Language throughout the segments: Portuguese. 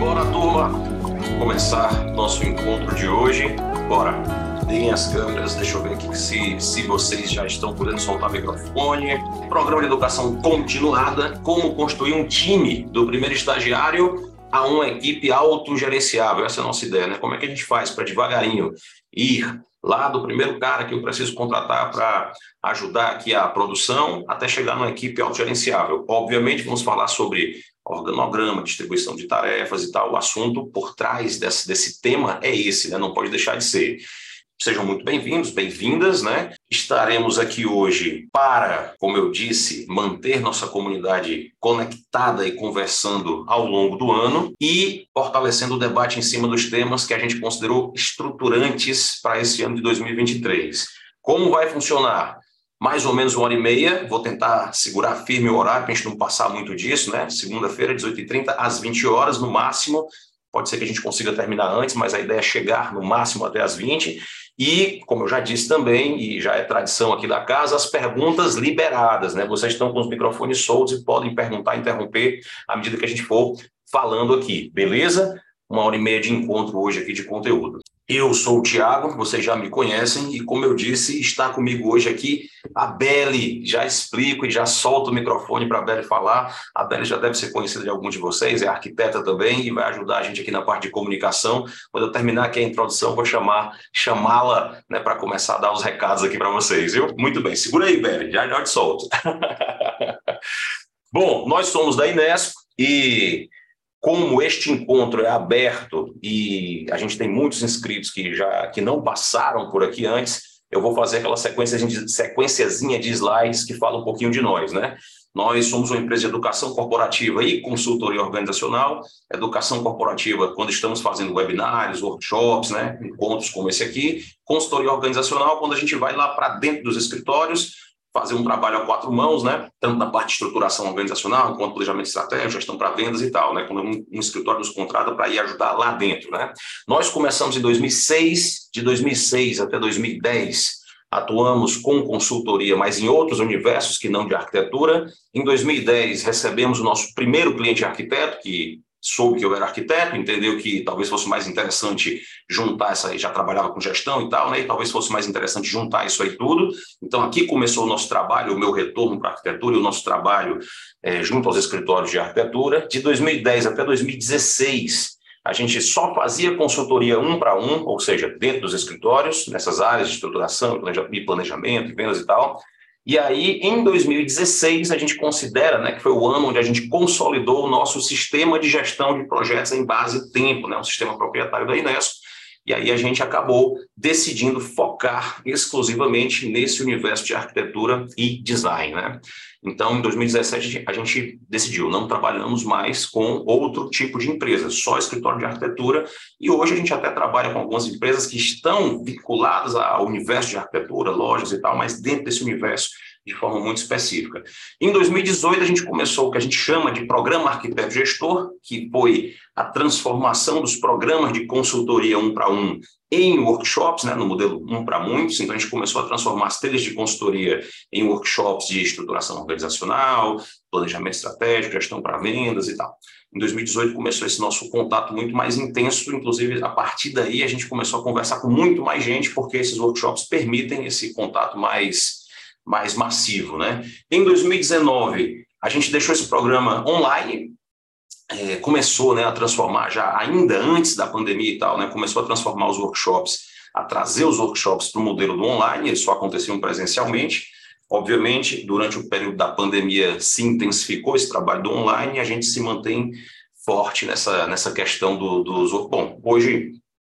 Simbora, turma, começar nosso encontro de hoje. Bora, deem as câmeras, deixa eu ver aqui se, se vocês já estão podendo soltar o microfone. Programa de educação continuada, como construir um time do primeiro estagiário a uma equipe autogerenciável. Essa é a nossa ideia, né? Como é que a gente faz para devagarinho ir lá do primeiro cara que eu preciso contratar para ajudar aqui a produção até chegar numa equipe autogerenciável. Obviamente, vamos falar sobre organograma, distribuição de tarefas e tal. O assunto por trás desse, desse tema é esse, né? não pode deixar de ser. Sejam muito bem-vindos, bem-vindas, né? Estaremos aqui hoje para, como eu disse, manter nossa comunidade conectada e conversando ao longo do ano e fortalecendo o debate em cima dos temas que a gente considerou estruturantes para esse ano de 2023. Como vai funcionar? Mais ou menos uma hora e meia. Vou tentar segurar firme o horário para a gente não passar muito disso, né? Segunda-feira, 18h30 às 20 horas no máximo. Pode ser que a gente consiga terminar antes, mas a ideia é chegar no máximo até as 20. E, como eu já disse também, e já é tradição aqui da casa, as perguntas liberadas, né? Vocês estão com os microfones soltos e podem perguntar, interromper à medida que a gente for falando aqui, beleza? Uma hora e meia de encontro hoje aqui de conteúdo. Eu sou o Tiago, vocês já me conhecem, e como eu disse, está comigo hoje aqui a Belle. Já explico e já solto o microfone para a Belle falar. A Belle já deve ser conhecida de alguns de vocês, é arquiteta também e vai ajudar a gente aqui na parte de comunicação. Quando eu terminar aqui a introdução, vou chamar chamá-la né, para começar a dar os recados aqui para vocês, viu? Muito bem, segura aí, Belle, já já te solto. Bom, nós somos da Inesco e como este encontro é aberto e a gente tem muitos inscritos que já que não passaram por aqui antes, eu vou fazer aquela sequência sequenciazinha de slides que fala um pouquinho de nós, né? Nós somos uma empresa de educação corporativa e consultoria organizacional. Educação corporativa, quando estamos fazendo webinários, workshops, né, encontros como esse aqui. Consultoria organizacional, quando a gente vai lá para dentro dos escritórios fazer um trabalho a quatro mãos, né? Tanto na parte de estruturação organizacional, quanto planejamento estratégico, gestão para vendas e tal, né? Quando um, um escritório nos contrata para ir ajudar lá dentro, né? Nós começamos em 2006, de 2006 até 2010, atuamos com consultoria, mas em outros universos que não de arquitetura. Em 2010, recebemos o nosso primeiro cliente arquiteto, que soube que eu era arquiteto, entendeu que talvez fosse mais interessante juntar essa, já trabalhava com gestão e tal, né? E talvez fosse mais interessante juntar isso aí tudo. Então aqui começou o nosso trabalho, o meu retorno para a arquitetura o nosso trabalho é, junto aos escritórios de arquitetura. De 2010 até 2016, a gente só fazia consultoria um para um, ou seja, dentro dos escritórios, nessas áreas de estruturação e planejamento, vendas e tal. E aí, em 2016, a gente considera né, que foi o ano onde a gente consolidou o nosso sistema de gestão de projetos em base tempo, né, um sistema proprietário da Inesco. E aí a gente acabou decidindo focar exclusivamente nesse universo de arquitetura e design. Né? Então, em 2017, a gente decidiu, não trabalhamos mais com outro tipo de empresa, só escritório de arquitetura, e hoje a gente até trabalha com algumas empresas que estão vinculadas ao universo de arquitetura, lojas e tal, mas dentro desse universo de forma muito específica. Em 2018, a gente começou o que a gente chama de Programa Arquiteto Gestor, que foi a transformação dos programas de consultoria um para um em workshops, né, no modelo um para muitos. Então, a gente começou a transformar as trilhas de consultoria em workshops de estruturação organizacional, planejamento estratégico, gestão para vendas e tal. Em 2018 começou esse nosso contato muito mais intenso, inclusive a partir daí a gente começou a conversar com muito mais gente, porque esses workshops permitem esse contato mais mais massivo, né? Em 2019, a gente deixou esse programa online, é, começou né, a transformar já ainda antes da pandemia e tal, né? Começou a transformar os workshops, a trazer os workshops para o modelo do online, eles só aconteciam presencialmente. Obviamente, durante o período da pandemia se intensificou esse trabalho do online e a gente se mantém forte nessa, nessa questão do, dos. Bom, hoje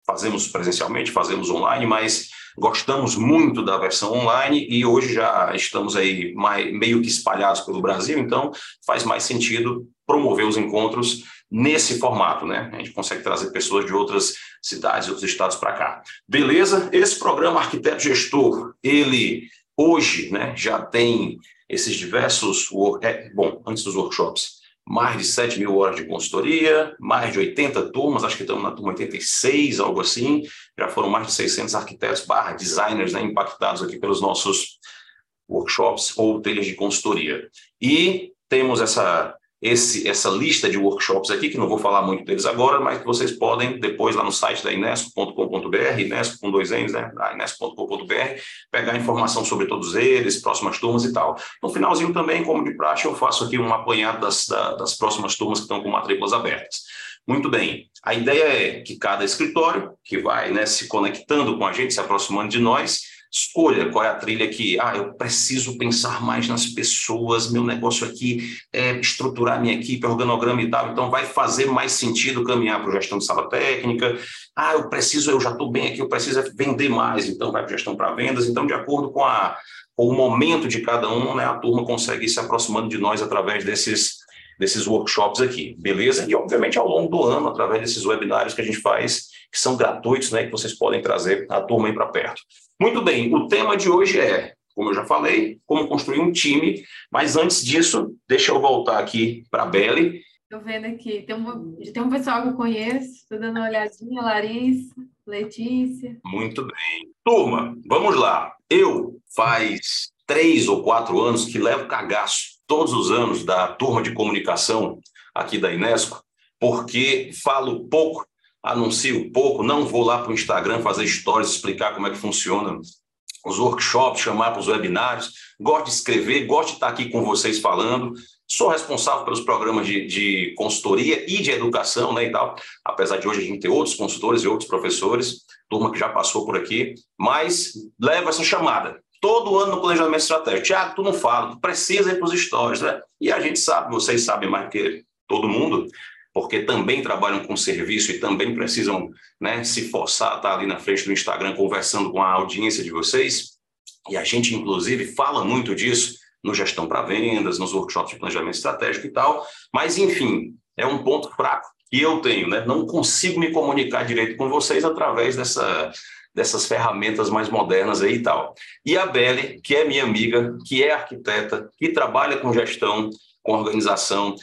fazemos presencialmente, fazemos online, mas gostamos muito da versão online e hoje já estamos aí mais, meio que espalhados pelo Brasil, então faz mais sentido promover os encontros nesse formato, né? A gente consegue trazer pessoas de outras cidades, outros estados para cá. Beleza? Esse programa Arquiteto Gestor, ele hoje, né, já tem esses diversos, é, bom, antes dos workshops, mais de 7 mil horas de consultoria, mais de 80 turmas, acho que estamos na turma 86, algo assim, já foram mais de 600 arquitetos barra designers né, impactados aqui pelos nossos workshops ou telhas de consultoria. E temos essa esse, essa lista de workshops aqui, que não vou falar muito deles agora, mas que vocês podem depois lá no site da inesco.com.br, inesco com dois N's, né, inesco.com.br, pegar informação sobre todos eles, próximas turmas e tal. No finalzinho também, como de praxe, eu faço aqui um apanhado das, das próximas turmas que estão com matrículas abertas. Muito bem. A ideia é que cada escritório que vai né, se conectando com a gente, se aproximando de nós, escolha qual é a trilha que, ah, eu preciso pensar mais nas pessoas, meu negócio aqui é estruturar minha equipe, organograma e tal, então vai fazer mais sentido caminhar para gestão de sala técnica, ah, eu preciso, eu já estou bem aqui, eu preciso vender mais, então vai para gestão para vendas, então de acordo com, a, com o momento de cada um, né, a turma consegue ir se aproximando de nós através desses desses workshops aqui, beleza? E, obviamente, ao longo do ano, através desses webinários que a gente faz, que são gratuitos, né, que vocês podem trazer a turma aí para perto. Muito bem, o tema de hoje é, como eu já falei, como construir um time, mas antes disso, deixa eu voltar aqui para a Belle. Estou vendo aqui, tem um, tem um pessoal que eu conheço, estou dando uma olhadinha, Larissa, Letícia. Muito bem. Turma, vamos lá. Eu faz três ou quatro anos que levo cagaço todos os anos da turma de comunicação aqui da Inesco, porque falo pouco, anuncio pouco, não vou lá para o Instagram fazer stories, explicar como é que funciona os workshops, chamar para os webinários, gosto de escrever, gosto de estar aqui com vocês falando, sou responsável pelos programas de, de consultoria e de educação, né, e tal, apesar de hoje a gente ter outros consultores e outros professores, turma que já passou por aqui, mas levo essa chamada, todo ano no planejamento estratégico. Tiago, tu não fala, tu precisa ir para os stories, né? E a gente sabe, vocês sabem mais que todo mundo, porque também trabalham com serviço e também precisam né, se forçar a estar ali na frente do Instagram conversando com a audiência de vocês. E a gente, inclusive, fala muito disso no Gestão para Vendas, nos workshops de planejamento estratégico e tal. Mas, enfim, é um ponto fraco que eu tenho, né? Não consigo me comunicar direito com vocês através dessa dessas ferramentas mais modernas aí e tal. E a Belle, que é minha amiga, que é arquiteta, que trabalha com gestão, com organização,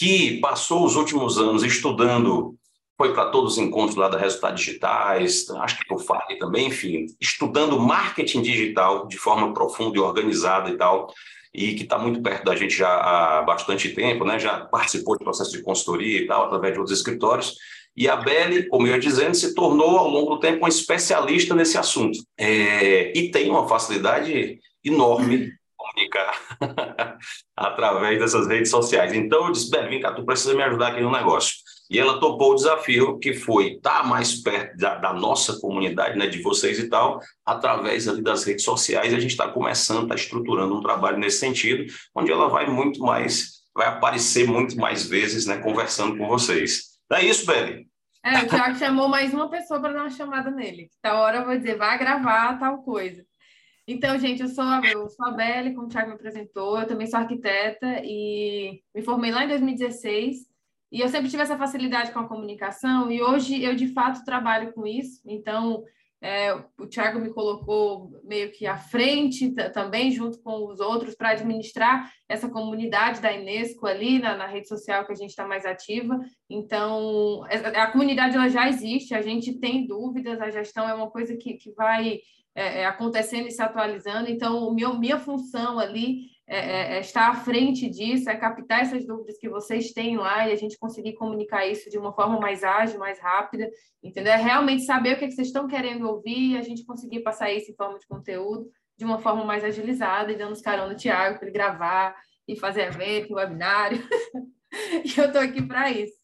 que passou os últimos anos estudando, foi para todos os encontros lá da Resultados Digitais, acho que eu falei também, enfim, estudando marketing digital de forma profunda e organizada e tal, e que está muito perto da gente já há bastante tempo, né? já participou de processo de consultoria e tal, através de outros escritórios, e a Belle, como eu ia dizendo, se tornou ao longo do tempo uma especialista nesse assunto. É, e tem uma facilidade enorme comunicar através dessas redes sociais. Então eu disse, vem cá, tu precisa me ajudar aqui no negócio. E ela topou o desafio que foi estar mais perto da, da nossa comunidade, né, de vocês e tal, através ali das redes sociais. A gente está começando, está estruturando um trabalho nesse sentido, onde ela vai muito mais, vai aparecer muito mais vezes, né, conversando com vocês. É isso, Beli? É, o Thiago chamou mais uma pessoa para dar uma chamada nele. Tal hora eu vou dizer, vai gravar tal coisa. Então, gente, eu sou, eu sou a Beli, como o Thiago me apresentou, eu também sou arquiteta e me formei lá em 2016. E eu sempre tive essa facilidade com a comunicação e hoje eu, de fato, trabalho com isso. Então, é, o Thiago me colocou meio que à frente também, junto com os outros, para administrar essa comunidade da Inesco ali na, na rede social que a gente está mais ativa. Então, a, a comunidade ela já existe, a gente tem dúvidas, a gestão é uma coisa que, que vai é, é acontecendo e se atualizando. Então, meu, minha função ali é, é, é, estar à frente disso, é captar essas dúvidas que vocês têm lá e a gente conseguir comunicar isso de uma forma mais ágil, mais rápida, entendeu? É realmente saber o que, é que vocês estão querendo ouvir e a gente conseguir passar isso em forma de conteúdo de uma forma mais agilizada e dando os carão no Tiago para ele gravar e fazer evento, webinário. e eu estou aqui para isso.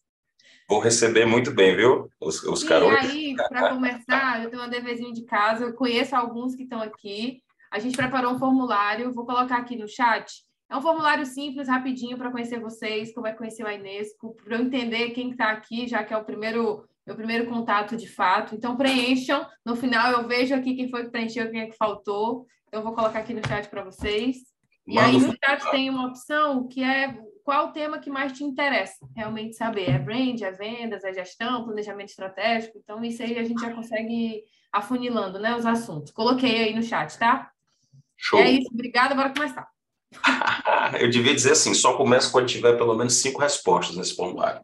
Vou receber muito bem, viu? Os, os E aí, para começar, eu tenho uma deverzinho de casa, eu conheço alguns que estão aqui, a gente preparou um formulário, vou colocar aqui no chat. É um formulário simples, rapidinho, para conhecer vocês, como é conhecer o Inesco, para eu entender quem está aqui, já que é o primeiro meu primeiro contato de fato. Então, preencham. No final, eu vejo aqui quem foi que preencheu, quem é que faltou. Então, eu vou colocar aqui no chat para vocês. E aí, no chat tem uma opção que é qual o tema que mais te interessa realmente saber. É brand, é vendas, é gestão, planejamento estratégico. Então, isso aí a gente já consegue afunilando né, os assuntos. Coloquei aí no chat, tá? Show. É isso, obrigada, bora começar. eu devia dizer assim, só começa quando tiver pelo menos cinco respostas nesse formulário.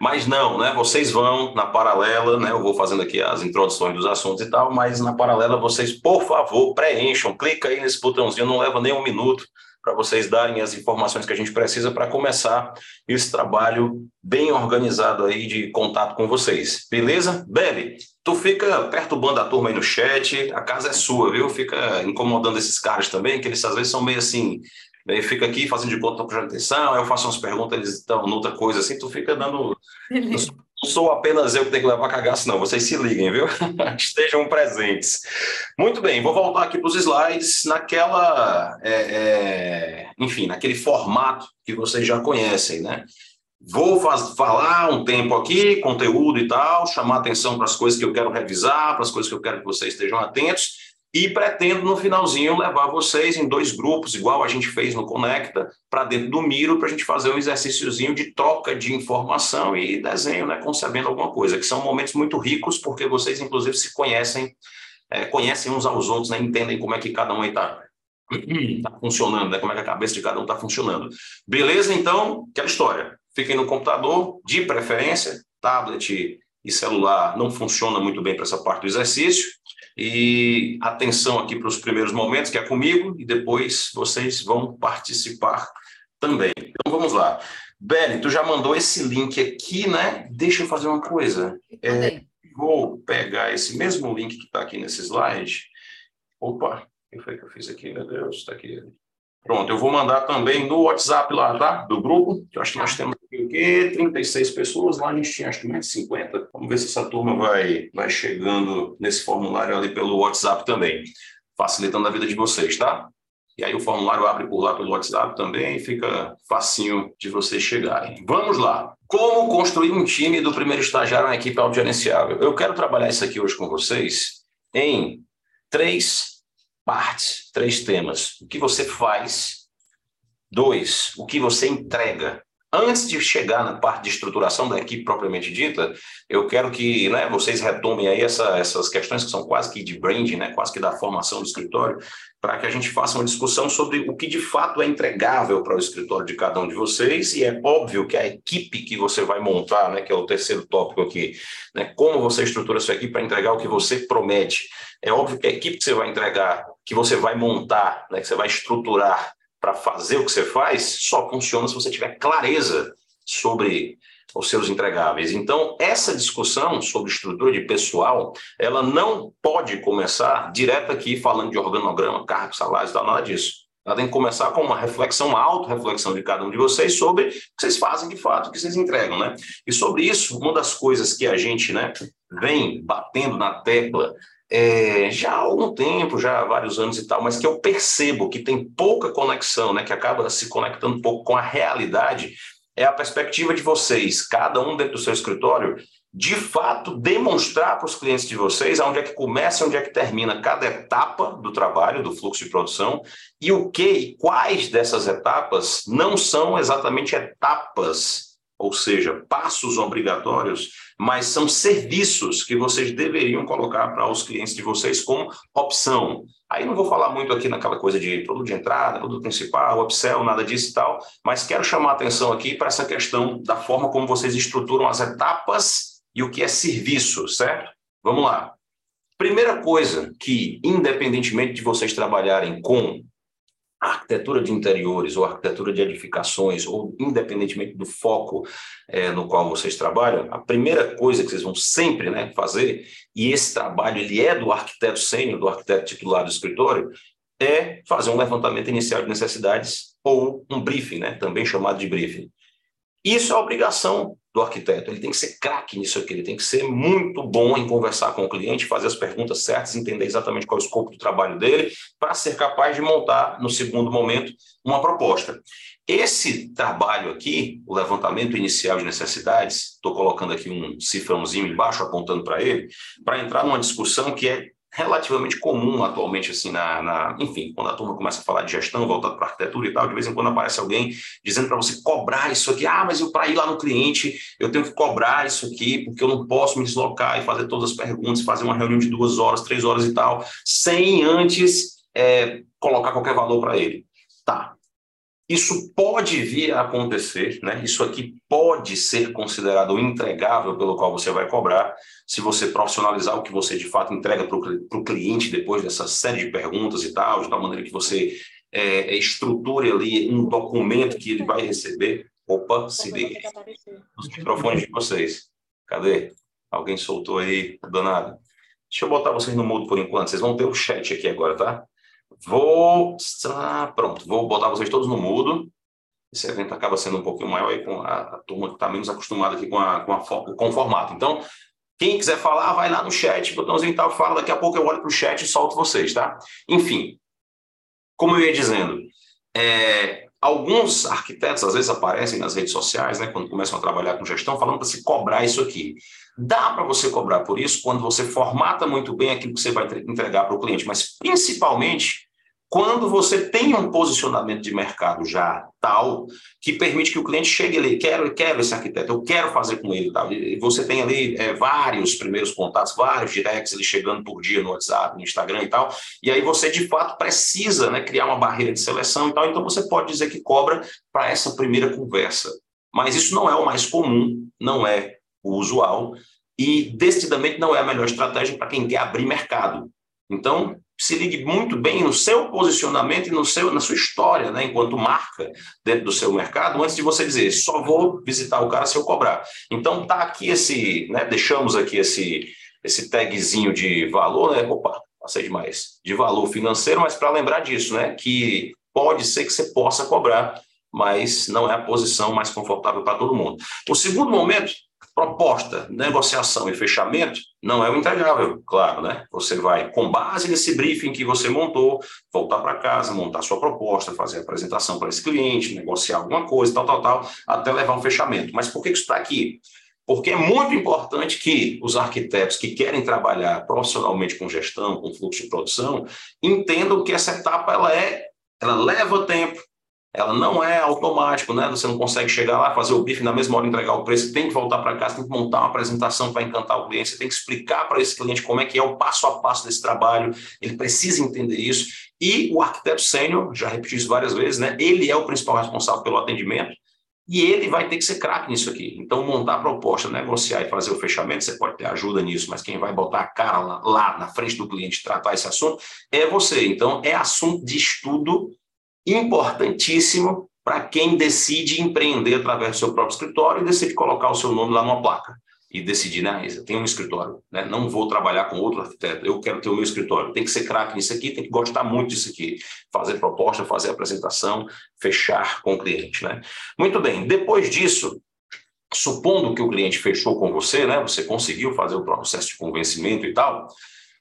Mas não, né? Vocês vão na paralela, né? Eu vou fazendo aqui as introduções dos assuntos e tal, mas na paralela vocês, por favor, preencham, clica aí nesse botãozinho, não leva nem um minuto para vocês darem as informações que a gente precisa para começar esse trabalho bem organizado aí de contato com vocês. Beleza? Beli, tu fica perturbando a turma aí no chat, a casa é sua, viu? Fica incomodando esses caras também, que eles às vezes são meio assim, Aí fica aqui fazendo de conta prestando atenção, aí eu faço umas perguntas, eles estão noutra coisa assim, tu fica dando. Não sou apenas eu que tenho que levar cagaço, não. Vocês se liguem, viu? Estejam presentes. Muito bem, vou voltar aqui para os slides naquela. É, é, enfim, naquele formato que vocês já conhecem, né? Vou faz, falar um tempo aqui, conteúdo e tal, chamar atenção para as coisas que eu quero revisar, para as coisas que eu quero que vocês estejam atentos e pretendo, no finalzinho, levar vocês em dois grupos, igual a gente fez no Conecta, para dentro do Miro, para a gente fazer um exercíciozinho de troca de informação e desenho, né, concebendo alguma coisa, que são momentos muito ricos, porque vocês, inclusive, se conhecem, é, conhecem uns aos outros, né, entendem como é que cada um está tá funcionando, né, como é que a cabeça de cada um está funcionando. Beleza? Então, aquela história. Fiquem no computador, de preferência, tablet e celular não funciona muito bem para essa parte do exercício, e atenção aqui para os primeiros momentos, que é comigo, e depois vocês vão participar também. Então vamos lá. Beli, tu já mandou esse link aqui, né? Deixa eu fazer uma coisa. É, vou pegar esse mesmo link que está aqui nesse slide. Opa, o que foi que eu fiz aqui? Meu Deus, está aqui. Pronto, eu vou mandar também no WhatsApp lá, tá? Do grupo, que eu acho que nós temos o quê? 36 pessoas, lá a gente tinha acho que mais de 50. Vamos ver se essa turma vai, vai chegando nesse formulário ali pelo WhatsApp também, facilitando a vida de vocês, tá? E aí o formulário abre por lá pelo WhatsApp também fica facinho de vocês chegarem. Vamos lá. Como construir um time do primeiro estagiário na equipe autogerenciável? Eu quero trabalhar isso aqui hoje com vocês em três partes, três temas. O que você faz, dois, o que você entrega. Antes de chegar na parte de estruturação da equipe propriamente dita, eu quero que né, vocês retomem aí essa, essas questões que são quase que de branding, né, quase que da formação do escritório, para que a gente faça uma discussão sobre o que de fato é entregável para o escritório de cada um de vocês, e é óbvio que a equipe que você vai montar, né, que é o terceiro tópico aqui, né, como você estrutura a sua equipe para entregar o que você promete. É óbvio que a equipe que você vai entregar, que você vai montar, né, que você vai estruturar para fazer o que você faz, só funciona se você tiver clareza sobre os seus entregáveis. Então, essa discussão sobre estrutura de pessoal, ela não pode começar direto aqui falando de organograma, cargos, salários, nada disso. Ela tem que começar com uma reflexão, uma auto-reflexão de cada um de vocês sobre o que vocês fazem de fato, o que vocês entregam, né? E sobre isso, uma das coisas que a gente, né, vem batendo na tecla é, já há algum tempo, já há vários anos e tal, mas que eu percebo que tem pouca conexão, né, que acaba se conectando um pouco com a realidade, é a perspectiva de vocês, cada um dentro do seu escritório, de fato demonstrar para os clientes de vocês aonde é que começa onde é que termina cada etapa do trabalho, do fluxo de produção, e o que e quais dessas etapas não são exatamente etapas ou seja, passos obrigatórios, mas são serviços que vocês deveriam colocar para os clientes de vocês como opção. Aí não vou falar muito aqui naquela coisa de produto de entrada, produto principal, upsell, nada disso e tal, mas quero chamar a atenção aqui para essa questão da forma como vocês estruturam as etapas e o que é serviço, certo? Vamos lá. Primeira coisa que, independentemente de vocês trabalharem com a arquitetura de interiores ou arquitetura de edificações, ou independentemente do foco é, no qual vocês trabalham, a primeira coisa que vocês vão sempre né, fazer, e esse trabalho ele é do arquiteto sênior, do arquiteto titular do escritório, é fazer um levantamento inicial de necessidades ou um briefing, né, também chamado de briefing. Isso é obrigação do arquiteto. Ele tem que ser craque nisso aqui, ele tem que ser muito bom em conversar com o cliente, fazer as perguntas certas, entender exatamente qual é o escopo do trabalho dele, para ser capaz de montar, no segundo momento, uma proposta. Esse trabalho aqui, o levantamento inicial de necessidades, estou colocando aqui um cifrãozinho embaixo, apontando para ele, para entrar numa discussão que é relativamente comum atualmente, assim, na, na, enfim, quando a turma começa a falar de gestão, voltado para arquitetura e tal, de vez em quando aparece alguém dizendo para você cobrar isso aqui, ah, mas eu para ir lá no cliente, eu tenho que cobrar isso aqui, porque eu não posso me deslocar e fazer todas as perguntas, fazer uma reunião de duas horas, três horas e tal, sem antes é, colocar qualquer valor para ele. Tá, isso pode vir a acontecer, né? Isso aqui pode ser considerado entregável pelo qual você vai cobrar, se você profissionalizar o que você de fato entrega para o cliente depois dessa série de perguntas e tal, de tal maneira que você é, estruture ali um documento que ele vai receber. Opa, se liga. Os microfones de vocês. Cadê? Alguém soltou aí, danado. Deixa eu botar vocês no mudo por enquanto. Vocês vão ter o chat aqui agora, tá? Vou. Pronto, vou botar vocês todos no mudo. Esse evento acaba sendo um pouquinho maior aí com a, a turma que está menos acostumada aqui com, a, com, a, com o formato. Então, quem quiser falar, vai lá no chat, botãozinho tal, fala. Daqui a pouco eu olho para o chat e solto vocês, tá? Enfim, como eu ia dizendo, é, alguns arquitetos às vezes aparecem nas redes sociais, né, quando começam a trabalhar com gestão, falando para se cobrar isso aqui. Dá para você cobrar por isso quando você formata muito bem aquilo que você vai entregar para o cliente, mas principalmente quando você tem um posicionamento de mercado já tal, que permite que o cliente chegue ali, quero, quero esse arquiteto, eu quero fazer com ele tal. E você tem ali é, vários primeiros contatos, vários directs ele chegando por dia no WhatsApp, no Instagram e tal. E aí você de fato precisa né, criar uma barreira de seleção e tal. Então você pode dizer que cobra para essa primeira conversa. Mas isso não é o mais comum, não é o usual e decididamente não é a melhor estratégia para quem quer abrir mercado. Então, se ligue muito bem no seu posicionamento e no seu, na sua história, né, enquanto marca dentro do seu mercado, antes de você dizer, só vou visitar o cara se eu cobrar. Então, tá aqui esse, né, deixamos aqui esse, esse tagzinho de valor, né, opa, passei demais, de valor financeiro, mas para lembrar disso, né, que pode ser que você possa cobrar, mas não é a posição mais confortável para todo mundo. O segundo momento Proposta, negociação e fechamento não é o entregável, claro, né? Você vai, com base nesse briefing que você montou, voltar para casa, montar sua proposta, fazer a apresentação para esse cliente, negociar alguma coisa, tal, tal, tal, até levar um fechamento. Mas por que isso está aqui? Porque é muito importante que os arquitetos que querem trabalhar profissionalmente com gestão, com fluxo de produção, entendam que essa etapa ela é, ela leva tempo, ela não é automático, né? Você não consegue chegar lá, fazer o bife na mesma hora entregar o preço, tem que voltar para casa, tem que montar uma apresentação para encantar o cliente, você tem que explicar para esse cliente como é que é o passo a passo desse trabalho, ele precisa entender isso. E o arquiteto sênior, já repeti isso várias vezes, né? Ele é o principal responsável pelo atendimento e ele vai ter que ser craque nisso aqui. Então, montar a proposta, negociar e fazer o fechamento, você pode ter ajuda nisso, mas quem vai botar a cara lá, lá na frente do cliente tratar esse assunto é você. Então, é assunto de estudo importantíssimo para quem decide empreender através do seu próprio escritório e decide colocar o seu nome lá numa placa e decidir, né, Isa, tem um escritório, né, não vou trabalhar com outro arquiteto, eu quero ter o meu escritório, tem que ser craque nisso aqui, tem que gostar muito disso aqui, fazer proposta, fazer apresentação, fechar com o cliente, né. Muito bem, depois disso, supondo que o cliente fechou com você, né, você conseguiu fazer o processo de convencimento e tal,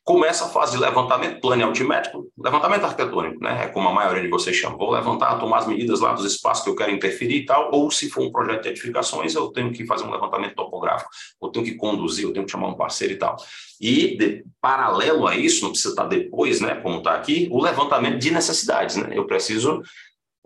começa a fase de levantamento plano altimétrico, levantamento arquitetônico, né? É como a maioria de vocês chama. Vou levantar, tomar as medidas lá dos espaços que eu quero interferir e tal, ou se for um projeto de edificações, eu tenho que fazer um levantamento topográfico, eu tenho que conduzir, eu tenho que chamar um parceiro e tal. E, de, paralelo a isso, não precisa estar depois, né, como está aqui, o levantamento de necessidades, né? Eu preciso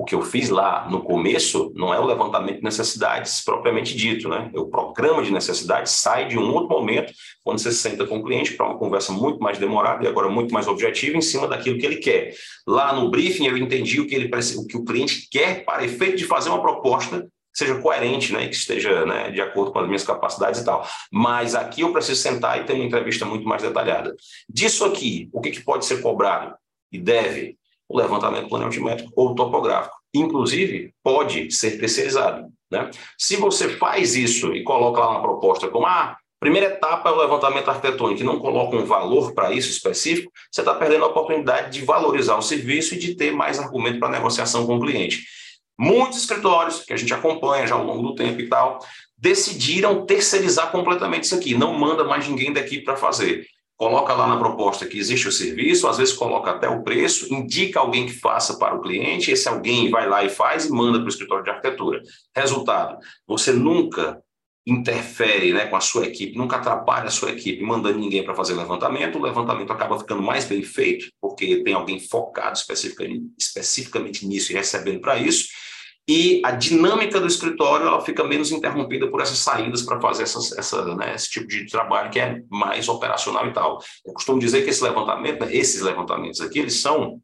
o que eu fiz lá no começo não é o levantamento de necessidades propriamente dito, né? O programa de necessidades sai de um outro momento, quando você senta com o cliente para uma conversa muito mais demorada e agora muito mais objetiva em cima daquilo que ele quer. Lá no briefing eu entendi o que ele o que o cliente quer para efeito de fazer uma proposta seja coerente, né, que esteja né, de acordo com as minhas capacidades e tal. Mas aqui eu preciso sentar e ter uma entrevista muito mais detalhada. Disso aqui, o que, que pode ser cobrado e deve o levantamento planimétrico ou topográfico. Inclusive, pode ser terceirizado. Né? Se você faz isso e coloca lá uma proposta como a ah, primeira etapa é o levantamento arquitetônico e não coloca um valor para isso específico, você está perdendo a oportunidade de valorizar o serviço e de ter mais argumento para negociação com o cliente. Muitos escritórios que a gente acompanha já ao longo do tempo e tal, decidiram terceirizar completamente isso aqui, não manda mais ninguém daqui para fazer coloca lá na proposta que existe o serviço, às vezes coloca até o preço, indica alguém que faça para o cliente, esse alguém vai lá e faz e manda para o escritório de arquitetura. Resultado, você nunca interfere né, com a sua equipe, nunca atrapalha a sua equipe mandando ninguém para fazer levantamento, o levantamento acaba ficando mais bem feito, porque tem alguém focado especificamente, especificamente nisso e recebendo para isso, e a dinâmica do escritório ela fica menos interrompida por essas saídas para fazer essas, essa, né, esse tipo de trabalho que é mais operacional e tal. Eu costumo dizer que esse levantamento, né, esses levantamentos aqui, eles são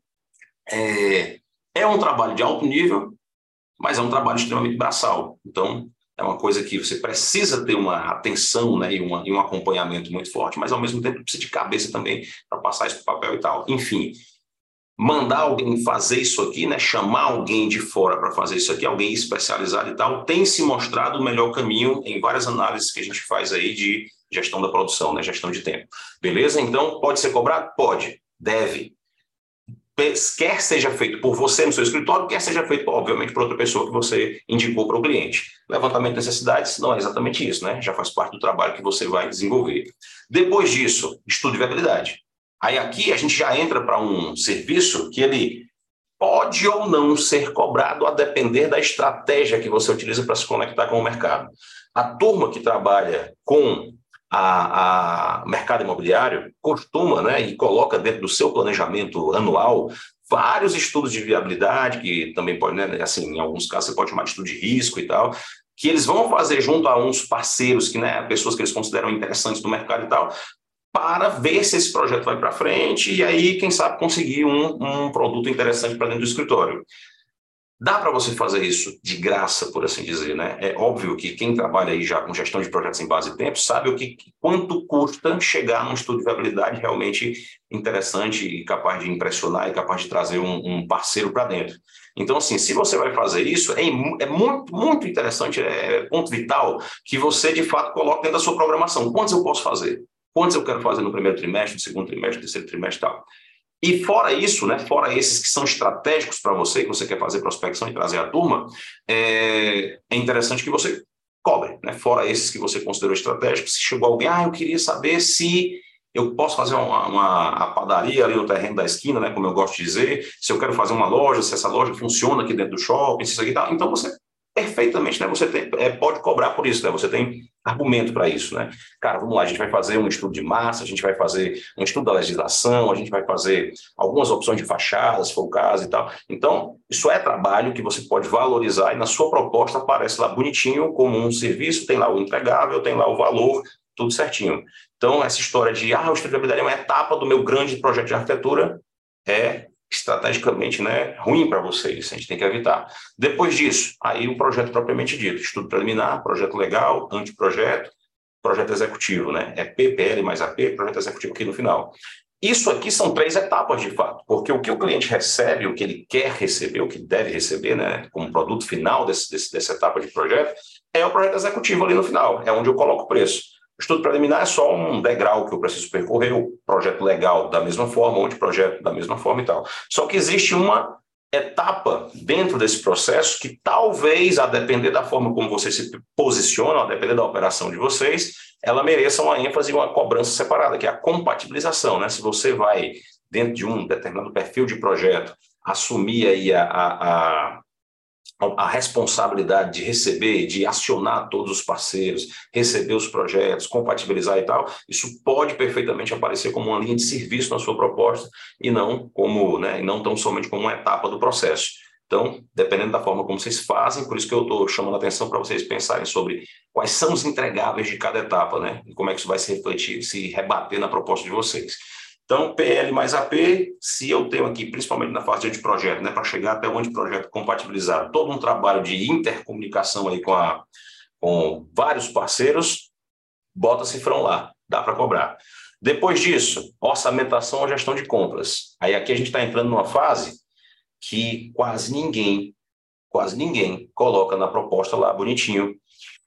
é, é um trabalho de alto nível, mas é um trabalho extremamente braçal. Então é uma coisa que você precisa ter uma atenção né, e, uma, e um acompanhamento muito forte, mas ao mesmo tempo precisa de cabeça também para passar isso para o papel e tal. Enfim, mandar alguém fazer isso aqui, né, chamar alguém de fora para fazer isso aqui, alguém especializado e tal, tem se mostrado o melhor caminho em várias análises que a gente faz aí de gestão da produção, né, gestão de tempo. Beleza? Então, pode ser cobrado? Pode. Deve. Quer seja feito por você no seu escritório, quer seja feito, obviamente, por outra pessoa que você indicou para o cliente. Levantamento de necessidades não é exatamente isso, né? Já faz parte do trabalho que você vai desenvolver. Depois disso, estudo de viabilidade. Aí aqui a gente já entra para um serviço que ele pode ou não ser cobrado a depender da estratégia que você utiliza para se conectar com o mercado. A turma que trabalha com a, a mercado imobiliário costuma, né, e coloca dentro do seu planejamento anual vários estudos de viabilidade, que também pode, né, assim, em alguns casos você pode chamar de estudo de risco e tal, que eles vão fazer junto a uns parceiros, que, né, pessoas que eles consideram interessantes do mercado e tal, para ver se esse projeto vai para frente e aí, quem sabe, conseguir um, um produto interessante para dentro do escritório. Dá para você fazer isso de graça, por assim dizer, né? É óbvio que quem trabalha aí já com gestão de projetos em base de tempo sabe o que quanto custa chegar num estudo de viabilidade realmente interessante e capaz de impressionar e capaz de trazer um, um parceiro para dentro. Então, assim, se você vai fazer isso, é, é muito, muito interessante, é ponto vital que você de fato coloque dentro da sua programação. Quantos eu posso fazer? Quantos eu quero fazer no primeiro trimestre, no segundo trimestre, no terceiro trimestre tal? E fora isso, né, fora esses que são estratégicos para você, que você quer fazer prospecção e trazer a turma, é, é interessante que você cobre. Né? Fora esses que você considerou estratégicos, se chegou alguém, ah, eu queria saber se eu posso fazer uma, uma padaria ali no terreno da esquina, né, como eu gosto de dizer, se eu quero fazer uma loja, se essa loja funciona aqui dentro do shopping, se isso aqui tal. Então você perfeitamente, né? Você tem, é, pode cobrar por isso, né? Você tem argumento para isso, né? Cara, vamos lá, a gente vai fazer um estudo de massa, a gente vai fazer um estudo da legislação, a gente vai fazer algumas opções de fachadas, se for o caso e tal. Então, isso é trabalho que você pode valorizar e na sua proposta aparece lá bonitinho como um serviço, tem lá o entregável, tem lá o valor, tudo certinho. Então, essa história de, ah, o estudo de habilidade é uma etapa do meu grande projeto de arquitetura, é estrategicamente né, ruim para vocês, a gente tem que evitar. Depois disso, aí o projeto propriamente dito, estudo preliminar, projeto legal, anteprojeto, projeto executivo, né? É PPL mais AP, projeto executivo aqui no final. Isso aqui são três etapas de fato, porque o que o cliente recebe, o que ele quer receber, o que deve receber, né, como produto final desse, desse, dessa etapa de projeto, é o projeto executivo ali no final, é onde eu coloco o preço. O estudo preliminar é só um degrau que eu preciso percorrer, o projeto legal da mesma forma, onde projeto da mesma forma e tal. Só que existe uma etapa dentro desse processo que talvez, a depender da forma como vocês se posicionam, a depender da operação de vocês, ela mereça uma ênfase e uma cobrança separada, que é a compatibilização. Né? Se você vai, dentro de um determinado perfil de projeto, assumir aí a, a, a a responsabilidade de receber, de acionar todos os parceiros, receber os projetos, compatibilizar e tal, isso pode perfeitamente aparecer como uma linha de serviço na sua proposta e não como, né, não tão somente como uma etapa do processo. Então, dependendo da forma como vocês fazem, por isso que eu estou chamando a atenção para vocês pensarem sobre quais são os entregáveis de cada etapa, né? E como é que isso vai se refletir, se rebater na proposta de vocês. Então, PL mais AP, se eu tenho aqui, principalmente na fase de projeto, né, para chegar até onde projeto compatibilizado, todo um trabalho de intercomunicação aí com, a, com vários parceiros, bota cifrão lá, dá para cobrar. Depois disso, orçamentação ou gestão de compras. Aí aqui a gente está entrando numa fase que quase ninguém, quase ninguém coloca na proposta lá bonitinho.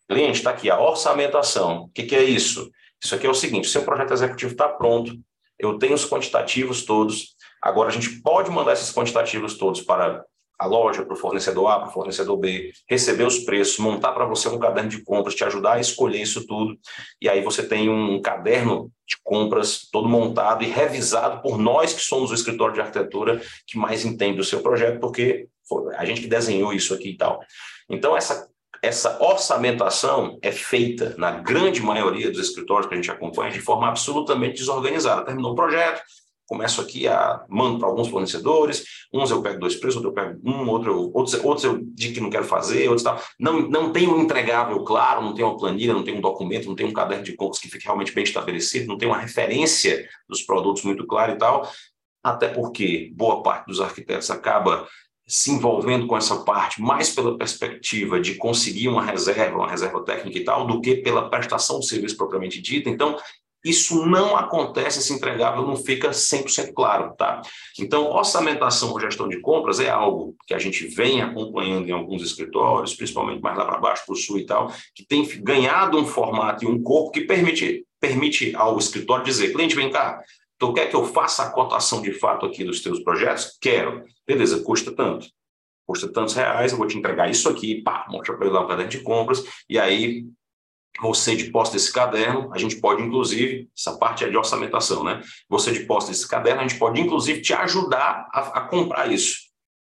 Cliente, está aqui a orçamentação. O que, que é isso? Isso aqui é o seguinte: seu projeto executivo está pronto, eu tenho os quantitativos todos. Agora, a gente pode mandar esses quantitativos todos para a loja, para o fornecedor A, para o fornecedor B, receber os preços, montar para você um caderno de compras, te ajudar a escolher isso tudo. E aí você tem um caderno de compras todo montado e revisado por nós que somos o escritório de arquitetura que mais entende o seu projeto, porque a gente que desenhou isso aqui e tal. Então, essa essa orçamentação é feita, na grande maioria dos escritórios que a gente acompanha, de forma absolutamente desorganizada. Terminou o projeto, começo aqui a mando para alguns fornecedores, uns eu pego dois preços, outros eu pego um, outro eu, outros, outros eu digo que não quero fazer, outros tal. Não, não tem um entregável claro, não tem uma planilha, não tem um documento, não tem um caderno de contas que fique realmente bem estabelecido, não tem uma referência dos produtos muito clara e tal, até porque boa parte dos arquitetos acaba se envolvendo com essa parte mais pela perspectiva de conseguir uma reserva, uma reserva técnica e tal, do que pela prestação de serviço propriamente dita. Então, isso não acontece, esse entregável não fica 100% claro, tá? Então, orçamentação ou gestão de compras é algo que a gente vem acompanhando em alguns escritórios, principalmente mais lá para baixo, para o sul e tal, que tem ganhado um formato e um corpo que permite, permite ao escritório dizer, cliente, vem cá, tu quer que eu faça a cotação de fato aqui dos teus projetos? Quero. Beleza, custa tanto custa tantos reais, eu vou te entregar isso aqui, pá, mostra para ele lá o caderno de compras, e aí você de posse desse caderno, a gente pode, inclusive, essa parte é de orçamentação, né? Você de posse desse caderno, a gente pode, inclusive, te ajudar a, a comprar isso.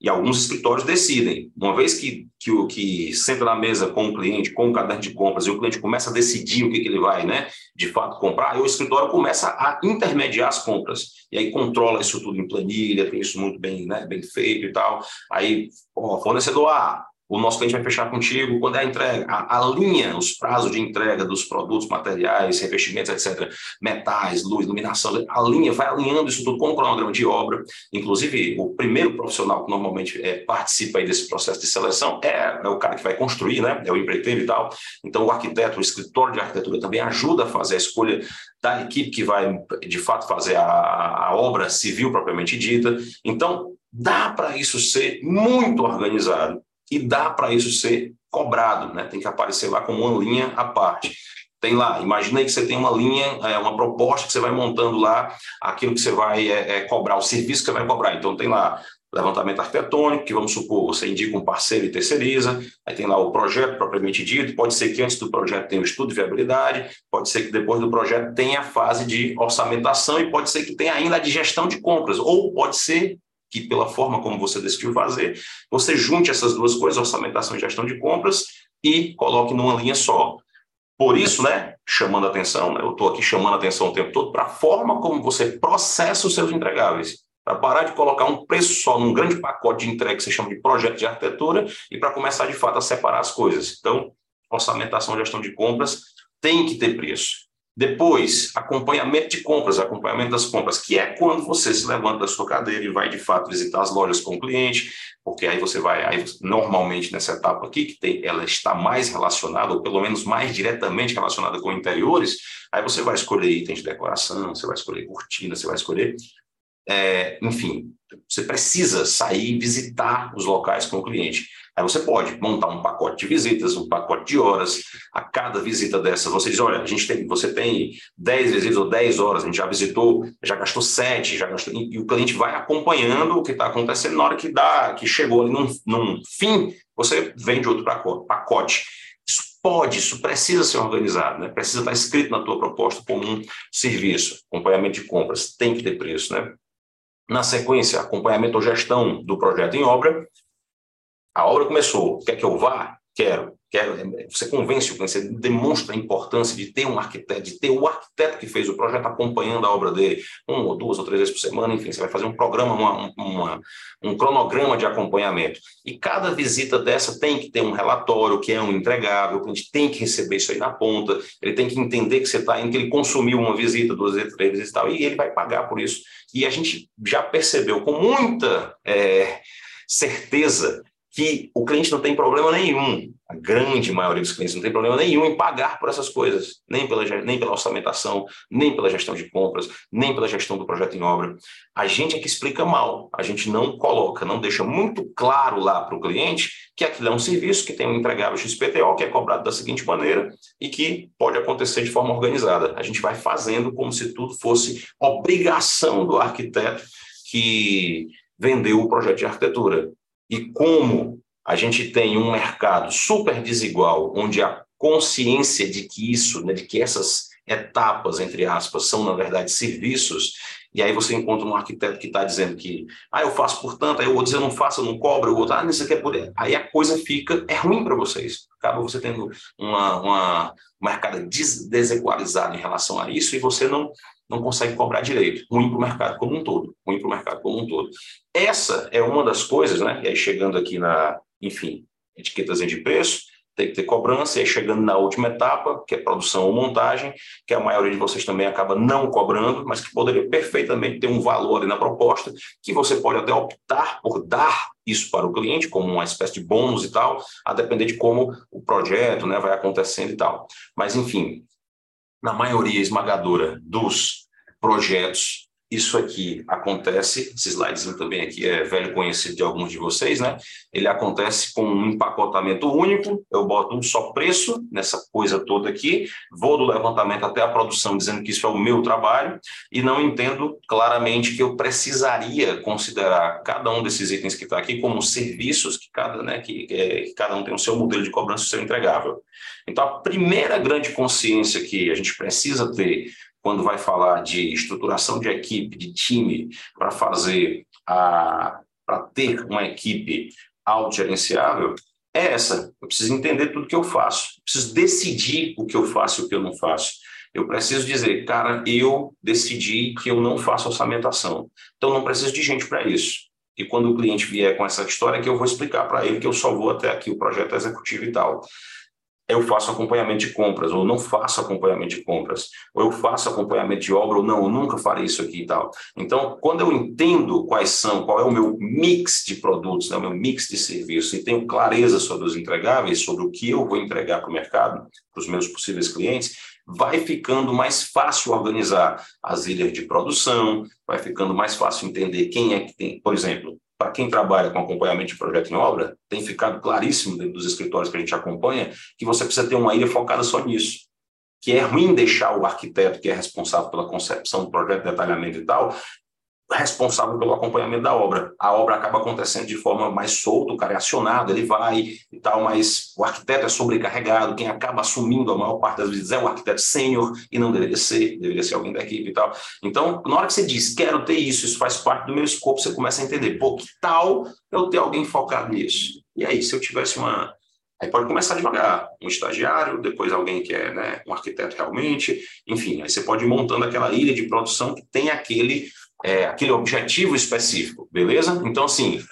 E alguns escritórios decidem. Uma vez que, que o que senta na mesa com o cliente, com o caderno de compras, e o cliente começa a decidir o que, que ele vai, né, de fato, comprar, aí o escritório começa a intermediar as compras. E aí controla isso tudo em planilha, tem isso muito bem, né, bem feito e tal. Aí, ó, fornecedor A, o nosso cliente vai fechar contigo quando é a entrega, a, alinha os prazos de entrega dos produtos, materiais, revestimentos, etc., metais, luz, iluminação, alinha, vai alinhando isso tudo com o cronograma de obra. Inclusive, o primeiro profissional que normalmente é, participa desse processo de seleção é, é, o cara que vai construir, né? É o empreiteiro e tal. Então, o arquiteto, o escritório de arquitetura também ajuda a fazer a escolha da equipe que vai, de fato, fazer a, a obra civil propriamente dita. Então, dá para isso ser muito organizado e dá para isso ser cobrado, né? Tem que aparecer lá como uma linha à parte. Tem lá, imagina aí que você tem uma linha, é, uma proposta que você vai montando lá, aquilo que você vai é, é, cobrar, o serviço que você vai cobrar. Então tem lá levantamento arquitetônico, que vamos supor, você indica um parceiro e terceiriza, aí tem lá o projeto propriamente dito, pode ser que antes do projeto tenha o estudo de viabilidade, pode ser que depois do projeto tenha a fase de orçamentação e pode ser que tenha ainda a de gestão de compras, ou pode ser que pela forma como você decidiu fazer, você junte essas duas coisas, orçamentação e gestão de compras, e coloque numa linha só. Por isso, né, chamando atenção, né, eu estou aqui chamando atenção o tempo todo para a forma como você processa os seus entregáveis. Para parar de colocar um preço só num grande pacote de entrega que você chama de projeto de arquitetura e para começar de fato a separar as coisas. Então, orçamentação e gestão de compras tem que ter preço. Depois, acompanhamento de compras, acompanhamento das compras, que é quando você se levanta da sua cadeira e vai de fato visitar as lojas com o cliente, porque aí você vai, aí normalmente nessa etapa aqui, que tem, ela está mais relacionada, ou pelo menos mais diretamente relacionada com interiores, aí você vai escolher itens de decoração, você vai escolher cortina, você vai escolher, é, enfim, você precisa sair e visitar os locais com o cliente. Aí você pode montar um pacote de visitas, um pacote de horas. A cada visita dessa, você diz: olha, a gente tem, você tem 10 visitas ou 10 horas, a gente já visitou, já gastou 7, já gastou. E, o cliente vai acompanhando o que está acontecendo. Na hora que dá, que chegou ali num, num fim, você vende outro pacote. Isso pode, isso precisa ser organizado, né? precisa estar escrito na tua proposta como um serviço, acompanhamento de compras, tem que ter preço. Né? Na sequência, acompanhamento ou gestão do projeto em obra, a obra começou, quer que eu vá? Quero. Quero. Você convence o cliente, você demonstra a importância de ter um arquiteto, de ter o arquiteto que fez o projeto acompanhando a obra dele, uma ou duas ou três vezes por semana, enfim, você vai fazer um programa, uma, uma, um cronograma de acompanhamento. E cada visita dessa tem que ter um relatório, que é um entregável, o cliente tem que receber isso aí na ponta, ele tem que entender que você está indo, que ele consumiu uma visita, duas vezes, três vezes e tal, e ele vai pagar por isso. E a gente já percebeu com muita é, certeza que o cliente não tem problema nenhum, a grande maioria dos clientes não tem problema nenhum em pagar por essas coisas, nem pela, nem pela orçamentação, nem pela gestão de compras, nem pela gestão do projeto em obra. A gente é que explica mal, a gente não coloca, não deixa muito claro lá para o cliente que aquilo é um serviço que tem um entregável XPTO, que é cobrado da seguinte maneira e que pode acontecer de forma organizada. A gente vai fazendo como se tudo fosse obrigação do arquiteto que vendeu o projeto de arquitetura. E como a gente tem um mercado super desigual, onde a consciência de que isso, né, de que essas etapas, entre aspas, são, na verdade, serviços, e aí você encontra um arquiteto que está dizendo que, ah, eu faço por tanto, aí o outro diz, eu não faço, eu não cobro, o outro, ah, isso aqui é poder. Aí a coisa fica, é ruim para vocês. Acaba você tendo uma, uma um mercado des em relação a isso, e você não não consegue cobrar direito. Ruim para o mercado como um todo. Ruim para o mercado como um todo. Essa é uma das coisas, né? E aí chegando aqui na, enfim, etiquetas de preço, tem que ter cobrança, e aí chegando na última etapa, que é produção ou montagem, que a maioria de vocês também acaba não cobrando, mas que poderia perfeitamente ter um valor ali na proposta, que você pode até optar por dar isso para o cliente, como uma espécie de bônus e tal, a depender de como o projeto né, vai acontecendo e tal. Mas, enfim, na maioria esmagadora dos projetos isso aqui acontece, esse slidezinho também aqui é velho conhecido de alguns de vocês, né? Ele acontece com um empacotamento único, eu boto um só preço nessa coisa toda aqui, vou do levantamento até a produção dizendo que isso é o meu trabalho e não entendo claramente que eu precisaria considerar cada um desses itens que está aqui como serviços que cada, né, que, é, que cada um tem o seu modelo de cobrança, o seu entregável. Então, a primeira grande consciência que a gente precisa ter quando vai falar de estruturação de equipe, de time, para fazer a para ter uma equipe autogerenciável, é essa. Eu preciso entender tudo que eu faço. Eu preciso decidir o que eu faço e o que eu não faço. Eu preciso dizer, cara, eu decidi que eu não faço orçamentação. Então, não preciso de gente para isso. E quando o cliente vier com essa história, que eu vou explicar para ele que eu só vou até aqui o projeto executivo e tal eu faço acompanhamento de compras, ou não faço acompanhamento de compras, ou eu faço acompanhamento de obra, ou não, eu nunca farei isso aqui e tal. Então, quando eu entendo quais são, qual é o meu mix de produtos, né, o meu mix de serviços, e tenho clareza sobre os entregáveis, sobre o que eu vou entregar para o mercado, para os meus possíveis clientes, vai ficando mais fácil organizar as ilhas de produção, vai ficando mais fácil entender quem é que tem, por exemplo, para quem trabalha com acompanhamento de projeto em obra, tem ficado claríssimo dentro dos escritórios que a gente acompanha que você precisa ter uma ilha focada só nisso. Que é ruim deixar o arquiteto, que é responsável pela concepção do projeto, detalhamento e tal, responsável pelo acompanhamento da obra. A obra acaba acontecendo de forma mais solta, o cara é acionado, ele vai e tal, mas o arquiteto é sobrecarregado, quem acaba assumindo a maior parte das vezes é o arquiteto sênior e não deveria ser, deveria ser alguém da equipe e tal. Então, na hora que você diz, quero ter isso, isso faz parte do meu escopo, você começa a entender, pô, que tal eu ter alguém focado nisso? E aí, se eu tivesse uma, Aí pode começar devagar, um estagiário, depois alguém que é né, um arquiteto realmente, enfim, aí você pode ir montando aquela ilha de produção que tem aquele é, aquele objetivo específico, beleza? Então, assim,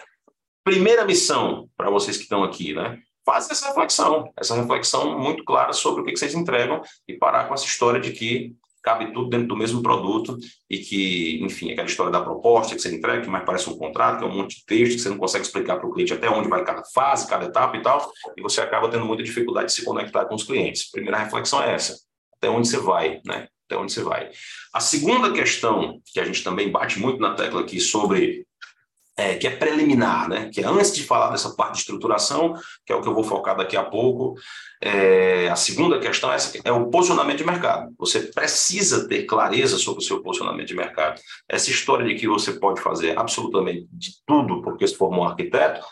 primeira missão para vocês que estão aqui, né? Fazer essa reflexão, essa reflexão muito clara sobre o que, que vocês entregam e parar com essa história de que cabe tudo dentro do mesmo produto e que, enfim, aquela história da proposta que você entrega, que mais parece um contrato, que é um monte de texto, que você não consegue explicar para o cliente até onde vai cada fase, cada etapa e tal, e você acaba tendo muita dificuldade de se conectar com os clientes. Primeira reflexão é essa, até onde você vai, né? Até onde você vai. A segunda questão, que a gente também bate muito na tecla aqui sobre. É, que é preliminar, né? que é antes de falar dessa parte de estruturação, que é o que eu vou focar daqui a pouco, é, a segunda questão é, essa, é o posicionamento de mercado. Você precisa ter clareza sobre o seu posicionamento de mercado. Essa história de que você pode fazer absolutamente de tudo porque se formou um arquiteto,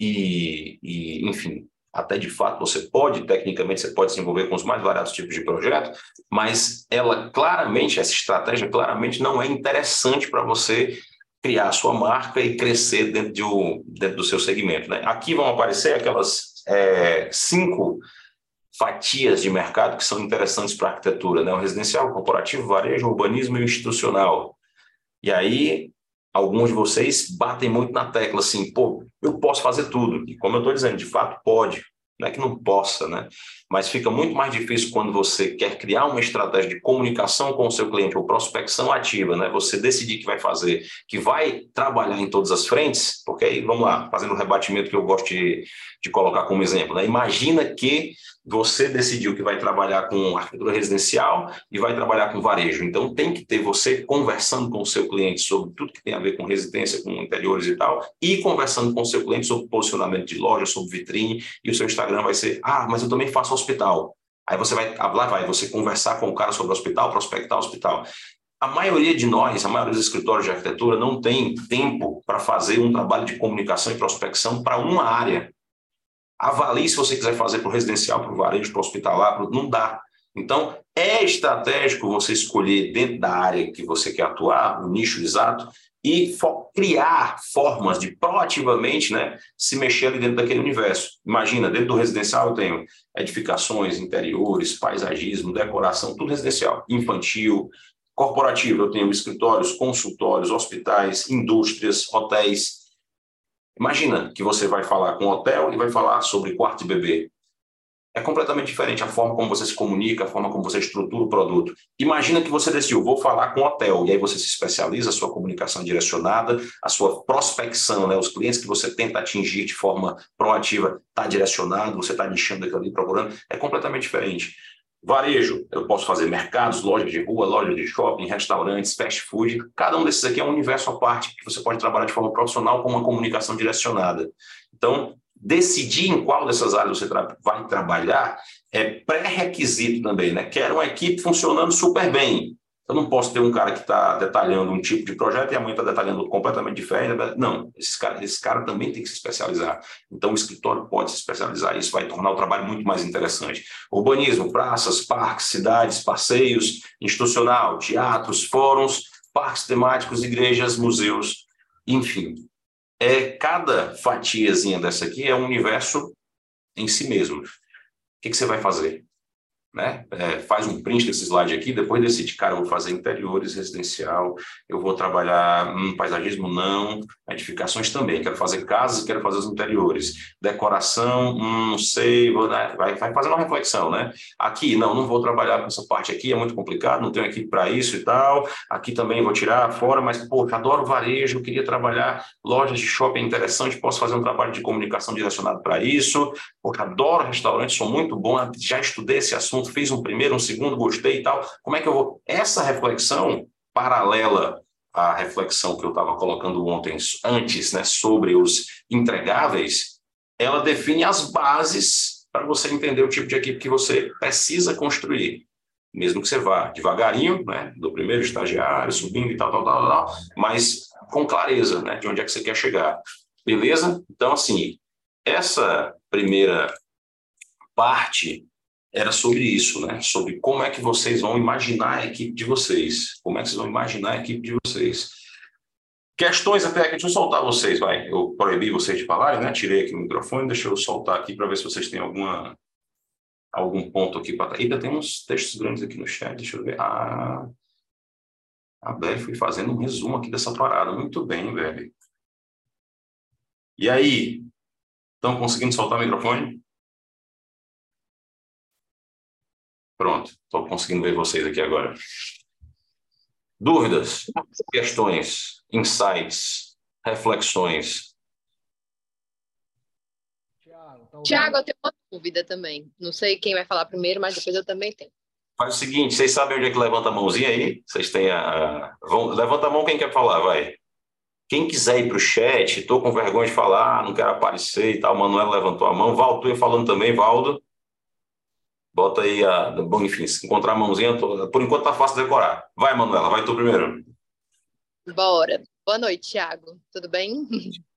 e, e enfim, até de fato você pode, tecnicamente, você pode se envolver com os mais variados tipos de projeto, mas ela claramente, essa estratégia claramente não é interessante para você criar a sua marca e crescer dentro, de dentro do seu segmento. Né? Aqui vão aparecer aquelas é, cinco fatias de mercado que são interessantes para a arquitetura, né? o residencial, o corporativo, varejo, urbanismo e o institucional. E aí, alguns de vocês batem muito na tecla assim, pô, eu posso fazer tudo. E como eu estou dizendo, de fato pode. Não é que não possa, né? Mas fica muito mais difícil quando você quer criar uma estratégia de comunicação com o seu cliente ou prospecção ativa, né? Você decidir que vai fazer, que vai trabalhar em todas as frentes, porque aí, vamos lá, fazendo um rebatimento que eu gosto de, de colocar como exemplo, né? Imagina que você decidiu que vai trabalhar com arquitetura residencial e vai trabalhar com varejo. Então, tem que ter você conversando com o seu cliente sobre tudo que tem a ver com residência, com interiores e tal, e conversando com o seu cliente sobre posicionamento de loja, sobre vitrine, e o seu Instagram vai ser, ah, mas eu também faço hospital. Aí você vai, lá vai, você conversar com o cara sobre hospital, prospectar hospital. A maioria de nós, a maioria dos escritórios de arquitetura não tem tempo para fazer um trabalho de comunicação e prospecção para uma área Avalie se você quiser fazer para o residencial, para o varejo, para o hospitalar, pro... não dá. Então, é estratégico você escolher dentro da área que você quer atuar, o nicho exato, e criar formas de proativamente né, se mexer ali dentro daquele universo. Imagina, dentro do residencial eu tenho edificações, interiores, paisagismo, decoração, tudo residencial, infantil, corporativo, eu tenho escritórios, consultórios, hospitais, indústrias, hotéis, Imagina que você vai falar com um hotel e vai falar sobre quarto de bebê. É completamente diferente a forma como você se comunica, a forma como você estrutura o produto. Imagina que você decidiu, vou falar com hotel, e aí você se especializa, a sua comunicação direcionada, a sua prospecção, né? os clientes que você tenta atingir de forma proativa está direcionado, você está nichando aquilo ali, procurando, é completamente diferente. Varejo, eu posso fazer mercados, lojas de rua, lojas de shopping, restaurantes, fast food. Cada um desses aqui é um universo à parte que você pode trabalhar de forma profissional com uma comunicação direcionada. Então, decidir em qual dessas áreas você vai trabalhar é pré-requisito também, né? Quero uma equipe funcionando super bem. Eu não posso ter um cara que está detalhando um tipo de projeto e a mãe está detalhando completamente diferente. Não, esse cara, esse cara também tem que se especializar. Então, o escritório pode se especializar. Isso vai tornar o trabalho muito mais interessante. Urbanismo, praças, parques, cidades, passeios, institucional, teatros, fóruns, parques temáticos, igrejas, museus, enfim. É, cada fatiazinha dessa aqui é um universo em si mesmo. O que, que você vai fazer? Né? É, faz um print desse slide aqui, depois decide, cara, eu vou fazer interiores, residencial, eu vou trabalhar hum, paisagismo, não, edificações também, quero fazer casas, quero fazer os interiores, decoração, hum, não sei, vou, né? vai, vai fazendo uma reflexão, né? Aqui, não, não vou trabalhar com essa parte aqui, é muito complicado, não tenho equipe para isso e tal, aqui também vou tirar fora, mas, pô, adoro varejo, queria trabalhar lojas de shopping interessante, posso fazer um trabalho de comunicação direcionado para isso, pô, adoro restaurante, sou muito bom, já estudei esse assunto, assunto, fiz um primeiro, um segundo, gostei e tal. Como é que eu vou. Essa reflexão paralela à reflexão que eu estava colocando ontem, antes, né, sobre os entregáveis, ela define as bases para você entender o tipo de equipe que você precisa construir. Mesmo que você vá devagarinho, né, do primeiro estagiário, subindo e tal, tal, tal, tal, mas com clareza, né, de onde é que você quer chegar. Beleza? Então, assim, essa primeira parte era sobre isso, né? Sobre como é que vocês vão imaginar a equipe de vocês, como é que vocês vão imaginar a equipe de vocês. Questões até aqui, deixa eu soltar vocês, vai. Eu proibi vocês de falarem, né? Tirei aqui o microfone, deixa eu soltar aqui para ver se vocês têm alguma algum ponto aqui para ainda tem uns textos grandes aqui no chat, deixa eu ver. Ah, a Beli foi fazendo um resumo aqui dessa parada. Muito bem, velho. E aí? Estão conseguindo soltar o microfone? Pronto, estou conseguindo ver vocês aqui agora. Dúvidas, questões, insights, reflexões? Tiago, eu tenho uma dúvida também. Não sei quem vai falar primeiro, mas depois eu também tenho. Faz o seguinte, vocês sabem onde é que levanta a mãozinha aí? Vocês têm a... Vão... Levanta a mão quem quer falar, vai. Quem quiser ir para o chat, estou com vergonha de falar, não quero aparecer e tal. Manuel levantou a mão. Valdo, eu falando também, Valdo. Bota aí a. Bom, enfim, se encontrar a mãozinha, por enquanto tá fácil decorar. Vai, Manuela, vai tu primeiro. Bora. Boa noite, Thiago. Tudo bem?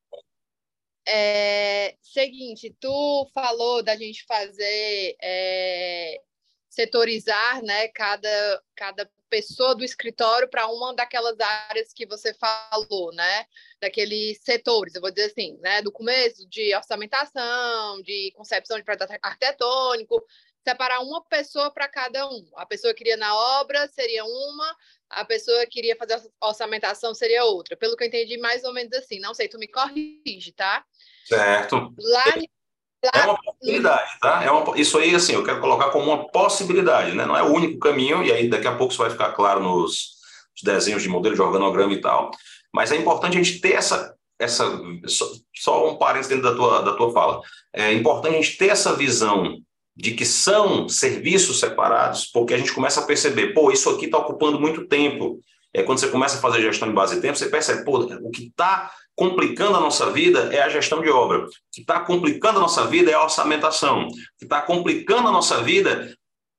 É, seguinte, tu falou da gente fazer é, setorizar, né, cada, cada pessoa do escritório para uma daquelas áreas que você falou, né, daqueles setores, eu vou dizer assim, né, do começo de orçamentação, de concepção de projeto arquitetônico, separar uma pessoa para cada um. A pessoa que queria na obra seria uma, a pessoa que queria fazer a orçamentação seria outra. Pelo que eu entendi, mais ou menos assim. Não sei, tu me corrige, tá? Certo. Lá, lá... É uma possibilidade, tá? É uma... Isso aí, assim, eu quero colocar como uma possibilidade, né? Não é o único caminho, e aí daqui a pouco isso vai ficar claro nos desenhos de modelo de organograma e tal. Mas é importante a gente ter essa essa só, só um parênteses dentro da tua, da tua fala. É importante a gente ter essa visão de que são serviços separados, porque a gente começa a perceber, pô, isso aqui está ocupando muito tempo. É quando você começa a fazer gestão de base de tempo, você percebe, pô, o que está complicando a nossa vida é a gestão de obra. O que está complicando a nossa vida é a orçamentação. O que está complicando a nossa vida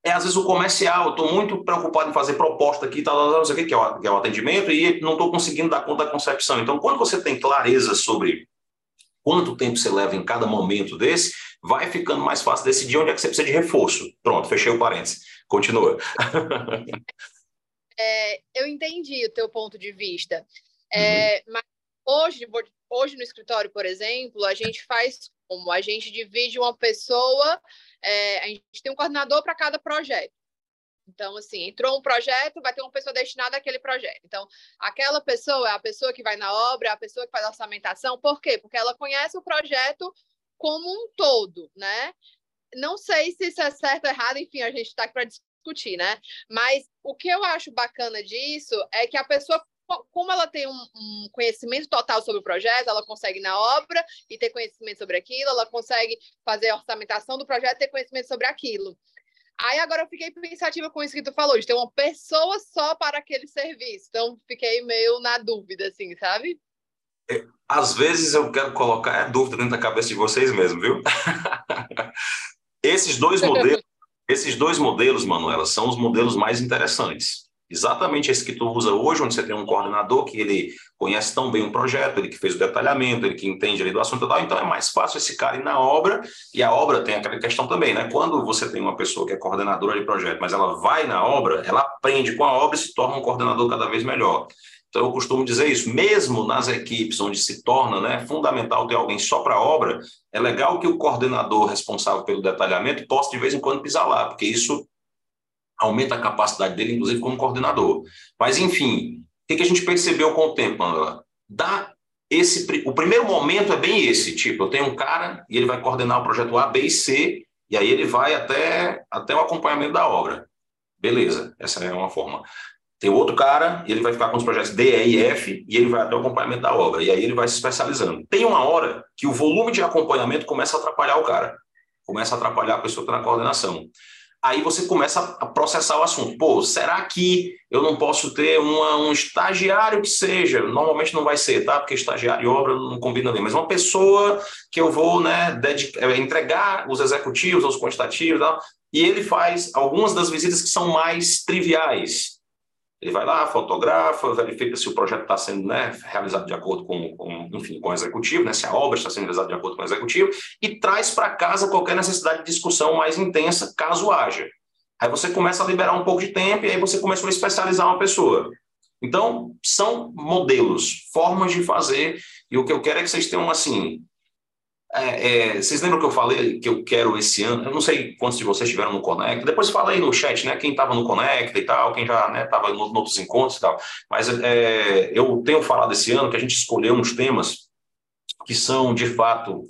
é, às vezes, o comercial. Estou muito preocupado em fazer proposta aqui, tal, tal, que, que é o, que é o atendimento, e não estou conseguindo dar conta da concepção. Então, quando você tem clareza sobre quanto tempo você leva em cada momento desse, vai ficando mais fácil decidir onde é que você precisa de reforço. Pronto, fechei o parênteses. Continua. é, eu entendi o teu ponto de vista. É, uhum. Mas hoje, hoje no escritório, por exemplo, a gente faz como? A gente divide uma pessoa, é, a gente tem um coordenador para cada projeto. Então, assim, entrou um projeto, vai ter uma pessoa destinada àquele projeto. Então, aquela pessoa é a pessoa que vai na obra, é a pessoa que faz a orçamentação. Por quê? Porque ela conhece o projeto como um todo, né? Não sei se isso é certo ou errado, enfim, a gente está aqui para discutir, né? Mas o que eu acho bacana disso é que a pessoa como ela tem um, um, conhecimento total sobre o projeto, ela consegue na obra e ter conhecimento sobre aquilo, ela consegue fazer a orçamentação do projeto e ter conhecimento sobre aquilo. Aí agora eu fiquei pensativa com isso que tu falou, de ter uma pessoa só para aquele serviço. Então fiquei meio na dúvida, assim, sabe? Às vezes eu quero colocar a dúvida dentro da cabeça de vocês mesmo, viu? esses dois modelos, esses dois modelos, Manuela, são os modelos mais interessantes. Exatamente esse que tu usa hoje, onde você tem um coordenador que ele conhece tão bem o projeto, ele que fez o detalhamento, ele que entende ali do assunto e tal, então é mais fácil esse cara ir na obra, e a obra tem aquela questão também, né? Quando você tem uma pessoa que é coordenadora de projeto, mas ela vai na obra, ela aprende com a obra e se torna um coordenador cada vez melhor. Então, eu costumo dizer isso, mesmo nas equipes onde se torna né, fundamental ter alguém só para a obra, é legal que o coordenador responsável pelo detalhamento possa, de vez em quando, pisar lá, porque isso aumenta a capacidade dele, inclusive como coordenador. Mas, enfim, o que, a gente percebeu com o tempo, Manuela? Dá esse, o primeiro momento é bem esse, tipo, eu tenho um cara e ele vai coordenar o projeto A, B e C, e aí ele vai até, até o acompanhamento da obra. Beleza, essa é uma forma. Tem outro cara, e ele vai ficar com os projetos D, E e F, e ele vai até o acompanhamento da obra, e aí ele vai se especializando. Tem uma hora que o volume de acompanhamento começa a atrapalhar o cara, começa a atrapalhar a pessoa que está na coordenação aí você começa a processar o assunto. Pô, será que eu não posso ter uma, um estagiário que seja? Normalmente não vai ser, tá? Porque estagiário e obra não combina nem, mas uma pessoa que eu vou né, é, entregar os executivos, os quantitativos, tal, e ele faz algumas das visitas que são mais triviais. Ele vai lá, fotografa, verifica se o projeto está sendo né, realizado de acordo com, com, enfim, com o executivo, né, se a obra está sendo realizada de acordo com o executivo, e traz para casa qualquer necessidade de discussão mais intensa, caso haja. Aí você começa a liberar um pouco de tempo e aí você começa a especializar uma pessoa. Então, são modelos, formas de fazer, e o que eu quero é que vocês tenham, assim, é, é, vocês lembram que eu falei que eu quero esse ano? Eu não sei quantos de vocês estiveram no Conecta. Depois fala aí no chat, né? Quem estava no Conecta e tal, quem já estava né, em outros encontros e tal. Mas é, eu tenho falado esse ano que a gente escolheu uns temas que são, de fato,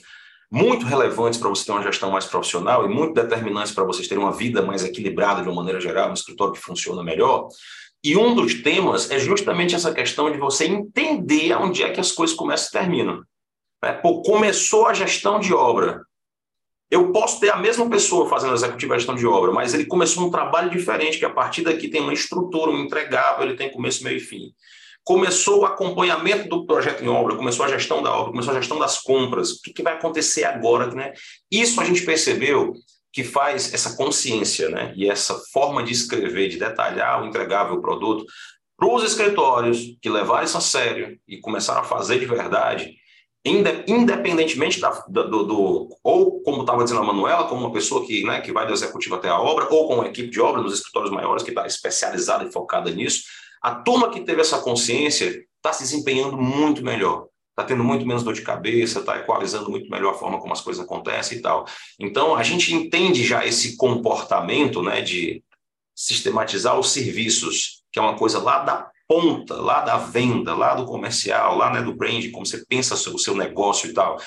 muito relevantes para você ter uma gestão mais profissional e muito determinantes para vocês terem uma vida mais equilibrada de uma maneira geral, um escritório que funciona melhor. E um dos temas é justamente essa questão de você entender onde é que as coisas começam e terminam. Né? Começou a gestão de obra. Eu posso ter a mesma pessoa fazendo a executiva a gestão de obra, mas ele começou um trabalho diferente, que a partir daqui tem uma estrutura, um entregável, ele tem começo, meio e fim. Começou o acompanhamento do projeto em obra, começou a gestão da obra, começou a gestão das compras. O que, que vai acontecer agora? Né? Isso a gente percebeu que faz essa consciência né? e essa forma de escrever, de detalhar o entregável produto para os escritórios que levaram isso a sério e começaram a fazer de verdade independentemente da, do, do, ou como estava dizendo a Manuela, como uma pessoa que, né, que vai do executivo até a obra, ou com uma equipe de obra nos escritórios maiores que está especializada e focada nisso, a turma que teve essa consciência está se desempenhando muito melhor, está tendo muito menos dor de cabeça, está equalizando muito melhor a forma como as coisas acontecem e tal. Então, a gente entende já esse comportamento né, de sistematizar os serviços, que é uma coisa lá da ponta, lá da venda, lá do comercial, lá né, do brand, como você pensa o seu negócio e tal.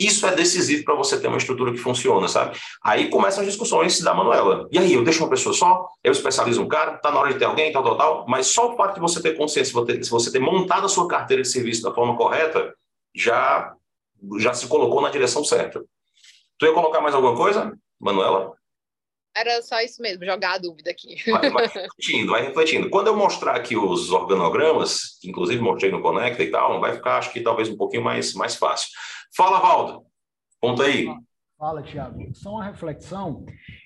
Isso é decisivo para você ter uma estrutura que funciona, sabe? Aí começam as discussões da Manuela. E aí, eu deixo uma pessoa só, eu especializo um cara, tá na hora de ter alguém, tal, tal, tal, mas só o fato de você ter consciência, se você ter montado a sua carteira de serviço da forma correta, já, já se colocou na direção certa. Tu ia colocar mais alguma coisa, Manuela? Era só isso mesmo, jogar a dúvida aqui. Vai, vai, refletindo, vai refletindo. Quando eu mostrar aqui os organogramas, que inclusive mostrei no Conecta e tal, vai ficar, acho que talvez um pouquinho mais, mais fácil. Fala, Valdo. Conta aí. Fala, Tiago. Só uma reflexão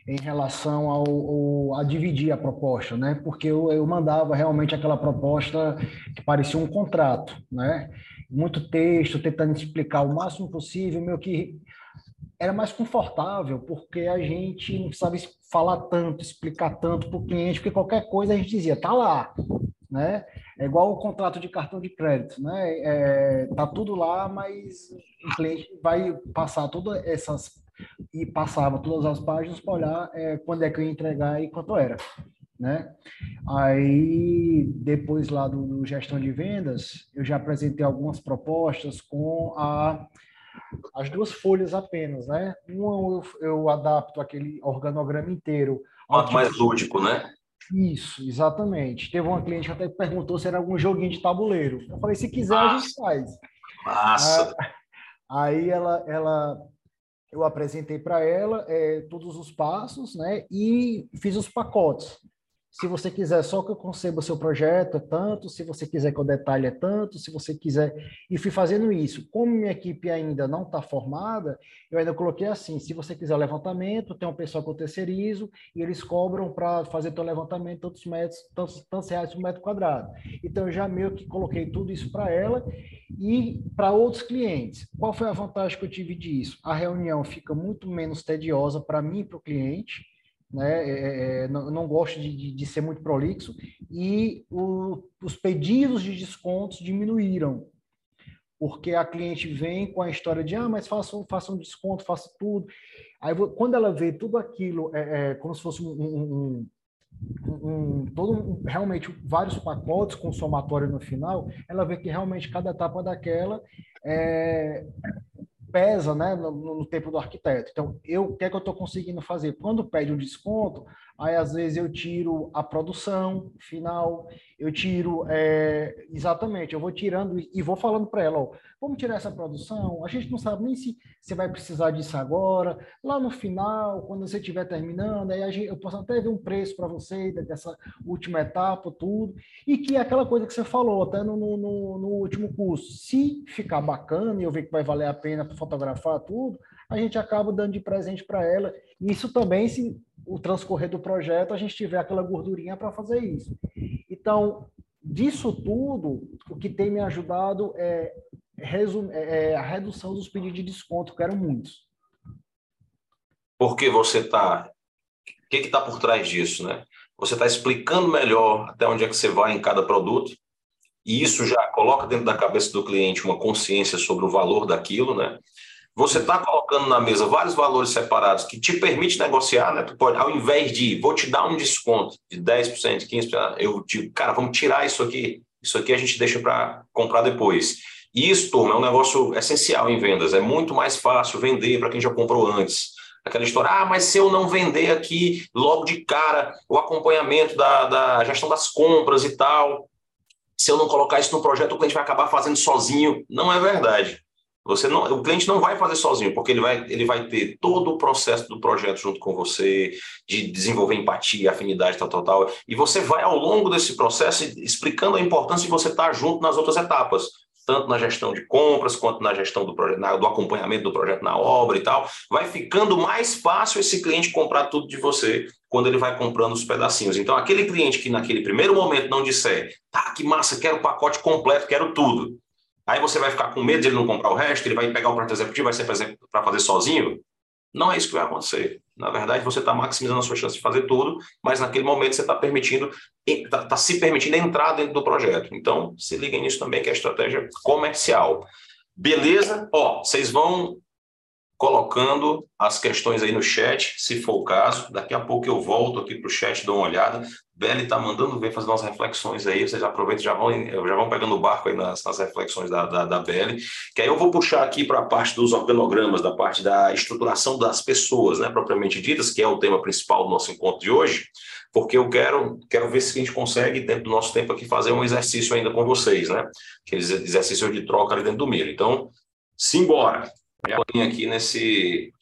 em relação ao, ao, a dividir a proposta, né? Porque eu, eu mandava realmente aquela proposta que parecia um contrato, né? Muito texto, tentando explicar o máximo possível, meio que era mais confortável, porque a gente não precisava falar tanto, explicar tanto para o cliente, porque qualquer coisa a gente dizia, tá lá, né? É igual o contrato de cartão de crédito, né? É, tá tudo lá, mas o cliente vai passar todas essas e passava todas as páginas para olhar é, quando é que eu ia entregar e quanto era, né? Aí depois lá do, do gestão de vendas, eu já apresentei algumas propostas com a as duas folhas apenas, né? Uma eu, eu adapto aquele organograma inteiro. Quanto tipo mais lúdico, né? Isso, exatamente. Teve uma cliente que até perguntou se era algum joguinho de tabuleiro. Eu falei, se quiser, Massa. a gente faz. Massa! Ah, aí ela, ela, eu apresentei para ela é, todos os passos, né? E fiz os pacotes. Se você quiser só que eu conceba o seu projeto, é tanto. Se você quiser que eu detalhe, é tanto. Se você quiser. E fui fazendo isso. Como minha equipe ainda não está formada, eu ainda coloquei assim: se você quiser levantamento, tem um pessoal que eu terceirizo e eles cobram para fazer teu levantamento tantos metros, tantos, tantos reais por metro quadrado. Então, eu já meio que coloquei tudo isso para ela e para outros clientes. Qual foi a vantagem que eu tive disso? A reunião fica muito menos tediosa para mim e para o cliente né? É, é, é, não, não, gosto de, de, de, ser muito prolixo, e o, os pedidos de descontos diminuíram, porque a cliente vem com a história de, ah, mas faça, faça um desconto, faça tudo. Aí, quando ela vê tudo aquilo, é, é como se fosse um, um, um, um todo realmente vários pacotes com somatório no final, ela vê que realmente cada etapa daquela é, pesa né, no, no, tempo do arquiteto. Então, eu, o que é que eu estou conseguindo fazer? Quando pede um desconto, aí às vezes eu tiro a produção final, eu tiro, é, exatamente, eu vou tirando e vou falando para ela, ó, vamos tirar essa produção, a gente não sabe nem se você vai precisar disso agora, lá no final, quando você estiver terminando, aí gente, eu posso até ver um preço para você dessa última etapa, tudo, e que é aquela coisa que você falou até no, no, no último curso, se ficar bacana e eu ver que vai valer a pena fotografar tudo, a gente acaba dando de presente para ela. Isso também, se o transcorrer do projeto, a gente tiver aquela gordurinha para fazer isso. Então, disso tudo, o que tem me ajudado é, é, é a redução dos pedidos de desconto, que eram muitos. Porque você está. O que está por trás disso, né? Você está explicando melhor até onde é que você vai em cada produto, e isso já coloca dentro da cabeça do cliente uma consciência sobre o valor daquilo, né? Você está colocando na mesa vários valores separados que te permite negociar, né? Tu pode, ao invés de vou te dar um desconto de 10%, 15%, eu digo, cara, vamos tirar isso aqui. Isso aqui a gente deixa para comprar depois. E isso, turma, é um negócio essencial em vendas. É muito mais fácil vender para quem já comprou antes. Aquela história, ah, mas se eu não vender aqui logo de cara o acompanhamento da, da gestão das compras e tal, se eu não colocar isso no projeto, o cliente vai acabar fazendo sozinho. Não é verdade. Você não, o cliente não vai fazer sozinho, porque ele vai, ele vai ter todo o processo do projeto junto com você, de desenvolver empatia, afinidade, tal, tal, tal. E você vai, ao longo desse processo, explicando a importância de você estar junto nas outras etapas, tanto na gestão de compras, quanto na gestão do, projeto, do acompanhamento do projeto na obra e tal. Vai ficando mais fácil esse cliente comprar tudo de você quando ele vai comprando os pedacinhos. Então, aquele cliente que naquele primeiro momento não disser, tá, que massa, quero o pacote completo, quero tudo Aí você vai ficar com medo de ele não comprar o resto, ele vai pegar o projeto executivo, vai ser para fazer sozinho. Não é isso que vai acontecer. Na verdade, você está maximizando a sua chance de fazer tudo, mas naquele momento você está permitindo, está tá se permitindo entrar dentro do projeto. Então, se liguem nisso também, que é a estratégia comercial. Beleza? Ó, vocês vão colocando as questões aí no chat, se for o caso. Daqui a pouco eu volto aqui para o chat, dou uma olhada. Beli está mandando ver, fazer umas reflexões aí, vocês aproveitam já vão, já vão pegando o barco aí nas, nas reflexões da, da, da Beli, que aí eu vou puxar aqui para a parte dos organogramas, da parte da estruturação das pessoas, né, propriamente ditas, que é o tema principal do nosso encontro de hoje, porque eu quero, quero ver se a gente consegue, dentro do nosso tempo aqui, fazer um exercício ainda com vocês, né, aqueles exercícios de troca ali dentro do milho. Então, simbora! Aqui nesse,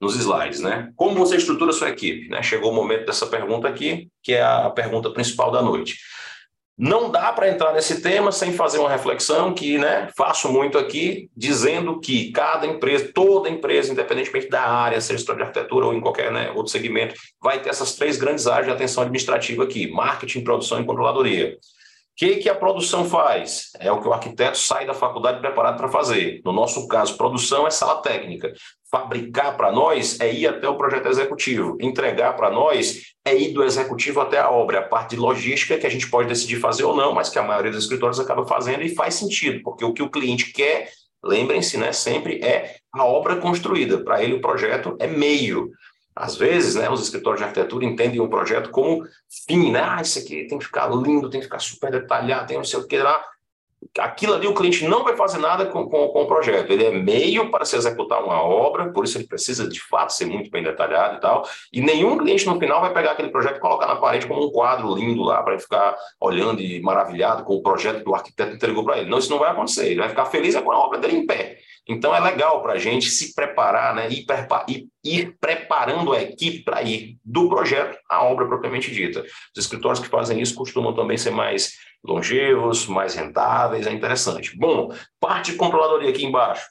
nos slides, né? Como você estrutura a sua equipe? Né? Chegou o momento dessa pergunta aqui, que é a pergunta principal da noite. Não dá para entrar nesse tema sem fazer uma reflexão que, né, faço muito aqui, dizendo que cada empresa, toda empresa, independentemente da área, seja de arquitetura ou em qualquer né, outro segmento, vai ter essas três grandes áreas de atenção administrativa aqui: marketing, produção e controladoria. Que, que a produção faz? É o que o arquiteto sai da faculdade preparado para fazer. No nosso caso, produção é sala técnica. Fabricar para nós é ir até o projeto executivo. Entregar para nós é ir do executivo até a obra. A parte de logística que a gente pode decidir fazer ou não, mas que a maioria dos escritórios acaba fazendo e faz sentido, porque o que o cliente quer, lembrem-se, né, sempre é a obra construída. Para ele, o projeto é meio. Às vezes, né, os escritórios de arquitetura entendem um projeto como fim, né? Ah, isso aqui tem que ficar lindo, tem que ficar super detalhado, tem não sei o que lá. Aquilo ali o cliente não vai fazer nada com, com, com, o projeto. Ele é meio para se executar uma obra, por isso ele precisa de fato ser muito bem detalhado e tal. E nenhum cliente no final vai pegar aquele projeto e colocar na parede como um quadro lindo lá para ele ficar olhando e maravilhado com o projeto que o arquiteto entregou para ele. Não, isso não vai acontecer. Ele vai ficar feliz é com a obra dele em pé. Então é legal para a gente se preparar, né, ir, ir, ir preparando a equipe para ir do projeto à obra propriamente dita. Os escritórios que fazem isso costumam também ser mais longevos, mais rentáveis, é interessante. Bom, parte de controladoria aqui embaixo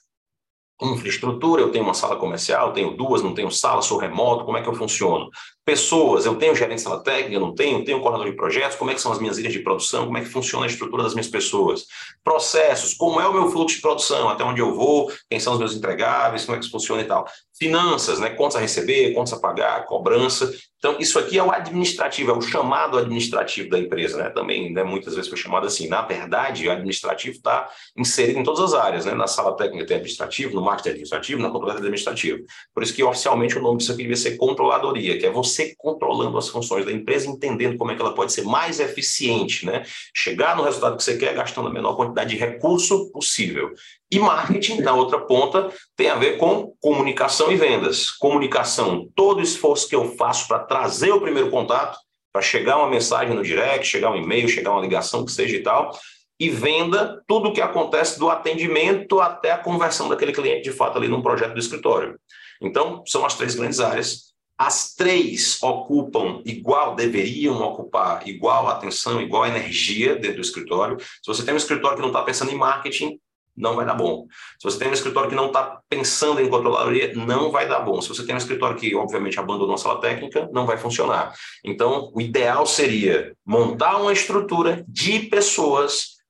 infraestrutura, eu tenho uma sala comercial, tenho duas, não tenho sala, sou remoto, como é que eu funciono? Pessoas, eu tenho gerente de sala técnica, não tenho, tenho coordenador de projetos, como é que são as minhas ilhas de produção, como é que funciona a estrutura das minhas pessoas? Processos, como é o meu fluxo de produção, até onde eu vou, quem são os meus entregáveis, como é que isso funciona e tal. Finanças, né? contas a receber, contas a pagar, cobrança. Então, isso aqui é o administrativo, é o chamado administrativo da empresa, né? Também, né, muitas vezes foi chamado assim. Na verdade, o administrativo está inserido em todas as áreas, né? Na sala técnica tem administrativo, no marketing administrativo, na controladoria administrativo. Por isso que, oficialmente, o nome disso aqui devia ser controladoria, que é você controlando as funções da empresa, entendendo como é que ela pode ser mais eficiente, né? Chegar no resultado que você quer gastando a menor quantidade de recurso possível. E marketing, na outra ponta, tem a ver com comunicação e vendas. Comunicação, todo esforço que eu faço para trazer o primeiro contato, para chegar uma mensagem no direct, chegar um e-mail, chegar uma ligação, que seja e tal. E venda, tudo o que acontece do atendimento até a conversão daquele cliente, de fato, ali num projeto do escritório. Então, são as três grandes áreas. As três ocupam igual, deveriam ocupar igual atenção, igual energia dentro do escritório. Se você tem um escritório que não está pensando em marketing, não vai dar bom. Se você tem um escritório que não está pensando em controladoria, não vai dar bom. Se você tem um escritório que, obviamente, abandonou a sala técnica, não vai funcionar. Então, o ideal seria montar uma estrutura de pessoas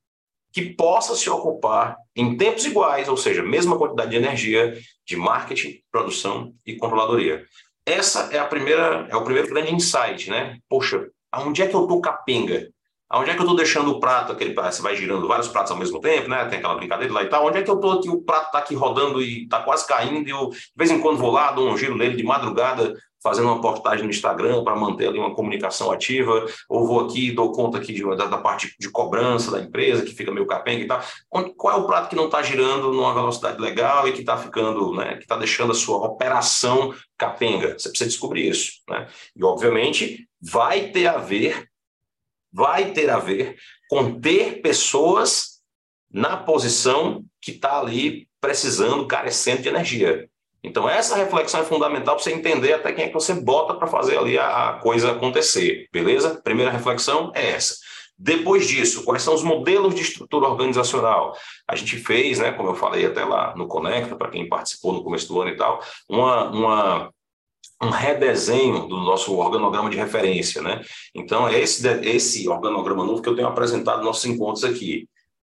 que possa se ocupar em tempos iguais, ou seja, mesma quantidade de energia, de marketing, produção e controladoria. Essa é a primeira, é o primeiro grande insight, né? Poxa, aonde é que eu estou capenga? Onde é que eu estou deixando o prato, aquele você vai girando vários pratos ao mesmo tempo, né? Tem aquela brincadeira lá e tal. Onde é que eu estou aqui, o prato está aqui rodando e está quase caindo, e eu, de vez em quando, vou lá, dou um giro nele de madrugada, fazendo uma postagem no Instagram para manter ali uma comunicação ativa, ou vou aqui dou conta aqui de, da, da, parte de cobrança da empresa, que fica meio capenga e tal. Qual é o prato que não está girando numa velocidade legal e que está ficando, né? Que está deixando a sua operação capenga? Você precisa descobrir isso, né? E, obviamente, vai ter a ver vai ter a ver com ter pessoas na posição que está ali precisando, carecendo de energia. Então, essa reflexão é fundamental para você entender até quem é que você bota para fazer ali a, a coisa acontecer, beleza? Primeira reflexão é essa. Depois disso, quais são os modelos de estrutura organizacional? A gente fez, né, como eu falei até lá no Conecta, para quem participou no começo do ano e tal, uma, uma um redesenho do nosso organograma de referência, né? Então, é esse, esse organograma novo que eu tenho apresentado nos nossos encontros aqui.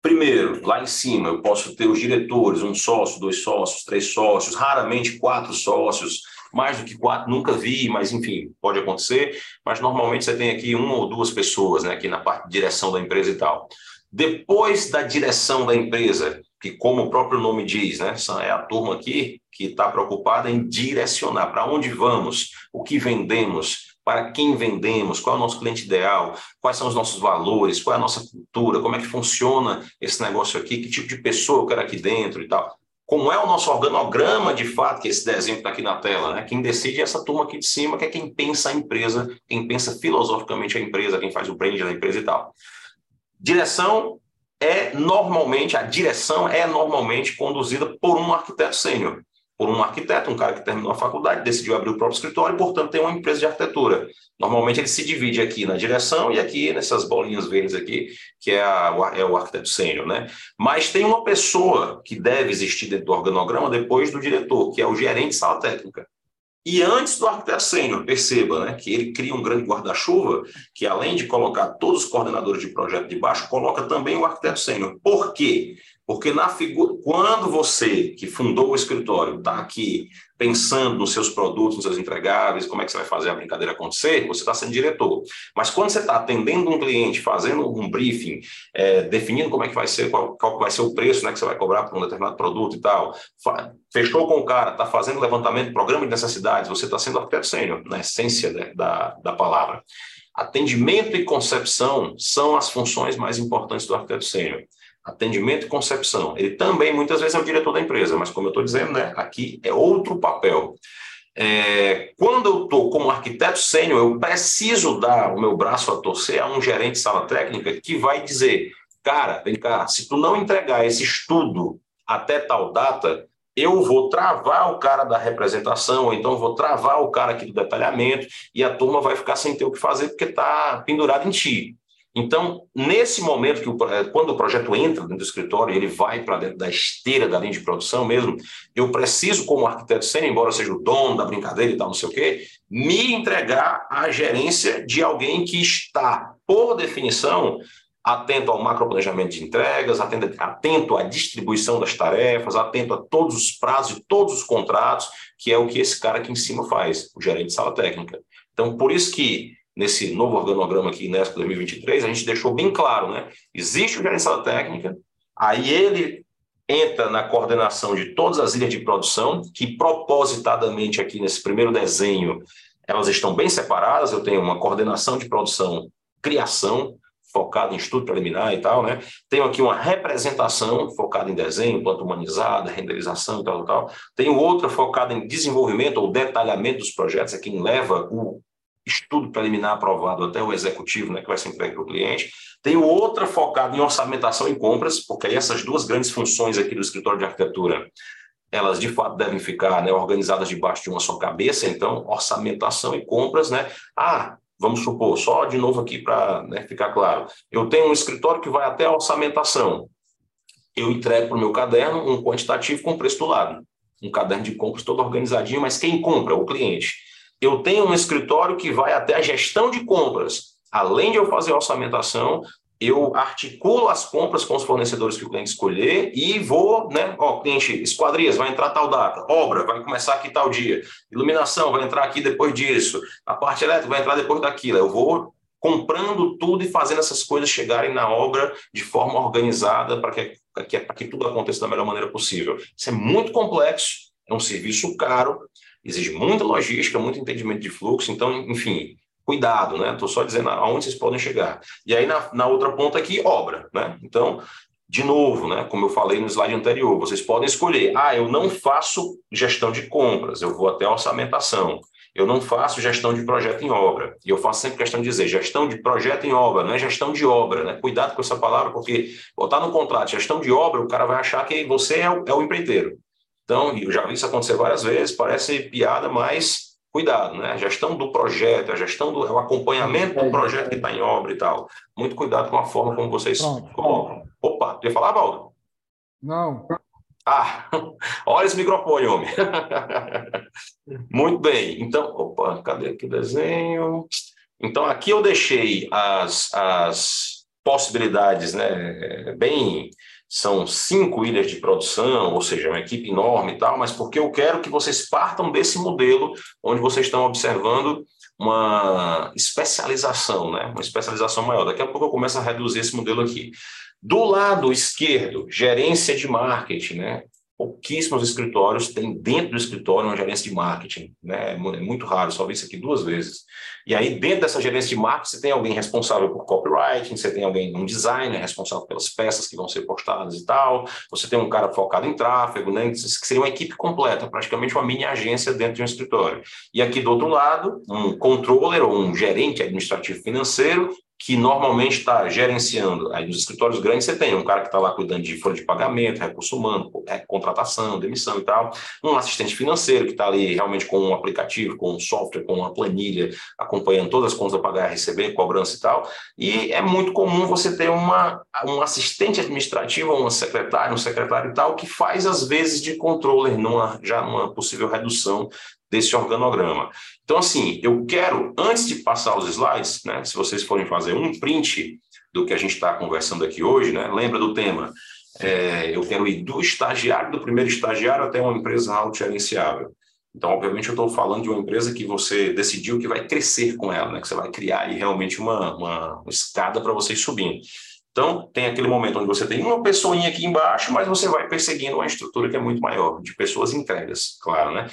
Primeiro, lá em cima, eu posso ter os diretores, um sócio, dois sócios, três sócios, raramente quatro sócios, mais do que quatro, nunca vi, mas enfim, pode acontecer. Mas normalmente você tem aqui uma ou duas pessoas, né, aqui na parte de direção da empresa e tal. Depois da direção da empresa, que como o próprio nome diz, né, é a turma aqui que está preocupada em direcionar para onde vamos, o que vendemos, para quem vendemos, qual é o nosso cliente ideal, quais são os nossos valores, qual é a nossa cultura, como é que funciona esse negócio aqui, que tipo de pessoa eu quero aqui dentro e tal. Como é o nosso organograma de fato, que esse desenho está aqui na tela, né? Quem decide é essa turma aqui de cima, que é quem pensa a empresa, quem pensa filosoficamente a empresa, quem faz o brand da empresa e tal. Direção é normalmente, a direção é normalmente conduzida por um arquiteto sênior por um arquiteto, um cara que terminou a faculdade, decidiu abrir o próprio escritório portanto, tem uma empresa de arquitetura. Normalmente ele se divide aqui na direção e aqui nessas bolinhas verdes aqui, que é, a, é o arquiteto sênior, né? Mas tem uma pessoa que deve existir dentro do organograma depois do diretor, que é o gerente de sala técnica. E antes do arquiteto sênior, perceba né, que ele cria um grande guarda-chuva, que além de colocar todos os coordenadores de projeto de baixo, coloca também o arquiteto sênior. Por quê? Porque na figura, quando você que fundou o escritório está aqui pensando nos seus produtos, nos seus entregáveis, como é que você vai fazer a brincadeira acontecer, você está sendo diretor. Mas quando você está atendendo um cliente, fazendo um briefing, é, definindo como é que vai ser, qual, qual vai ser o preço né, que você vai cobrar por um determinado produto e tal, fechou com o cara, está fazendo levantamento, programa de necessidades, você está sendo arquiteto sênior, na essência né, da, da palavra. Atendimento e concepção são as funções mais importantes do arquiteto sênior atendimento e concepção. Ele também, muitas vezes, é o diretor da empresa, mas, como eu estou dizendo, né, aqui é outro papel. É, quando eu estou como arquiteto sênior, eu preciso dar o meu braço a torcer a um gerente de sala técnica que vai dizer, cara, vem cá, se tu não entregar esse estudo até tal data, eu vou travar o cara da representação, ou então vou travar o cara aqui do detalhamento, e a turma vai ficar sem ter o que fazer porque está pendurado em ti. Então, nesse momento, que o, eh, quando o projeto entra dentro do escritório, ele vai para dentro da esteira da linha de produção mesmo, eu preciso, como arquiteto sênior, embora seja o dono da brincadeira e tal, não sei o quê, me entregar à gerência de alguém que está, por definição, atento ao macroplanejamento de entregas, atento, à distribuição das tarefas, atento a todos os prazos e todos os contratos, que é o que esse cara aqui em cima faz, o gerente de sala técnica. Então, por isso que nesse novo organograma aqui, NESP 2023, a gente deixou bem claro, né? Existe o sala técnica, aí ele entra na coordenação de todas as ilhas de produção, que propositadamente aqui nesse primeiro desenho, elas estão bem separadas, eu tenho uma coordenação de produção, criação, focada em estudo preliminar e tal, né? Tenho aqui uma representação focada em desenho, planta humanizada, renderização e tal, tal. Tenho outra focada em desenvolvimento ou detalhamento dos projetos, é quem leva o estudo preliminar aprovado até o executivo, né, que vai ser entregue para o cliente. Tenho outra focada em orçamentação e compras, porque aí essas duas grandes funções aqui do escritório de arquitetura, elas de fato devem ficar né, organizadas debaixo de uma só cabeça, então orçamentação e compras, né? Ah, vamos supor, só de novo aqui para né, ficar claro, eu tenho um escritório que vai até a orçamentação, eu entrego para o meu caderno um quantitativo com preço do lado, um caderno de compras todo organizadinho, mas quem compra? O cliente eu tenho um escritório que vai até a gestão de compras. Além de eu fazer a orçamentação, eu articulo as compras com os fornecedores que o cliente escolher e vou, né? Ó, cliente, esquadrias, vai entrar tal data, obra, vai começar aqui tal dia, iluminação, vai entrar aqui depois disso, a parte elétrica vai entrar depois daquilo. Eu vou comprando tudo e fazendo essas coisas chegarem na obra de forma organizada para que, que, que tudo aconteça da melhor maneira possível. Isso é muito complexo, é um serviço caro, exige muita logística, muito entendimento de fluxo, então, enfim, cuidado, né? Estou só dizendo aonde vocês podem chegar. E aí, na, na outra ponta aqui, obra, né? Então, de novo, né? Como eu falei no slide anterior, vocês podem escolher, ah, eu não faço gestão de compras, eu vou até orçamentação. Eu não faço gestão de projeto em obra. E eu faço sempre questão de dizer gestão de projeto em obra, não é gestão de obra, né? Cuidado com essa palavra, porque botar no contrato gestão de obra, o cara vai achar que você é o, é o empreiteiro. Então, eu já vi isso acontecer várias vezes, parece piada, mas cuidado, né? A gestão do projeto, a gestão do é o acompanhamento do projeto que está em obra e tal. Muito cuidado com a forma como vocês Pronto. colocam. Opa, tu ia falar, Valdo? Não. Ah, olha esse microfone, homem. Muito bem. Então, opa, cadê aqui o desenho? Então, aqui eu deixei as, as possibilidades, né, bem são cinco ilhas de produção, ou seja, uma equipe enorme e tal, mas porque eu quero que vocês partam desse modelo onde vocês estão observando uma especialização, né? uma especialização maior. Daqui a pouco eu começo a reduzir esse modelo aqui. Do lado esquerdo, gerência de marketing, né? Pouquíssimos escritórios têm dentro do escritório uma gerência de marketing, né? É, é muito raro, só vi isso aqui duas vezes. E aí, dentro dessa gerência de marketing, você tem alguém responsável por copywriting, você tem alguém, um designer responsável pelas peças que vão ser postadas e tal, você tem um cara focado em tráfego, né? Que seria uma equipe completa, praticamente uma mini agência dentro de um escritório. E aqui do outro lado, um controller ou um gerente administrativo financeiro que normalmente está gerenciando, aí nos escritórios grandes você tem um cara que está lá cuidando de folha de pagamento, recurso humano, é, contratação, demissão e tal, um assistente financeiro que está ali realmente com um aplicativo, com um software, com uma planilha, acompanhando todas as contas a pagar, receber, cobrança e tal, e é muito comum você ter uma, um assistente administrativo, uma secretária, um secretário e tal, que faz às vezes de controller numa, já numa possível redução desse organograma. Então, assim, eu quero, antes de passar os slides, né, se vocês forem fazer um print do que a gente está conversando aqui hoje, né, lembra do tema? É, eu quero ir do estagiário, do primeiro estagiário até uma empresa autogerenciável. Então, obviamente, eu estou falando de uma empresa que você decidiu que vai crescer com ela, né, que você vai criar aí realmente uma, uma, escada para vocês subindo. Então, tem aquele momento onde você tem uma pessoinha aqui embaixo, mas você vai perseguindo uma estrutura que é muito maior, de pessoas entregas, claro, né?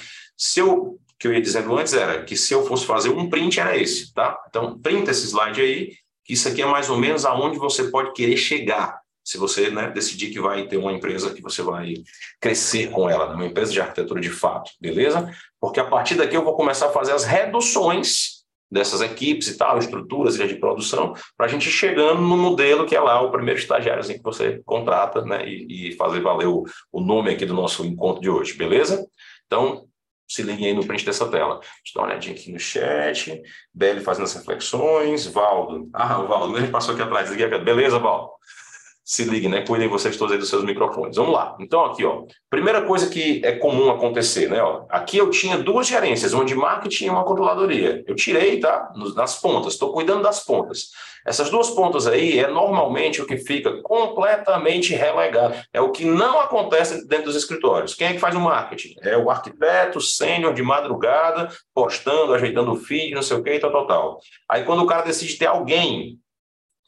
Se eu, que eu ia dizendo antes era que se eu fosse fazer um print era esse, tá? Então, printa esse slide aí, que isso aqui é mais ou menos aonde você pode querer chegar, se você né, decidir que vai ter uma empresa que você vai crescer com ela, né? uma empresa de arquitetura de fato, beleza? Porque a partir daqui eu vou começar a fazer as reduções dessas equipes e tal, estruturas de produção, para a gente chegando no modelo que é lá o primeiro estagiário que você contrata né, e, e fazer valer o, o nome aqui do nosso encontro de hoje, beleza? Então, se liguem aí no print dessa tela. Deixa eu dar uma olhadinha aqui no chat. Beli fazendo as reflexões. Valdo. Ah, o Valdo, ele passou aqui atrás. Beleza, Valdo? se liguem, né? Cuidem vocês todos aí dos seus microfones. Vamos lá. Então, aqui, ó. Primeira coisa que é comum acontecer, né? Ó, aqui eu tinha duas gerências, uma de marketing e uma controladoria. Eu tirei, tá? Nas pontas, estou cuidando das pontas. Essas duas pontas aí é normalmente o que fica completamente relegado. É o que não acontece dentro dos escritórios. Quem é que faz o marketing? É o arquiteto sênior de madrugada, postando, ajeitando o feed, não sei o que, tal, tal, tal. Aí quando o cara decide ter alguém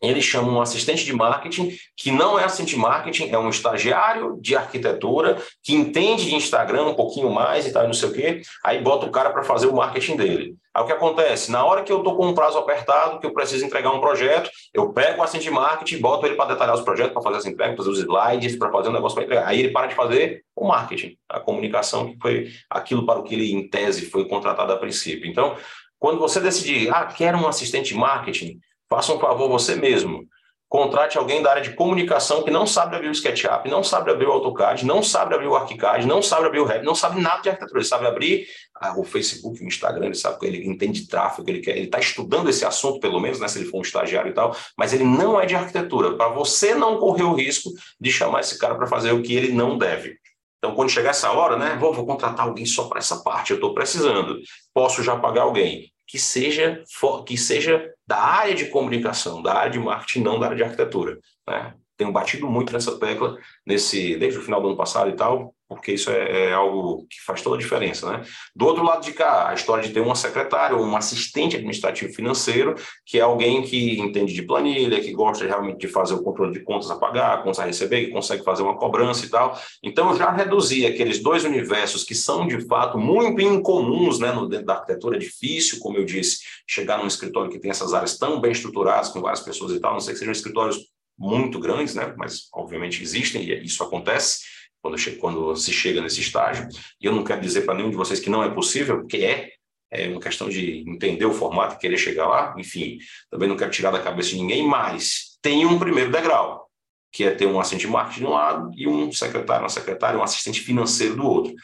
ele chama um assistente de marketing, que não é assistente de marketing, é um estagiário de arquitetura, que entende de Instagram um pouquinho mais e tal, não sei o quê, aí bota o cara para fazer o marketing dele. Aí o que acontece? Na hora que eu estou com um prazo apertado, que eu preciso entregar um projeto, eu pego o assistente de marketing, boto ele para detalhar os projetos, para fazer as entregas, fazer os slides, para fazer um negócio para entregar. Aí ele para de fazer o marketing, a comunicação, que foi aquilo para o que ele, em tese, foi contratado a princípio. Então, quando você decidir, ah, quero um assistente de marketing, Faça um favor você mesmo. Contrate alguém da área de comunicação que não sabe abrir o SketchUp, não sabe abrir o AutoCAD, não sabe abrir o ArchiCAD, não sabe abrir o Revit, não sabe nada de arquitetura. Ele sabe abrir ah, o Facebook, o Instagram, ele sabe que ele entende de tráfego, ele quer, ele está estudando esse assunto, pelo menos, né, se ele for um estagiário e tal, mas ele não é de arquitetura. Para você não correr o risco de chamar esse cara para fazer o que ele não deve. Então, quando chegar essa hora, né, vou, vou contratar alguém só para essa parte, eu estou precisando. Posso já pagar alguém que seja, que seja da área de comunicação, da área de marketing, não da área de arquitetura. Né? Tenho batido muito nessa tecla nesse, desde o final do ano passado e tal, porque isso é, é, algo que faz toda a diferença. Né? Do outro lado de cá, a história de ter uma secretária ou um assistente administrativo financeiro, que é alguém que entende de planilha, que gosta realmente de fazer o controle de contas a pagar, contas a receber, que consegue fazer uma cobrança e tal. Então, eu já reduzi aqueles dois universos que são, de fato, muito incomuns né, no, dentro da arquitetura. É difícil, como eu disse, chegar num escritório que tem essas áreas tão bem estruturadas, com várias pessoas e tal, não sei que sejam escritórios muito grandes, né? mas obviamente existem e isso acontece quando, quando se chega nesse estágio. E eu não quero dizer para nenhum de vocês que não é possível, porque é, é uma questão de entender o formato e querer chegar lá. Enfim, também não quero tirar da cabeça de ninguém, mas tem um primeiro degrau, que é ter um assistente de marketing de um lado e um secretário, uma secretária, um assistente financeiro do outro.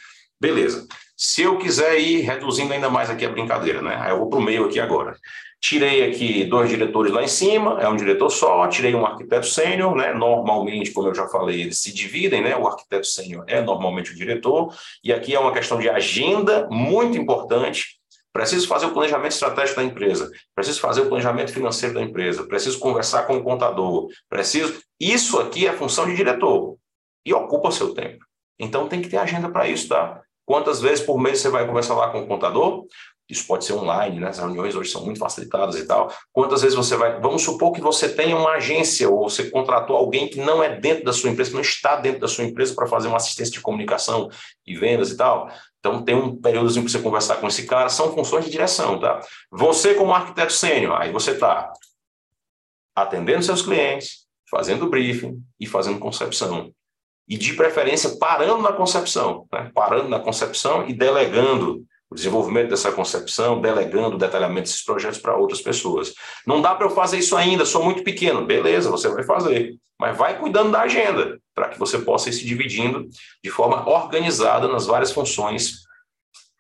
Beleza. Se eu quiser ir reduzindo ainda mais aqui a brincadeira, né? Aí eu vou para o meio aqui agora. Tirei aqui dois diretores lá em cima, é um diretor só, tirei um arquiteto sênior, né? Normalmente, como eu já falei, eles se dividem, né? O arquiteto sênior é normalmente o diretor, e aqui é uma questão de agenda muito importante. Preciso fazer o planejamento estratégico da empresa, preciso fazer o planejamento financeiro da empresa, preciso conversar com o contador, preciso. Isso aqui é função de diretor e ocupa seu tempo. Então tem que ter agenda para isso, tá? Quantas vezes por mês você vai conversar lá com o contador? Isso pode ser online, né? As reuniões hoje são muito facilitadas e tal. Quantas vezes você vai. Vamos supor que você tenha uma agência ou você contratou alguém que não é dentro da sua empresa, não está dentro da sua empresa para fazer uma assistência de comunicação e vendas e tal. Então, tem um períodozinho para você conversar com esse cara, são funções de direção, tá? Você, como arquiteto sênior, aí você está atendendo seus clientes, fazendo briefing e fazendo concepção. E, de preferência, parando na concepção, né? parando na concepção e delegando o desenvolvimento dessa concepção, delegando o detalhamento desses projetos para outras pessoas. Não dá para eu fazer isso ainda, sou muito pequeno. Beleza, você vai fazer. Mas vai cuidando da agenda, para que você possa ir se dividindo de forma organizada nas várias funções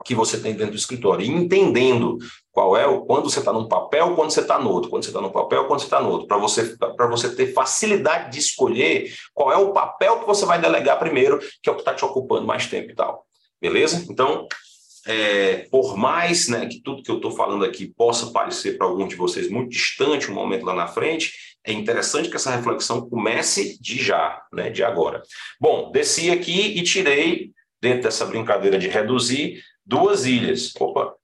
que você tem dentro do escritório. E entendendo qual é o quando você está num papel, quando você está no outro, quando você está no papel, quando você está no outro, para você, você ter facilidade de escolher qual é o papel que você vai delegar primeiro, que é o que está te ocupando mais tempo e tal. Beleza? Então, é, por mais né, que tudo que eu estou falando aqui possa parecer para algum de vocês muito distante um momento lá na frente, é interessante que essa reflexão comece de já, né, de agora. Bom, desci aqui e tirei, dentro dessa brincadeira de reduzir, duas ilhas. Opa,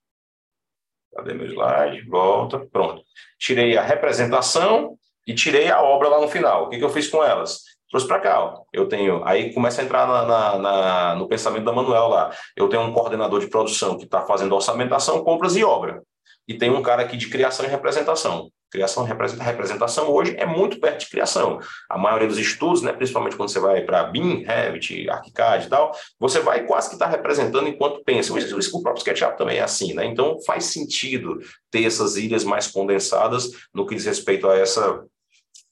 cadê meu slide? Volta, pronto. Tirei a representação e tirei a obra lá no final. O que, que eu fiz com elas? Trouxe para cá. Ó. Eu tenho, aí começa a entrar na, na, na, no pensamento da Manuel lá. Eu tenho um coordenador de produção que está fazendo orçamentação, compras e obra. E tem um cara aqui de criação e representação. Criação representação hoje é muito perto de criação. A maioria dos estudos, né, principalmente quando você vai para BIM, Revit, ArchiCAD e tal, você vai quase que estar tá representando enquanto pensa. O próprio SketchUp também é assim, né? Então faz sentido ter essas ilhas mais condensadas no que diz respeito a essa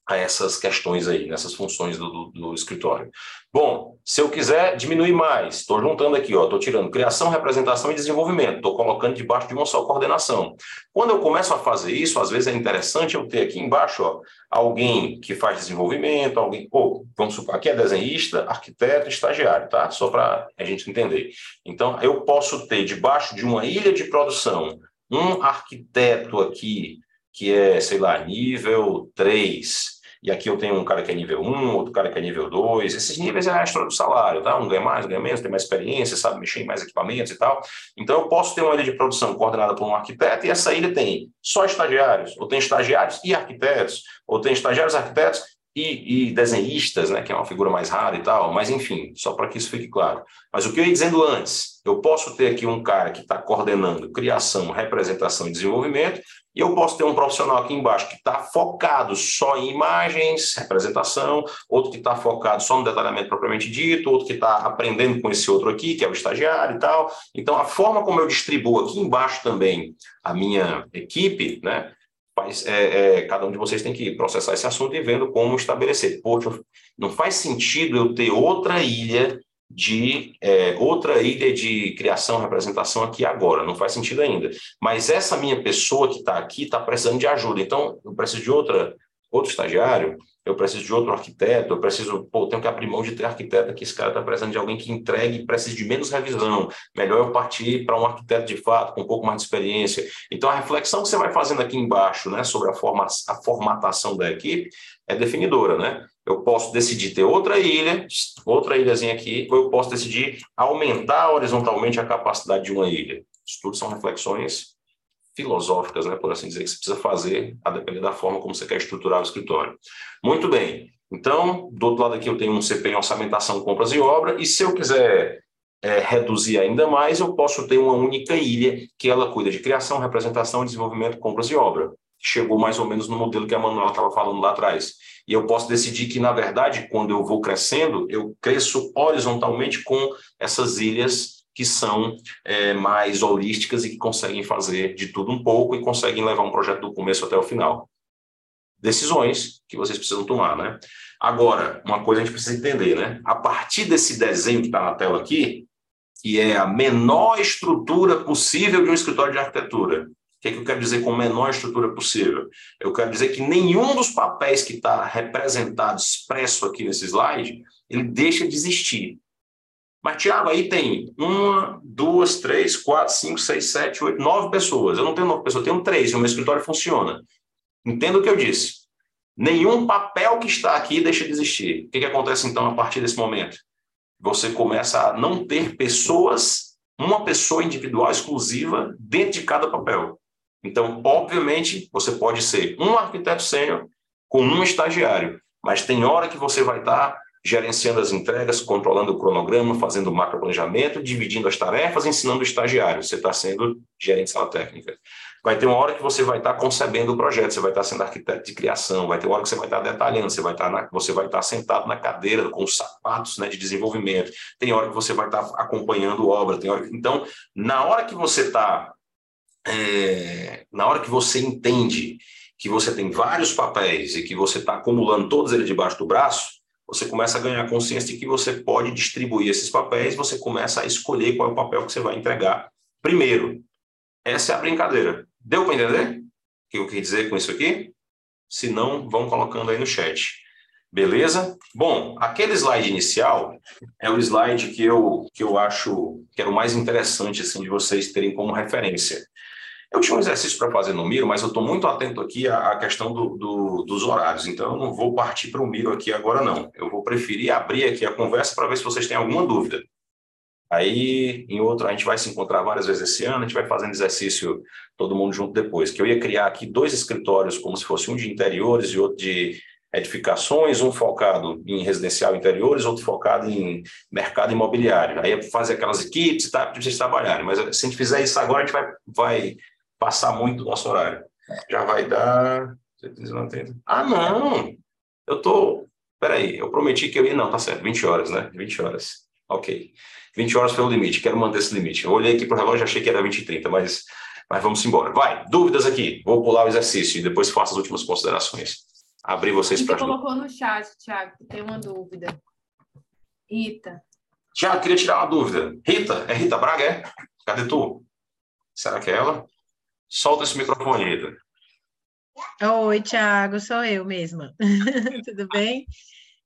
a essas questões aí, nessas funções do, do, do escritório. Bom, se eu quiser diminuir mais, estou juntando aqui, estou tirando criação, representação e desenvolvimento, estou colocando debaixo de uma só coordenação. Quando eu começo a fazer isso, às vezes é interessante eu ter aqui embaixo ó, alguém que faz desenvolvimento, alguém, ou vamos supor, aqui é desenhista, arquiteto, estagiário, tá? Só para a gente entender. Então, eu posso ter debaixo de uma ilha de produção um arquiteto aqui que é, sei lá, nível 3, e aqui eu tenho um cara que é nível 1, outro cara que é nível 2. Esses níveis é a história do salário, tá? Um ganha mais, ganha menos, tem mais experiência, sabe mexer em mais equipamentos e tal. Então eu posso ter uma ilha de produção coordenada por um arquiteto e essa ilha tem só estagiários, ou tem estagiários e arquitetos, ou tem estagiários, arquitetos e, e, desenhistas, né, que é uma figura mais rara e tal, mas enfim, só para que isso fique claro. Mas o que eu ia dizendo antes, eu posso ter aqui um cara que está coordenando criação, representação e desenvolvimento, e eu posso ter um profissional aqui embaixo que está focado só em imagens, representação, outro que está focado só no detalhamento propriamente dito, outro que está aprendendo com esse outro aqui, que é o estagiário e tal. Então, a forma como eu distribuo aqui embaixo também a minha equipe, né? Faz, é, é, cada um de vocês tem que processar esse assunto e vendo como estabelecer. Poxa, não faz sentido eu ter outra ilha de é, outra ilha de criação, representação aqui agora, não faz sentido ainda. Mas essa minha pessoa que está aqui está precisando de ajuda, então eu preciso de outra, outro estagiário, eu preciso de outro arquiteto, eu preciso, pô, tenho que abrir mão de ter arquiteto aqui, esse cara está precisando de alguém que entregue precisa de menos revisão, melhor eu partir para um arquiteto de fato, com um pouco mais de experiência. Então, a reflexão que você vai fazendo aqui embaixo, né, sobre a, forma, a formatação da equipe, é definidora, né? Eu posso decidir ter outra ilha, outra ilhazinha aqui, ou eu posso decidir aumentar horizontalmente a capacidade de uma ilha. Isso tudo são reflexões filosóficas, né, por assim dizer, que você precisa fazer a depender da forma como você quer estruturar o escritório. Muito bem. Então, do outro lado aqui eu tenho um CP em orçamentação, compras e obra, e se eu quiser é, reduzir ainda mais, eu posso ter uma única ilha que ela cuida de criação, representação, desenvolvimento, compras e obra. Chegou mais ou menos no modelo que a Manuela estava falando lá atrás. E eu posso decidir que, na verdade, quando eu vou crescendo, eu cresço horizontalmente com essas ilhas que são é, mais holísticas e que conseguem fazer de tudo um pouco e conseguem levar um projeto do começo até o final. Decisões que vocês precisam tomar, né? Agora, uma coisa a gente precisa entender, né? A partir desse desenho que está na tela aqui, que é a menor estrutura possível de um escritório de arquitetura, que, é que eu quero dizer com menor estrutura possível? Eu quero dizer que nenhum dos papéis que está representado, expresso aqui nesse slide, ele deixa de existir. Mas, Tiago, aí tem uma, duas, três, quatro, cinco, seis, sete, oito, nove pessoas. Eu não tenho nove pessoas, eu tenho três, e o meu escritório funciona. Entenda o que eu disse. Nenhum papel que está aqui deixa de existir. O que, que acontece, então, a partir desse momento? Você começa a não ter pessoas, uma pessoa individual exclusiva dentro de cada papel. Então, obviamente, você pode ser um arquiteto sênior com um estagiário, mas tem hora que você vai estar gerenciando as entregas, controlando o cronograma, fazendo o macroplanejamento, dividindo as tarefas, ensinando o estagiário. Você está sendo gerente de sala técnica. Vai ter uma hora que você vai estar concebendo o projeto, você vai estar sendo arquiteto de criação, vai ter uma hora que você vai estar detalhando, você vai estar, na, você vai estar sentado na cadeira com os sapatos né, de desenvolvimento, tem hora que você vai estar acompanhando obra, tem hora... então, na hora que você está é, na hora que você entende que você tem vários papéis e que você está acumulando todos eles debaixo do braço, você começa a ganhar consciência de que você pode distribuir esses papéis, você começa a escolher qual é o papel que você vai entregar primeiro. Essa é a brincadeira. Deu para entender o que eu quis dizer com isso aqui? Se não, vão colocando aí no chat. Beleza? Bom, aquele slide inicial é o slide que eu, que eu acho que era o mais interessante assim, de vocês terem como referência. Eu tinha um exercício para fazer no Miro, mas eu estou muito atento aqui à, questão do, do, dos horários, então eu não vou partir para o Miro aqui agora, não. Eu vou preferir abrir aqui a conversa para ver se vocês têm alguma dúvida. Aí, em outro, a gente vai se encontrar várias vezes esse ano, a gente vai fazendo exercício todo mundo junto depois. Que eu ia criar aqui dois escritórios, como se fosse um de interiores e outro de edificações, um focado em residencial interiores, outro focado em mercado imobiliário. Aí fazer aquelas equipes tá, para vocês trabalharem. Mas se a gente fizer isso agora, a gente vai, vai passar muito do nosso horário. Já vai dar Ah, não! Eu tô. Peraí, eu prometi que eu ia. Não, tá certo, 20 horas, né? 20 horas. Ok. 20 horas foi o limite, quero manter esse limite. Eu olhei aqui para o relógio achei que era 20 e 30, mas, mas vamos embora. Vai, dúvidas aqui. Vou pular o exercício e depois faço as últimas considerações. Abrir vocês para Você colocou no chat, Tiago, que tem uma dúvida. Rita. Tiago, queria tirar uma dúvida. Rita, é Rita Braga, é? Cadê tu? Será que é ela? Solta esse microfone, Rita. Oi, Tiago, sou eu mesma. tudo bem?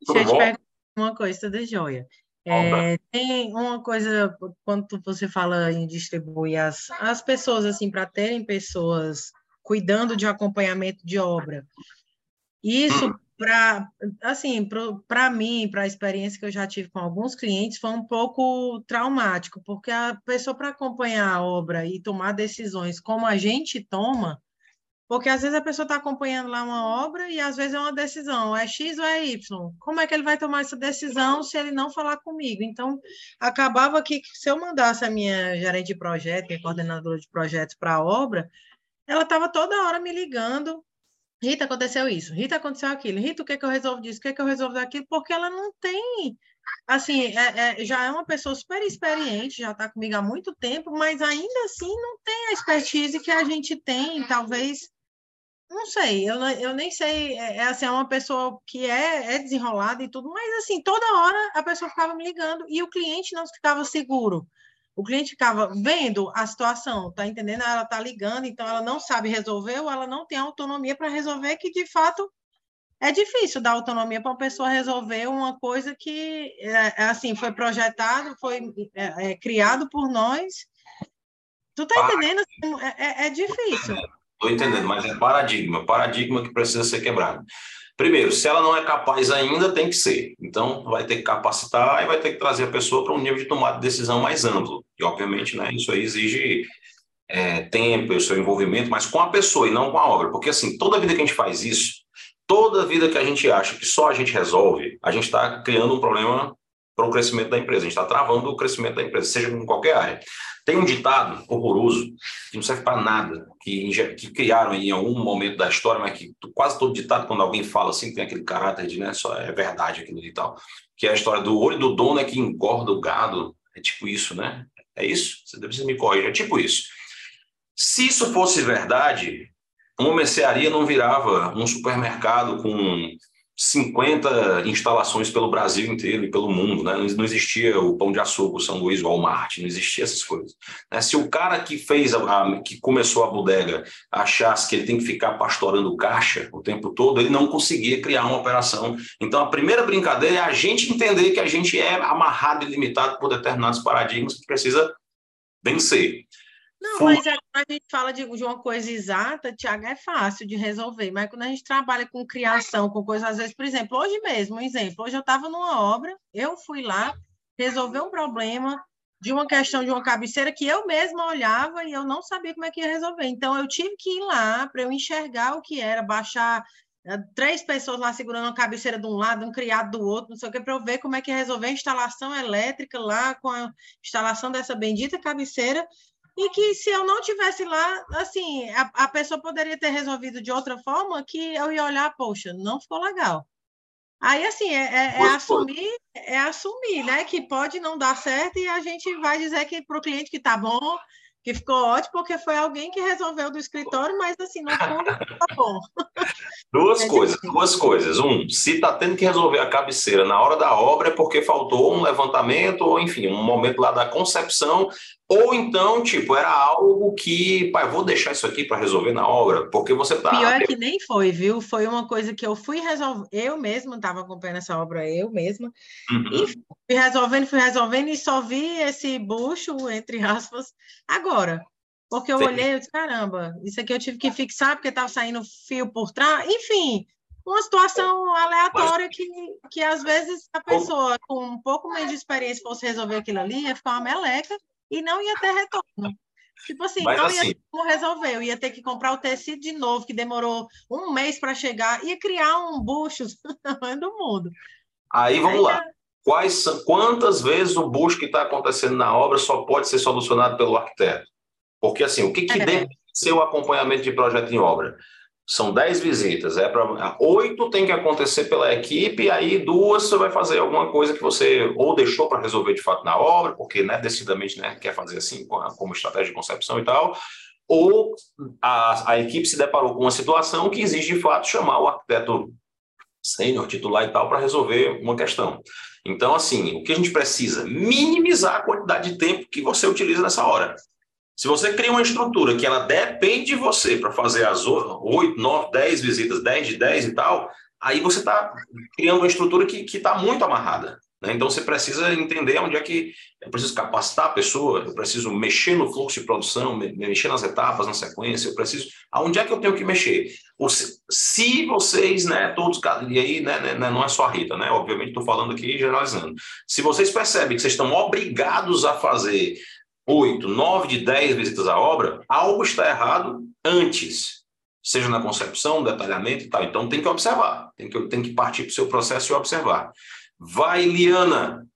Tudo Deixa eu bom? te perguntar uma coisa, tudo jóia. É, tem uma coisa, quando você fala em distribuir as, as pessoas, assim, para terem pessoas cuidando de um acompanhamento de obra, isso, para, assim, para mim, para a experiência que eu já tive com alguns clientes, foi um pouco traumático, porque a pessoa, para acompanhar a obra e tomar decisões como a gente toma, porque às vezes a pessoa está acompanhando lá uma obra e às vezes é uma decisão, é X ou é Y. Como é que ele vai tomar essa decisão se ele não falar comigo? Então, acabava que se eu mandasse a minha gerente de projeto, minha coordenadora de projetos para a obra, ela estava toda hora me ligando. Rita, aconteceu isso. Rita, aconteceu aquilo. Rita, o que, é que eu resolvo disso? O que, é que eu resolvo daquilo? Porque ela não tem assim, é, é, já é uma pessoa super experiente, já está comigo há muito tempo, mas ainda assim não tem a expertise que a gente tem, talvez não sei, eu, eu nem sei, é, é, assim, é uma pessoa que é, é desenrolada e tudo, mas assim, toda hora a pessoa ficava me ligando e o cliente não ficava seguro. O cliente ficava vendo a situação, tá entendendo? Ela tá ligando, então ela não sabe resolver ou ela não tem autonomia para resolver, que de fato é difícil dar autonomia para uma pessoa resolver uma coisa que, é, é assim, foi projetado, foi é, é, criado por nós. Tu tá entendendo? Assim, é, é difícil. Estou entendendo, mas é paradigma, paradigma que precisa ser quebrado. Primeiro, se ela não é capaz ainda, tem que ser. Então, vai ter que capacitar e vai ter que trazer a pessoa para um nível de tomada de decisão mais amplo. E, obviamente, né, isso aí exige é, tempo, o seu envolvimento, mas com a pessoa e não com a obra. Porque, assim, toda vida que a gente faz isso, toda vida que a gente acha que só a gente resolve, a gente está criando um problema para o crescimento da empresa. A gente está travando o crescimento da empresa, seja em qualquer área. Tem um ditado horroroso, que não serve para nada, que, que, criaram em algum momento da história, mas que quase todo ditado, quando alguém fala assim, tem aquele caráter de, né, só é verdade aquilo e tal, que é a história do olho do dono é que engorda o gado. É tipo isso, né? É isso? Você deve me corrigir. É tipo isso. Se isso fosse verdade, uma mercearia não virava um supermercado com 50 instalações pelo Brasil inteiro e pelo mundo, né? Não existia o Pão de Açúcar, o São Luís, o Walmart, não existia essas coisas. Né? Se o cara que fez, a, a, que começou a bodega, achasse que ele tem que ficar pastorando caixa o tempo todo, ele não conseguia criar uma operação. Então, a primeira brincadeira é a gente entender que a gente é amarrado e limitado por determinados paradigmas que precisa vencer. Não, mas a, a gente fala de, de, uma coisa exata, Tiago, é fácil de resolver, mas quando a gente trabalha com criação, com coisas, às vezes, por exemplo, hoje mesmo, um exemplo, hoje eu estava numa obra, eu fui lá resolver um problema de uma questão de uma cabeceira que eu mesma olhava e eu não sabia como é que ia resolver. Então, eu tive que ir lá para eu enxergar o que era, baixar eh, três pessoas lá segurando uma cabeceira de um lado, um criado do outro, não sei o que, para eu ver como é que ia resolver a instalação elétrica lá, com a instalação dessa bendita cabeceira, e que se eu não tivesse lá, assim, a, a, pessoa poderia ter resolvido de outra forma que eu ia olhar, poxa, não ficou legal. Aí, assim, é, é, é assumir, é assumir, né, que pode não dar certo e a gente vai dizer que para o cliente que tá bom, que ficou ótimo, porque foi alguém que resolveu do escritório, mas, assim, no fundo, tá bom. Duas é coisas, difícil. duas coisas. Um, se está tendo que resolver a cabeceira na hora da obra é porque faltou um levantamento, ou enfim, um momento lá da concepção ou então, tipo, era algo que, pai, vou deixar isso aqui para resolver na obra, porque você tá. Pior é que nem foi, viu? Foi uma coisa que eu fui resolver. Eu mesma estava acompanhando essa obra, eu mesma. Uhum. E fui resolvendo, fui resolvendo, e só vi esse bucho, entre aspas, agora. Porque eu Sim. olhei e disse, caramba, isso aqui eu tive que fixar porque estava saindo fio por trás. Enfim, uma situação aleatória que, que às vezes a pessoa com um pouco menos de experiência fosse resolver aquilo ali, ia ficar uma meleca e não ia ter retorno. Tipo assim, Mas, não assim, ia ter como resolver. Eu ia ter que comprar o tecido de novo, que demorou um mês para chegar, ia criar um bucho do mundo. Aí vamos Aí, lá. Quais, quantas vezes o bucho que está acontecendo na obra só pode ser solucionado pelo arquiteto? Porque assim, o que, que é. deve ser o acompanhamento de projeto em obra? São 10 visitas, é para oito tem que acontecer pela equipe, e aí duas você vai fazer alguma coisa que você ou deixou para resolver de fato na obra, porque né, decididamente né, quer fazer assim como estratégia de concepção e tal, ou a, a equipe se deparou com uma situação que exige de fato chamar o arquiteto sênior, titular e tal, para resolver uma questão. Então, assim, o que a gente precisa? Minimizar a quantidade de tempo que você utiliza nessa hora. Se você cria uma estrutura que ela depende de você para fazer as 8, 9, 10 visitas, 10 de 10 e tal, aí você está criando uma estrutura que está muito amarrada. Né? Então você precisa entender onde é que eu preciso capacitar a pessoa, eu preciso mexer no fluxo de produção, mexer nas etapas, na sequência, eu preciso. Aonde é que eu tenho que mexer? Se vocês, né, todos, e aí né, né, né, não é só a Rita, né? Obviamente estou falando aqui generalizando. Se vocês percebem que vocês estão obrigados a fazer 8, 9 de 10 visitas à obra, algo está errado antes, seja na concepção, detalhamento e tal. Então tem que observar, tem que, tem que partir para o seu processo e observar. Vai, Liana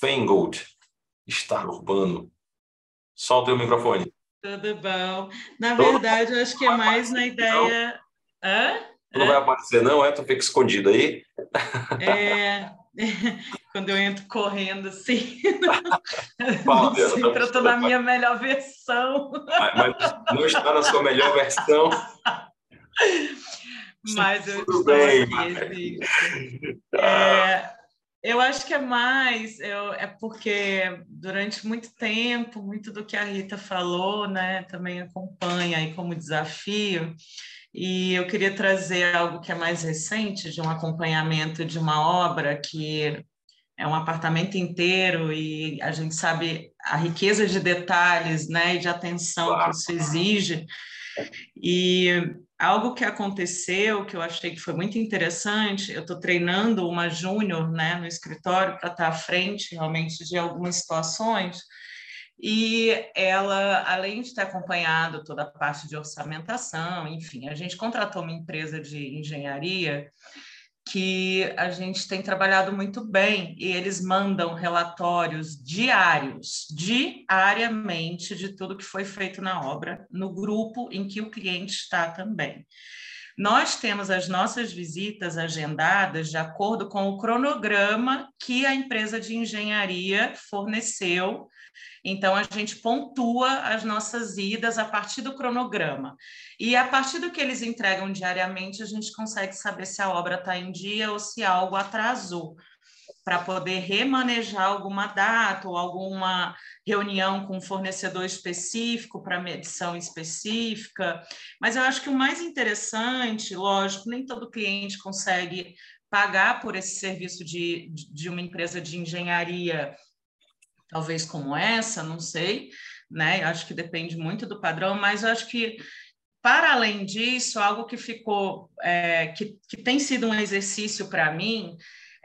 Fengold, estar urbano. Solta o microfone. Tudo bom. Na verdade, eu acho que é mais na ideia. Hã? Não vai aparecer, não? É? Tu fica escondido aí? É, quando eu entro correndo assim, sempre eu estou na minha melhor versão. Mas, não está na sua melhor versão. Mas eu Tudo estou bem, aqui, assim. é, eu acho que é mais, eu, é porque durante muito tempo, muito do que a Rita falou, né, também acompanha aí como desafio, e eu queria trazer algo que é mais recente, de um acompanhamento de uma obra que é um apartamento inteiro e a gente sabe a riqueza de detalhes, né, e de atenção que isso exige. E algo que aconteceu que eu achei que foi muito interessante, eu estou treinando uma júnior, né, no escritório para estar à frente realmente de algumas situações. E ela, além de ter acompanhado toda a parte de orçamentação, enfim, a gente contratou uma empresa de engenharia que a gente tem trabalhado muito bem e eles mandam relatórios diários, diariamente, de tudo que foi feito na obra, no grupo em que o cliente está também. Nós temos as nossas visitas agendadas de acordo com o cronograma que a empresa de engenharia forneceu então, a gente pontua as nossas idas a partir do cronograma. E a partir do que eles entregam diariamente, a gente consegue saber se a obra está em dia ou se algo atrasou, para poder remanejar alguma data ou alguma reunião com um fornecedor específico para medição específica. Mas eu acho que o mais interessante, lógico, nem todo cliente consegue pagar por esse serviço de, de uma empresa de engenharia talvez como essa, não sei, né? Acho que depende muito do padrão, mas eu acho que para além disso, algo que ficou, é, que, que tem sido um exercício para mim,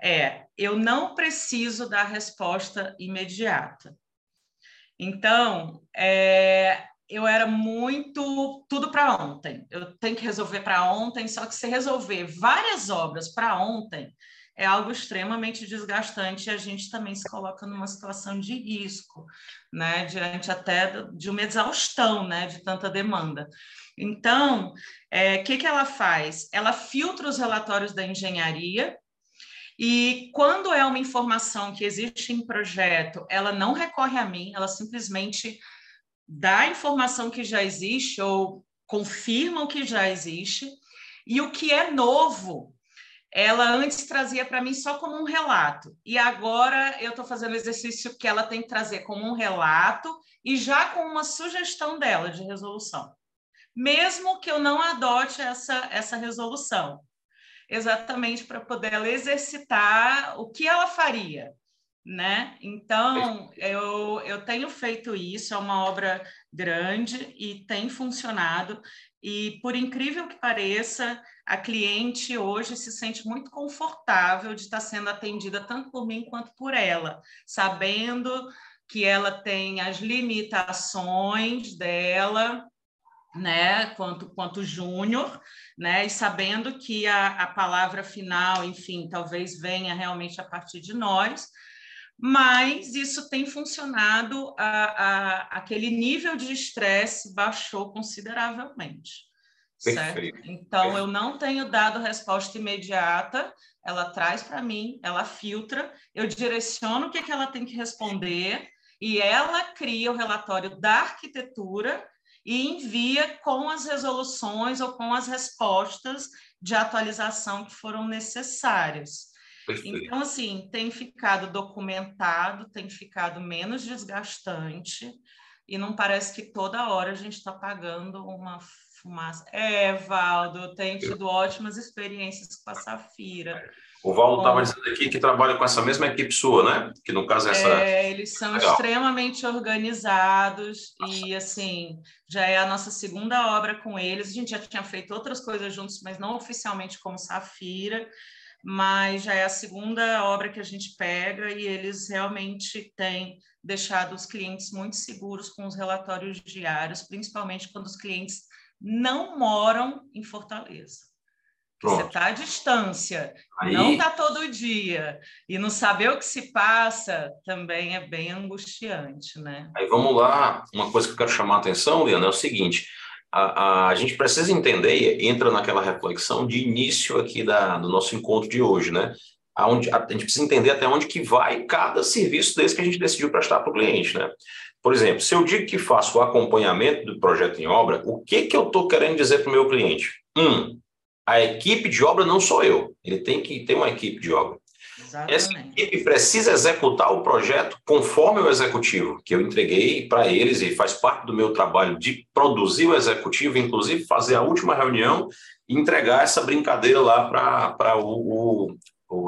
é eu não preciso dar resposta imediata. Então, é, eu era muito tudo para ontem. Eu tenho que resolver para ontem, só que se resolver várias obras para ontem, é algo extremamente desgastante e a gente também se coloca numa situação de risco, né, diante até de uma exaustão, né, de tanta demanda. Então, o é, que, que ela faz? Ela filtra os relatórios da engenharia e quando é uma informação que existe em projeto, ela não recorre a mim, ela simplesmente dá a informação que já existe ou confirma o que já existe. E o que é novo, ela antes trazia para mim só como um relato. E agora eu estou fazendo o exercício que ela tem que trazer como um relato e já com uma sugestão dela de resolução. Mesmo que eu não adote essa, essa resolução. Exatamente para poder ela exercitar o que ela faria. Né? Então, eu, eu tenho feito isso, é uma obra grande e tem funcionado. E, por incrível que pareça, a cliente hoje se sente muito confortável de estar sendo atendida tanto por mim quanto por ela, sabendo que ela tem as limitações dela, né, quanto, quanto júnior, né, e sabendo que a, a palavra final, enfim, talvez venha realmente a partir de nós, mas isso tem funcionado, a, a, aquele nível de estresse baixou consideravelmente Perfeito. Certo? Então, eu não tenho dado resposta imediata, ela traz para mim, ela filtra, eu direciono o que, é que ela tem que responder e ela cria o relatório da arquitetura e envia com as resoluções ou com as respostas de atualização que foram necessárias. Perfeito. Então, assim, tem ficado documentado, tem ficado menos desgastante, e não parece que toda hora a gente está pagando uma fumaça. É, Valdo, tem tido ótimas experiências com a Safira. O Valdo estava dizendo aqui que trabalha com essa mesma equipe sua, né? Que no caso é essa. É, eles são Legal. extremamente organizados e, assim, já é a nossa segunda obra com eles. A gente já tinha feito outras coisas juntos, mas não oficialmente como Safira mas já é a segunda obra que a gente pega e eles realmente têm deixado os clientes muito seguros com os relatórios diários, principalmente quando os clientes não moram em Fortaleza. Você está à distância, Aí... não está todo dia, e não saber o que se passa também é bem angustiante, né? Aí vamos lá, uma coisa que eu quero chamar a atenção, Liana, é o seguinte, a, a, a, gente precisa entender, entra naquela reflexão de início aqui da, do nosso encontro de hoje, né? Aonde, a, a gente precisa entender até onde que vai cada serviço desse que a gente decidiu prestar para o cliente, né? Por exemplo, se eu digo que faço o acompanhamento do projeto em obra, o que, que eu estou querendo dizer para o meu cliente? Um, a equipe de obra não sou eu, ele tem que ter uma equipe de obra. Exatamente. Essa equipe precisa executar o projeto conforme o executivo, que eu entreguei para eles e faz parte do meu trabalho de produzir o executivo, inclusive fazer a última reunião e entregar essa brincadeira lá para o, o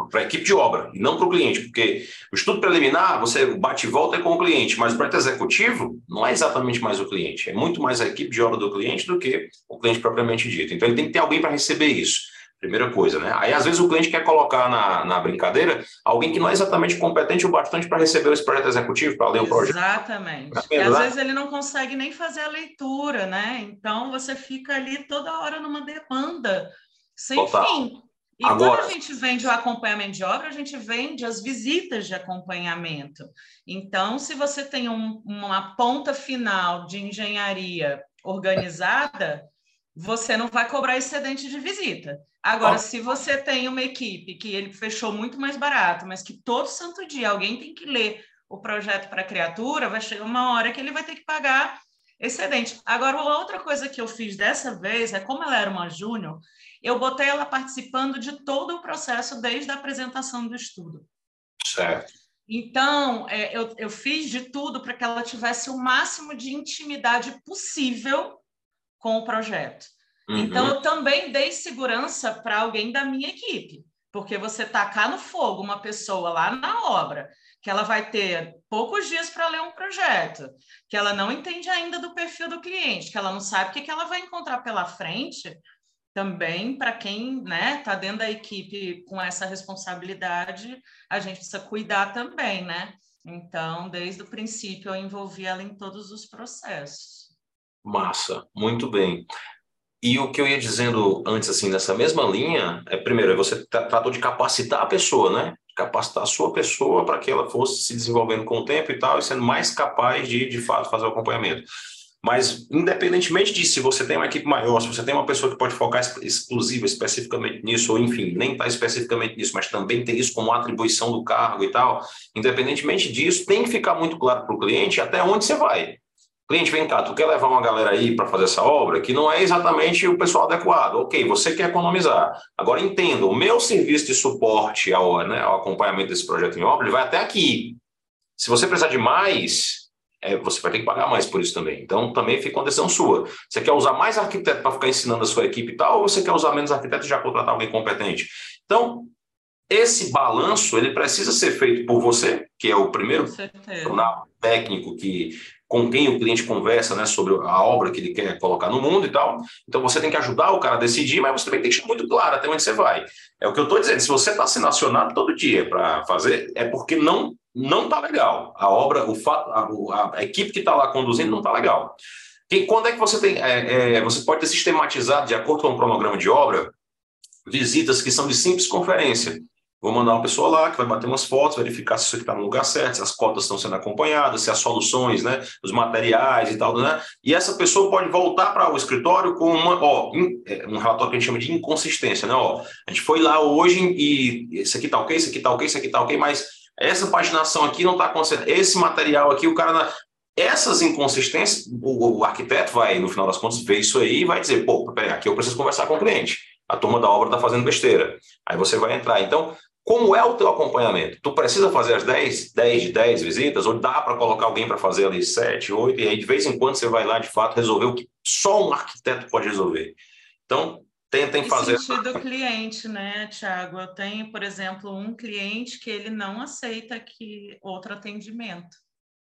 para a equipe de obra, e não para o cliente, porque o estudo preliminar, você bate e volta é com o cliente, mas o projeto executivo não é exatamente mais o cliente, é muito mais a equipe de obra do cliente do que o cliente propriamente dito. Então, ele tem que ter alguém para receber isso. Primeira coisa, né? Aí, às vezes, o cliente quer colocar na, na brincadeira alguém que não é exatamente competente o bastante para receber esse projeto executivo, para ler o projeto. Exatamente. E às vezes ele não consegue nem fazer a leitura, né? Então, você fica ali toda hora numa demanda, sem Total. fim. E Agora... quando a gente vende o acompanhamento de obra, a gente vende as visitas de acompanhamento. Então, se você tem um, uma ponta final de engenharia organizada, você não vai cobrar excedente de visita. Agora, se você tem uma equipe que ele fechou muito mais barato, mas que todo santo dia alguém tem que ler o projeto para a criatura, vai chegar uma hora que ele vai ter que pagar excedente. Agora, outra coisa que eu fiz dessa vez é, como ela era uma júnior, eu botei ela participando de todo o processo desde a apresentação do estudo. Certo. Então, é, eu, eu fiz de tudo para que ela tivesse o máximo de intimidade possível com o projeto. Uhum. Então, eu também dei segurança para alguém da minha equipe, porque você tacar no fogo uma pessoa lá na obra, que ela vai ter poucos dias para ler um projeto, que ela não entende ainda do perfil do cliente, que ela não sabe o que, que ela vai encontrar pela frente, também para quem está né, tá dentro da equipe com essa responsabilidade, a gente precisa cuidar também, né? Então, desde o princípio, eu envolvi ela em todos os processos. Massa, muito bem. E o que eu ia dizendo antes, assim, nessa mesma linha, é primeiro, é você tratou de capacitar a pessoa, né? Capacitar a sua pessoa para que ela fosse se desenvolvendo com o tempo e tal, e sendo mais capaz de, de fato, fazer o acompanhamento. Mas, independentemente disso, se você tem uma equipe maior, se você tem uma pessoa que pode focar exclusiva, especificamente nisso, ou enfim, nem está especificamente nisso, mas também tem isso como atribuição do cargo e tal, independentemente disso, tem que ficar muito claro para o cliente até onde você vai. Cliente, vem cá, tu quer levar uma galera aí para fazer essa obra que não é exatamente o pessoal adequado. Ok, você quer economizar. Agora entenda, o meu serviço de suporte ao, né, ao acompanhamento desse projeto em obra ele vai até aqui. Se você precisar de mais, é, você vai ter que pagar mais por isso também. Então, também fica uma decisão sua. Você quer usar mais arquiteto para ficar ensinando a sua equipe e tal, ou você quer usar menos arquiteto e já contratar alguém competente? Então, esse balanço ele precisa ser feito por você, que é o primeiro técnico que com quem o cliente conversa né, sobre a obra que ele quer colocar no mundo e tal. Então você tem que ajudar o cara a decidir, mas você também tem que deixar muito claro até onde você vai. É o que eu estou dizendo. Se você está sendo acionado todo dia para fazer, é porque não não está legal. A obra, o fato, a, a equipe que está lá conduzindo não está legal. E quando é que você tem? É, é, você pode ter sistematizado, de acordo com o cronograma de obra, visitas que são de simples conferência. Vou mandar uma pessoa lá que vai bater umas fotos, verificar se isso está no lugar certo, se as cotas estão sendo acompanhadas, se as soluções, né, os materiais e tal, né? E essa pessoa pode voltar para o escritório com uma, ó, é, um relatório que a gente chama de inconsistência, né? Ó, a gente foi lá hoje e esse aqui tá ok, esse aqui tá ok, esse aqui tá ok, mas essa paginação aqui não está acontecendo. Esse material aqui, o cara. Essas inconsistências, o, o, arquiteto vai, no final das contas, ver isso aí e vai dizer: pô, peraí, aqui eu preciso conversar com o cliente. A turma da obra está fazendo besteira. Aí você vai entrar. Então, como é o teu acompanhamento? Tu precisa fazer as 10, 10 de 10 visitas, ou dá para colocar alguém para fazer ali 7, 8, e aí de vez em quando você vai lá de fato resolver o que só um arquiteto pode resolver. Então, tentem e fazer. sentido do cliente, né, Tiago? Eu tenho, por exemplo, um cliente que ele não aceita que outro atendimento.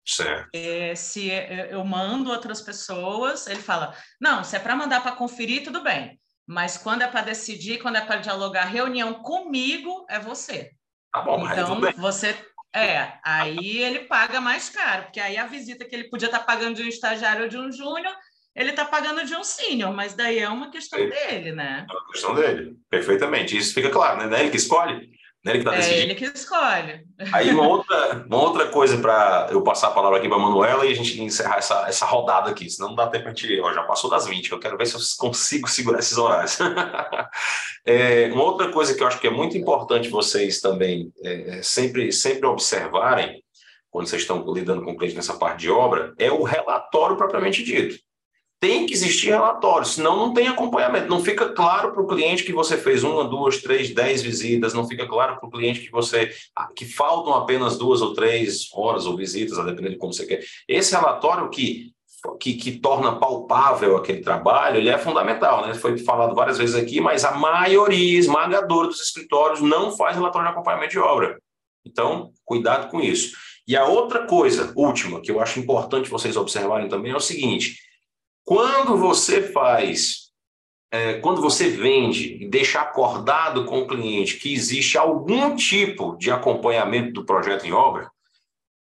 Certo. É, se eu mando outras pessoas, ele fala: não, se é para mandar para conferir, tudo bem. Mas quando é para decidir, quando é para dialogar, reunião comigo é você. Tá bom, então você é, aí ele paga mais caro, porque aí a visita que ele podia estar tá pagando de um estagiário ou de um júnior, ele está pagando de um sênior, mas daí é uma questão é. dele, né? É uma questão dele, perfeitamente. Isso fica claro, né? É ele que escolhe. Né? Ele que tá é ele que escolhe. Aí uma outra, uma outra coisa para eu passar a palavra aqui para a Manuela e a gente encerrar essa, essa rodada aqui, senão não dá tempo de gente. Ó, já passou das 20, eu quero ver se eu consigo segurar esses horários. é, uma outra coisa que eu acho que é muito importante vocês também é, é sempre, sempre observarem quando vocês estão lidando com o cliente nessa parte de obra, é o relatório propriamente dito tem que existir relatório, senão não tem acompanhamento. Não fica claro para o cliente que você fez uma, duas, três, dez visitas, não fica claro para o cliente que você que faltam apenas duas ou três horas ou visitas, a depender de como você quer. Esse relatório que, que, que torna palpável aquele trabalho, ele é fundamental, né? Foi falado várias vezes aqui, mas a maioria esmagadora dos escritórios não faz relatório de acompanhamento de obra. Então, cuidado com isso. E a outra coisa, última, que eu acho importante vocês observarem também é o seguinte: quando você faz, é, quando você vende e deixa acordado com o cliente que existe algum tipo de acompanhamento do projeto em obra,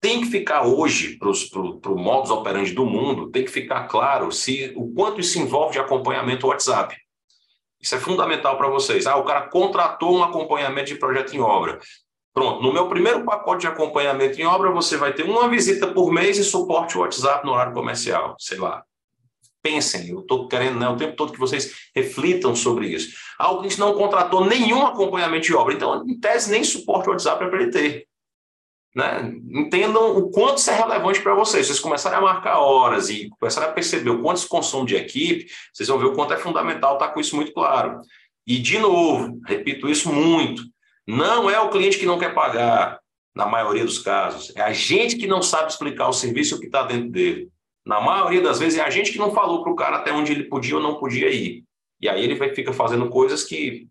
tem que ficar hoje, para o modus operandi do mundo, tem que ficar claro se o quanto isso envolve de acompanhamento WhatsApp. Isso é fundamental para vocês. Ah, o cara contratou um acompanhamento de projeto em obra. Pronto, no meu primeiro pacote de acompanhamento em obra, você vai ter uma visita por mês e suporte WhatsApp no horário comercial, sei lá pensem, eu estou querendo né, o tempo todo que vocês reflitam sobre isso. O cliente não contratou nenhum acompanhamento de obra, então, em tese, nem suporte WhatsApp é para ele ter. Né? Entendam o quanto isso é relevante para vocês. Vocês começarem a marcar horas e começarem a perceber o quanto isso consome de equipe, vocês vão ver o quanto é fundamental estar tá com isso muito claro. E, de novo, repito isso muito, não é o cliente que não quer pagar, na maioria dos casos. É a gente que não sabe explicar o serviço que está dentro dele. Na maioria das vezes é a gente que não falou para o cara até onde ele podia ou não podia ir. E aí ele vai, fica fazendo coisas que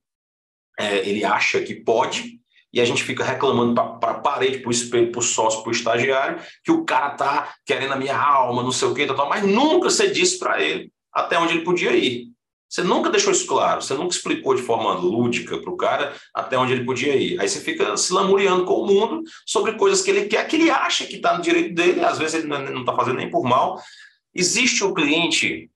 é, ele acha que pode, e a gente fica reclamando para a parede, para o espelho, para o sócio, para o estagiário, que o cara tá querendo a minha alma, não sei o que, tal, mas nunca você disse para ele até onde ele podia ir. Você nunca deixou isso claro, você nunca explicou de forma lúdica para o cara até onde ele podia ir. Aí você fica se lamuriando com o mundo sobre coisas que ele quer, que ele acha que está no direito dele, às vezes ele não está fazendo nem por mal. Existe o cliente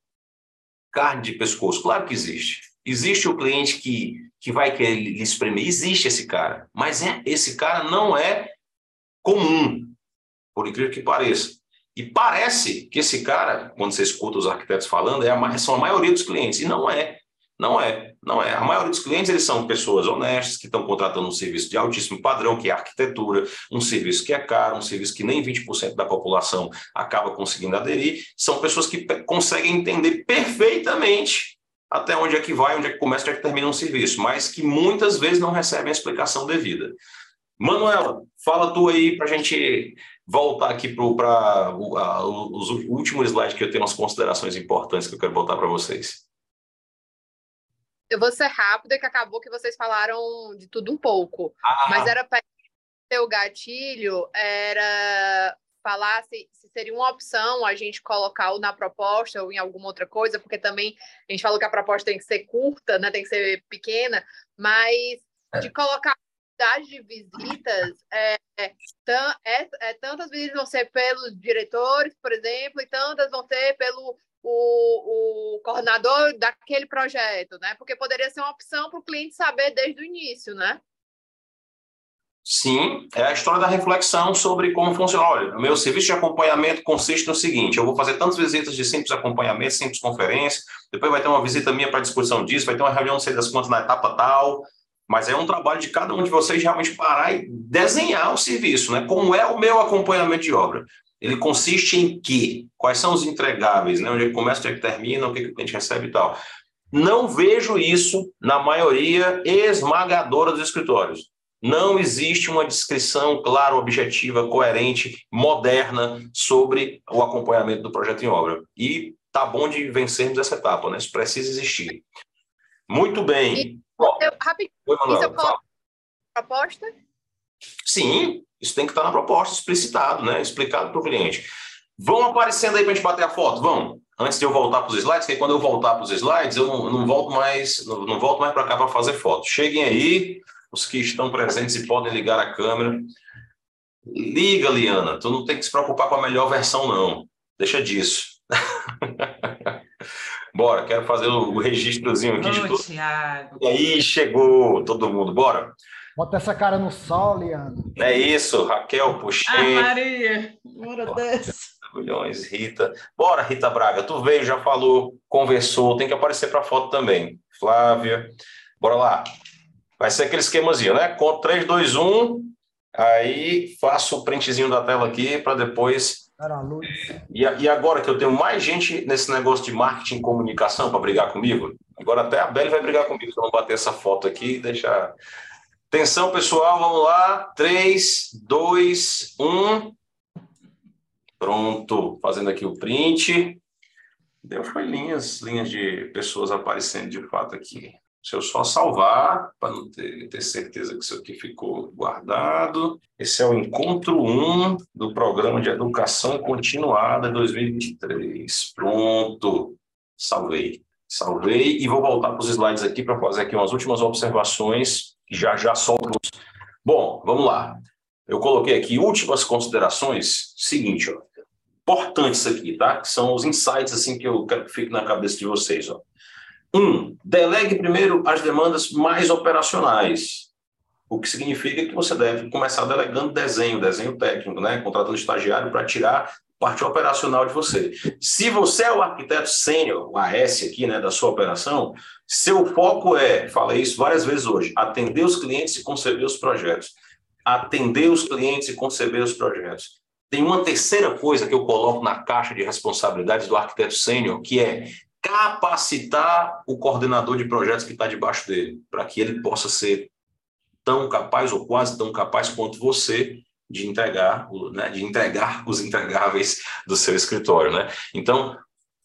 carne de pescoço? Claro que existe. Existe o cliente que, que vai querer lhe espremer? Existe esse cara. Mas é, esse cara não é comum, por incrível que pareça. E parece que esse cara, quando você escuta os arquitetos falando, é a, são a maioria dos clientes. E não é. Não é, não é. A maioria dos clientes eles são pessoas honestas que estão contratando um serviço de altíssimo padrão, que é arquitetura, um serviço que é caro, um serviço que nem 20% da população acaba conseguindo aderir. São pessoas que conseguem entender perfeitamente até onde é que vai, onde é que começa, onde é que termina um serviço, mas que muitas vezes não recebem a explicação devida. Manuela, fala tu aí para a gente voltar aqui para os últimos slides que eu tenho umas considerações importantes que eu quero botar para vocês. Eu vou ser rápida, que acabou que vocês falaram de tudo um pouco. Ah. Mas era para o gatilho, era falar se, se, seria uma opção a gente colocar ou na proposta ou em alguma outra coisa, porque também a gente falou que a proposta tem que ser curta, né, tem que ser pequena, mas é. de colocar quantidade de visitas, é, é, é, é, tantas visitas vão ser pelos diretores, por exemplo, e tantas vão ser pelo o, o coordenador daquele projeto, né? Porque poderia ser uma opção para o cliente saber desde o início, né? Sim, é a história da reflexão sobre como funciona. Olha, o meu serviço de acompanhamento consiste no seguinte: eu vou fazer tantas visitas de simples acompanhamento, simples conferência, depois vai ter uma visita minha para discussão disso, vai ter uma reunião, não sei das quantas, na etapa tal. Mas é um trabalho de cada um de vocês realmente parar e desenhar o serviço, né? Como é o meu acompanhamento de obra? Ele consiste em quê? Quais são os entregáveis, né? Onde ele começa, onde ele termina, o que, que o cliente recebe e tal. Não vejo isso na maioria esmagadora dos escritórios. Não existe uma descrição clara, objetiva, coerente, moderna sobre o acompanhamento do projeto em obra. E tá bom de vencermos essa etapa, né? Isso precisa existir. Muito bem. Eu, rapidinho, Oi, Manuel, isso proposta? Sim, isso tem que estar na proposta, explicitado, né? Explicado para o cliente. Vão aparecendo aí para a gente bater a foto? Vão. Antes de eu voltar para os slides, que quando eu voltar para os slides, eu não, não volto mais, não, não volto mais para cá para fazer foto. Cheguem aí, os que estão presentes e podem ligar a câmera. Liga, Liana, tu não tem que se preocupar com a melhor versão, não. Deixa disso. Bora, quero fazer o registrozinho aqui Ô, de tudo. Thiago. E aí, chegou todo mundo, bora? Bota essa cara no sol, Liana. É isso, Raquel, puxei. Ah, Maria, bora dessa. Milhões, Rita. Bora, Rita Braga, tu veio, já falou, conversou, tem que aparecer para foto também. Flávia, bora lá. Vai ser aquele esquemazinho, né? Com 3, 2, 1, aí faço o printzinho da tela aqui para depois. E, e agora que eu tenho mais gente nesse negócio de marketing e comunicação para brigar comigo, agora até a Belle vai brigar comigo se eu não bater essa foto aqui e deixar. Atenção, pessoal, vamos lá. 3, 2, 1. Pronto, fazendo aqui o print. Deu foi linhas, linhas de pessoas aparecendo de fato aqui. Se eu só salvar, para não ter, ter, certeza que isso aqui ficou guardado. Esse é o encontro 1 do Programa de Educação Continuada 2023. Pronto, salvei. Salvei e vou voltar para os slides aqui para fazer aqui umas últimas observações que já já solto. Bom, vamos lá. Eu coloquei aqui últimas considerações. Seguinte, ó. Importante isso aqui, tá? Que são os insights assim que eu quero que fique na cabeça de vocês, ó. Um, delegue primeiro as demandas mais operacionais, o que significa que você deve começar delegando desenho, desenho técnico, né? contratando estagiário para tirar parte operacional de você. Se você é o arquiteto sênior, o AS aqui, né, da sua operação, seu foco é, falei isso várias vezes hoje, atender os clientes e conceber os projetos. Atender os clientes e conceber os projetos. Tem uma terceira coisa que eu coloco na caixa de responsabilidades do arquiteto sênior, que é capacitar o coordenador de projetos que está debaixo dele, para que ele possa ser tão capaz ou quase tão capaz quanto você de entregar, né, de entregar os entregáveis do seu escritório, né? Então,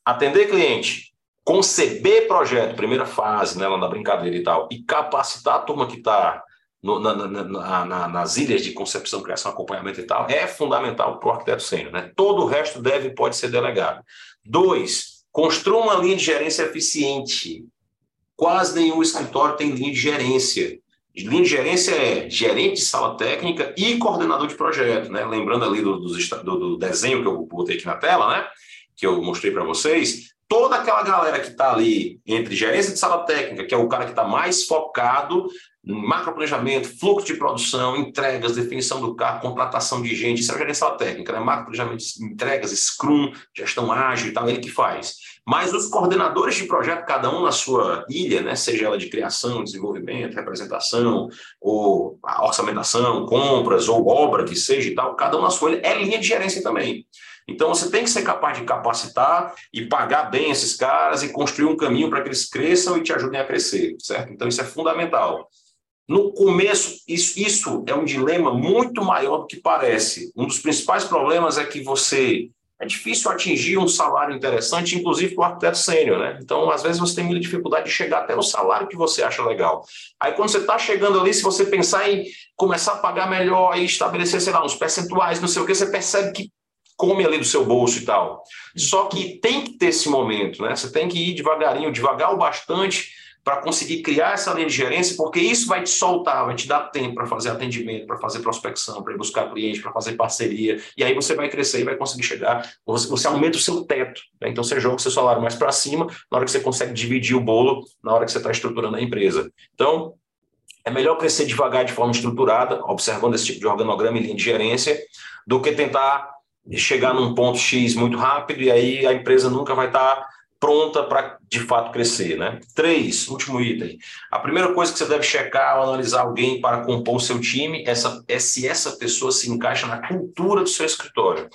atender cliente, conceber projeto, primeira fase, né, lá na brincadeira e tal, e capacitar a turma que está na, na, na, nas ilhas de concepção, criação, acompanhamento e tal, é fundamental para o arquiteto sênior, né? Todo o resto deve pode ser delegado. Dois, construa uma linha de gerência eficiente. Quase nenhum escritório tem linha de gerência. Linha de gerência é gerente de sala técnica e coordenador de projeto, né? Lembrando ali do, do, do desenho que eu botei aqui na tela, né? Que eu mostrei para vocês. Toda aquela galera que está ali entre gerência de sala técnica, que é o cara que está mais focado macroplanejamento, fluxo de produção, entregas, definição do carro, contratação de gente, isso é a gerência técnica, né? Macroplanejamento, entregas, Scrum, gestão ágil e tal, ele que faz. Mas os coordenadores de projeto, cada um na sua ilha, né? seja ela de criação, desenvolvimento, representação, ou orçamentação, compras, ou obra que seja e tal, cada um na sua ilha, é linha de gerência também. Então você tem que ser capaz de capacitar e pagar bem esses caras e construir um caminho para que eles cresçam e te ajudem a crescer, certo? Então isso é fundamental. No começo, isso, isso é um dilema muito maior do que parece. Um dos principais problemas é que você é difícil atingir um salário interessante, inclusive para o arquiteto sênior, né? Então, às vezes, você tem muita dificuldade de chegar até no salário que você acha legal. Aí, quando você está chegando ali, se você pensar em começar a pagar melhor e estabelecer, sei lá, uns percentuais, não sei o que, você percebe que come ali do seu bolso e tal. Só que tem que ter esse momento, né? Você tem que ir devagarinho, devagar o bastante para conseguir criar essa linha de gerência, porque isso vai te soltar, vai te dar tempo para fazer atendimento, para fazer prospecção, para buscar cliente, para fazer parceria, e aí você vai crescer e vai conseguir chegar, você, você aumenta o seu teto, né? então você joga o seu salário mais para cima, na hora que você consegue dividir o bolo, na hora que você está estruturando a empresa. Então, é melhor crescer devagar de forma estruturada, observando esse tipo de organograma e linha de gerência, do que tentar chegar num ponto X muito rápido e aí a empresa nunca vai estar pronta para de fato crescer, né? Três, último item. A primeira coisa que você deve checar ao analisar alguém para compor o seu time essa, é se essa pessoa se encaixa na cultura do seu escritório.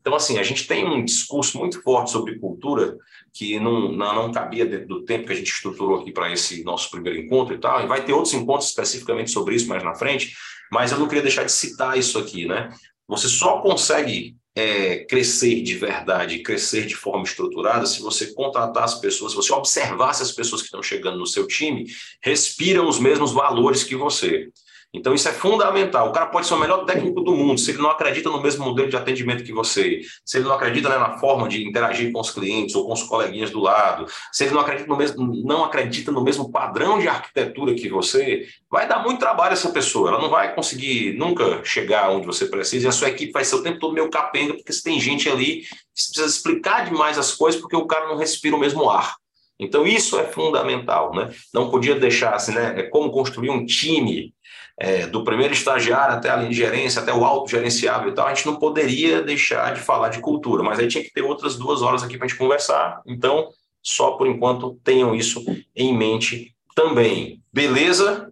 Então, assim, a gente tem um discurso muito forte sobre cultura que não, não, não cabia dentro do tempo que a gente estruturou aqui para esse nosso primeiro encontro e tal, e vai ter outros encontros especificamente sobre isso mais na frente, mas eu não queria deixar de citar isso aqui, né? Você só consegue é, crescer de verdade, crescer de forma estruturada, se você contratar as pessoas, se você observar se as pessoas que estão chegando no seu time respiram os mesmos valores que você. Então, isso é fundamental. O cara pode ser o melhor técnico do mundo, se ele não acredita no mesmo modelo de atendimento que você, se ele não acredita né, na forma de interagir com os clientes ou com os coleguinhas do lado, se ele não acredita no mesmo, não acredita no mesmo padrão de arquitetura que você, vai dar muito trabalho essa pessoa. Ela não vai conseguir nunca chegar onde você precisa e a sua equipe vai ser o tempo todo meio capenga, porque você tem gente ali que precisa explicar demais as coisas porque o cara não respira o mesmo ar. Então, isso é fundamental, né? Não podia deixar assim, né? É como construir um time é, do primeiro estagiário até a linha de gerência, até o alto gerenciável e tal, a gente não poderia deixar de falar de cultura, mas aí tinha que ter outras duas horas aqui para a gente conversar. Então, só por enquanto tenham isso em mente também. Beleza?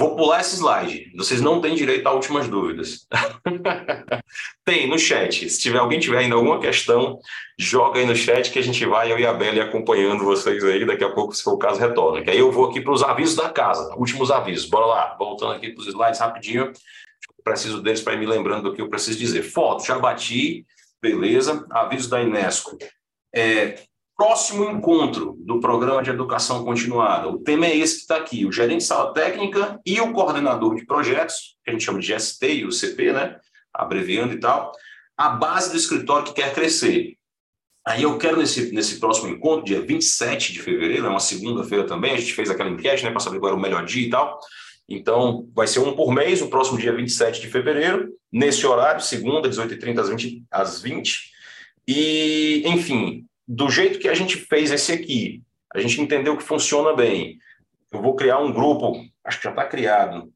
Vou pular esse slide. Vocês não têm direito a últimas dúvidas. Tem no chat. Se tiver alguém tiver ainda alguma questão, joga aí no chat que a gente vai, eu e a Bela acompanhando vocês aí. Daqui a pouco, se for o caso, retorna. Que aí eu vou aqui para os avisos da casa, últimos avisos. Bora lá, voltando aqui para os slides rapidinho. Preciso deles para ir me lembrando do que eu preciso dizer. Foto, já bati, beleza. Aviso da Inesco. É, próximo encontro do programa de educação continuada. O tema é esse que está aqui: o gerente de sala técnica e o coordenador de projetos, que a gente chama de GST e o CP, né? Abreviando e tal, a base do escritório que quer crescer. Aí eu quero, nesse, nesse próximo encontro, dia 27 de fevereiro, é uma segunda-feira também, a gente fez aquela enquete, né, para saber qual era o melhor dia e tal. Então, vai ser um por mês, o próximo dia 27 de fevereiro, nesse horário, segunda, 18h30 às 20. Às 20. E, enfim, do jeito que a gente fez esse aqui, a gente entendeu que funciona bem. Eu vou criar um grupo, acho que já está criado.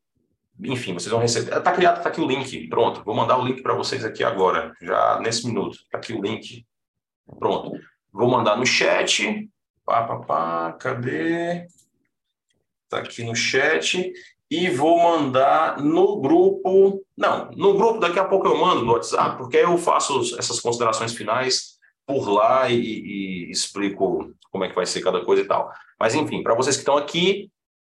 Enfim, vocês vão receber. Está criado, está aqui o link. Pronto, vou mandar o link para vocês aqui agora, já nesse minuto. Está aqui o link. Pronto. Vou mandar no chat. Pá, pá, pá, cadê? Está aqui no chat. E vou mandar no grupo. Não, no grupo daqui a pouco eu mando no WhatsApp, porque eu faço essas considerações finais por lá e, e, explico como é que vai ser cada coisa e tal. Mas, enfim, para vocês que estão aqui,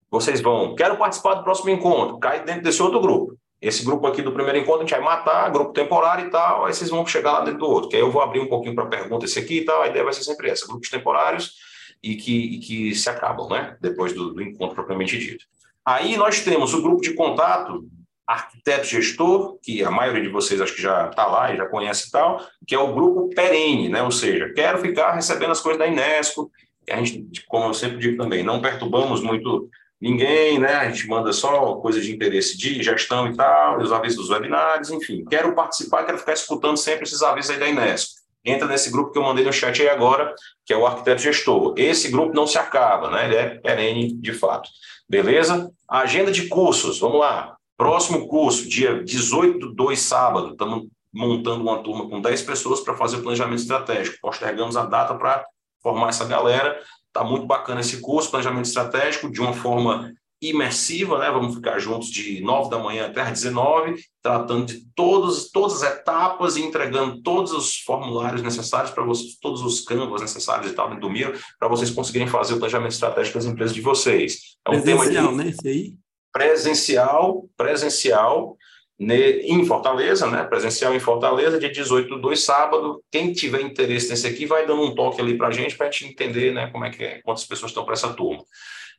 vocês vão, quero participar do próximo encontro, cai dentro desse outro grupo. Esse grupo aqui do primeiro encontro a gente vai matar, grupo temporário e tal, aí vocês vão chegar lá dentro do outro, que aí eu vou abrir um pouquinho para pergunta esse aqui e tal, a ideia vai ser sempre essa, grupos temporários e que, e que se acabam, né, depois do, do encontro propriamente dito. Aí nós temos o grupo de contato arquiteto gestor, que a maioria de vocês acho que já está lá e já conhece e tal, que é o grupo perene, né? ou seja, quero ficar recebendo as coisas da Inesco, a gente, como eu sempre digo também, não perturbamos muito ninguém, né? a gente manda só coisa de interesse de gestão e tal, os avisos dos webinários, enfim, quero participar, quero ficar escutando sempre esses avisos aí da Inesco. Entra nesse grupo que eu mandei no chat aí agora, que é o arquiteto gestor. Esse grupo não se acaba, né? ele é perene de fato. Beleza? agenda de cursos, vamos lá. Próximo curso, dia 18 do 2, sábado, estamos montando uma turma com 10 pessoas para fazer o planejamento estratégico. Postergamos a data para formar essa galera. Está muito bacana esse curso, planejamento estratégico, de uma forma imersiva, né? Vamos ficar juntos de 9 da manhã até às 19, tratando de todas, todas as etapas e entregando todos os formulários necessários para vocês, todos os canvas necessários e tal dentro do Miro, para vocês conseguirem fazer o planejamento estratégico das empresas de vocês. É um tema de... né? Esse aí? Presencial, presencial em Fortaleza, né? Presencial em Fortaleza, dia 18 do 2, sábado. Quem tiver interesse nesse aqui, vai dando um toque ali para a gente, para a gente entender né, como é que é, quantas pessoas estão para essa turma.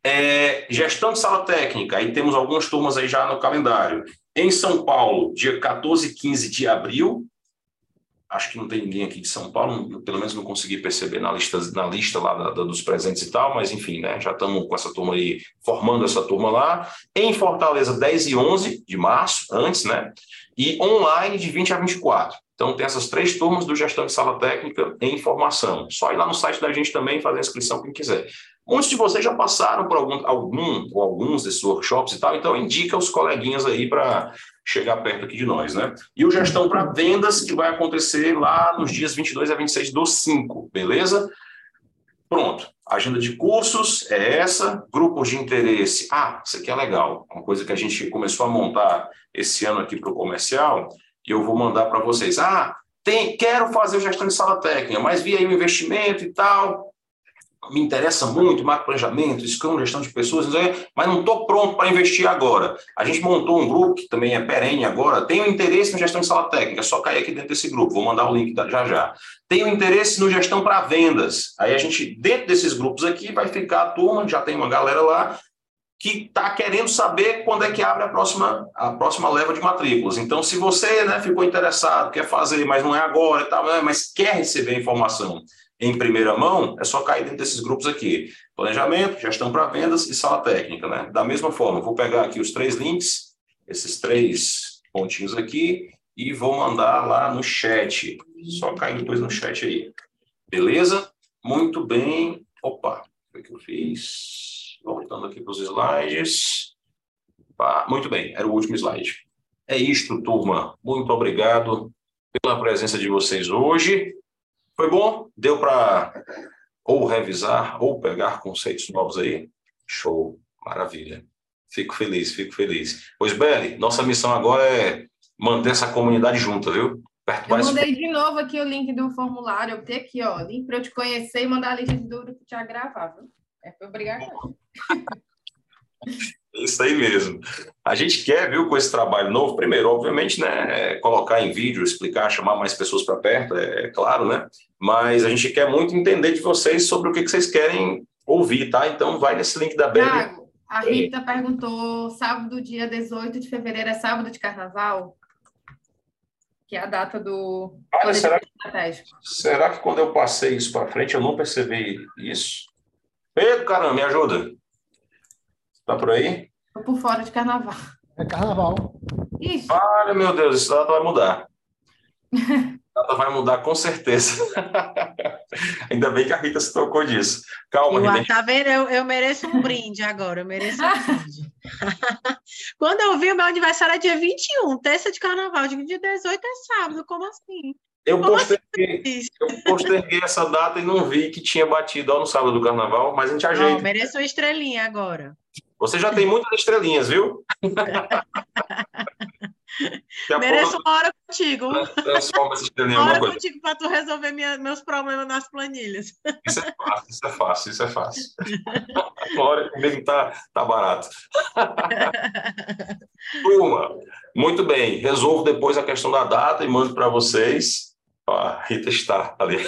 É, gestão de sala técnica, aí temos algumas turmas aí já no calendário. Em São Paulo, dia 14 e 15 de abril, acho que não tem ninguém aqui de São Paulo, pelo menos não consegui perceber na lista, na lista lá da, da, dos presentes e tal, mas enfim, né, já estamos com essa turma aí, formando essa turma lá. Em Fortaleza, 10 e 11 de março, antes, né, e online de 20 a 24. Então, tem essas três turmas do gestão de sala técnica em formação. Só ir lá no site da gente também fazer a inscrição quem quiser. Muitos de vocês já passaram por algum, algum ou alguns desses workshops e tal, então indica os coleguinhas aí para chegar perto aqui de nós, né? E o Gestão para Vendas, que vai acontecer lá nos dias 22 a 26 do 5, beleza? Pronto. Agenda de cursos é essa. Grupos de interesse. Ah, isso aqui é legal. Uma coisa que a gente começou a montar esse ano aqui para o comercial, e eu vou mandar para vocês. Ah, tem, quero fazer gestão de sala técnica, mas vi aí o investimento e tal me interessa muito, macro planejamento, Scrum, gestão de pessoas, mas não estou pronto para investir agora. A gente montou um grupo que também é perene agora, tenho interesse em gestão de sala técnica, só cair aqui dentro desse grupo, vou mandar o link já já. Tenho interesse no gestão para vendas. Aí a gente, dentro desses grupos aqui, vai ficar a turma, já tem uma galera lá, que está querendo saber quando é que abre a próxima, a próxima leva de matrículas. Então, se você né, ficou interessado, quer fazer, mas não é agora né, mas quer receber informação em primeira mão, é só cair dentro desses grupos aqui. Planejamento, gestão para vendas e sala técnica, né? Da mesma forma, vou pegar aqui os três links, esses três pontinhos aqui, e vou mandar lá no chat. Só cair depois no chat aí. Beleza? Muito bem. Opa, o que eu fiz? Voltando aqui para os slides. muito bem, era o último slide. É isto, turma. Muito obrigado pela presença de vocês hoje. Foi bom? Deu para ou revisar ou pegar conceitos novos aí? Show, maravilha. Fico feliz, fico feliz. Pois, Beli, nossa missão agora é manter essa comunidade junta, viu? Perto eu mandei de novo aqui o link do formulário, eu tenho aqui, ó, link para eu te conhecer e mandar a lista de dúvida para te gravar, viu? É para obrigar. Isso aí mesmo. A gente quer, viu, com esse trabalho novo, primeiro, obviamente, né, é colocar em vídeo, explicar, chamar mais pessoas para perto, é, é, claro, né? Mas a gente quer muito entender de vocês sobre o que, que vocês querem ouvir, tá? Então, vai nesse link da Beli. a Rita perguntou, sábado, dia 18 de fevereiro, é sábado de carnaval? Que é a data do ah, será, que, será que quando eu passei isso para frente eu não percebi isso? Pedro, caramba, me ajuda. Tá por aí? Tô por fora de carnaval. É carnaval. Isso. Olha, meu Deus, esse data vai mudar. data vai mudar com certeza. Ainda bem que a Rita se tocou disso. Calma, eu, Rita. Tá vendo? Eu, eu mereço um brinde agora. Eu mereço um brinde. Quando eu vi, o meu aniversário é dia 21, terça de carnaval. Dia 18 é sábado. Como assim? Eu posterguei, eu posterguei essa data e não vi que tinha batido ó, no sábado do carnaval, mas a gente ajeita. Não, mereço uma estrelinha agora. Você já tem muitas estrelinhas, viu? Mereço uma hora contigo. Transforma essa estrelinha uma hora coisa. contigo para tu resolver minha, meus problemas nas planilhas. Isso é fácil, isso é fácil, isso é fácil. uma hora comigo tá, tá barato. Turma, muito bem. Resolvo depois a questão da data e mando para vocês a Rita está ali.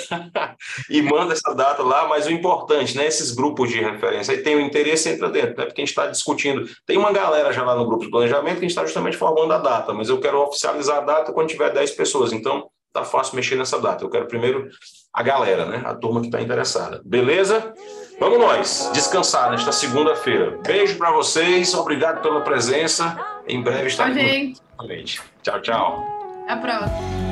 e manda essa data lá, mas o importante, né? Esses grupos de referência, aí tem o interesse, entra dentro, né? Porque a gente está discutindo. Tem uma galera já lá no grupo de planejamento que a gente está justamente formando a data, mas eu quero oficializar a data quando tiver 10 pessoas. Então, tá fácil mexer nessa data. Eu quero primeiro a galera, né? A turma que está interessada. Beleza? Vamos nós descansar nesta segunda-feira. Beijo para vocês, obrigado pela presença. Em breve estaremos. Tchau, gente. Tchau, tchau. Até a próxima.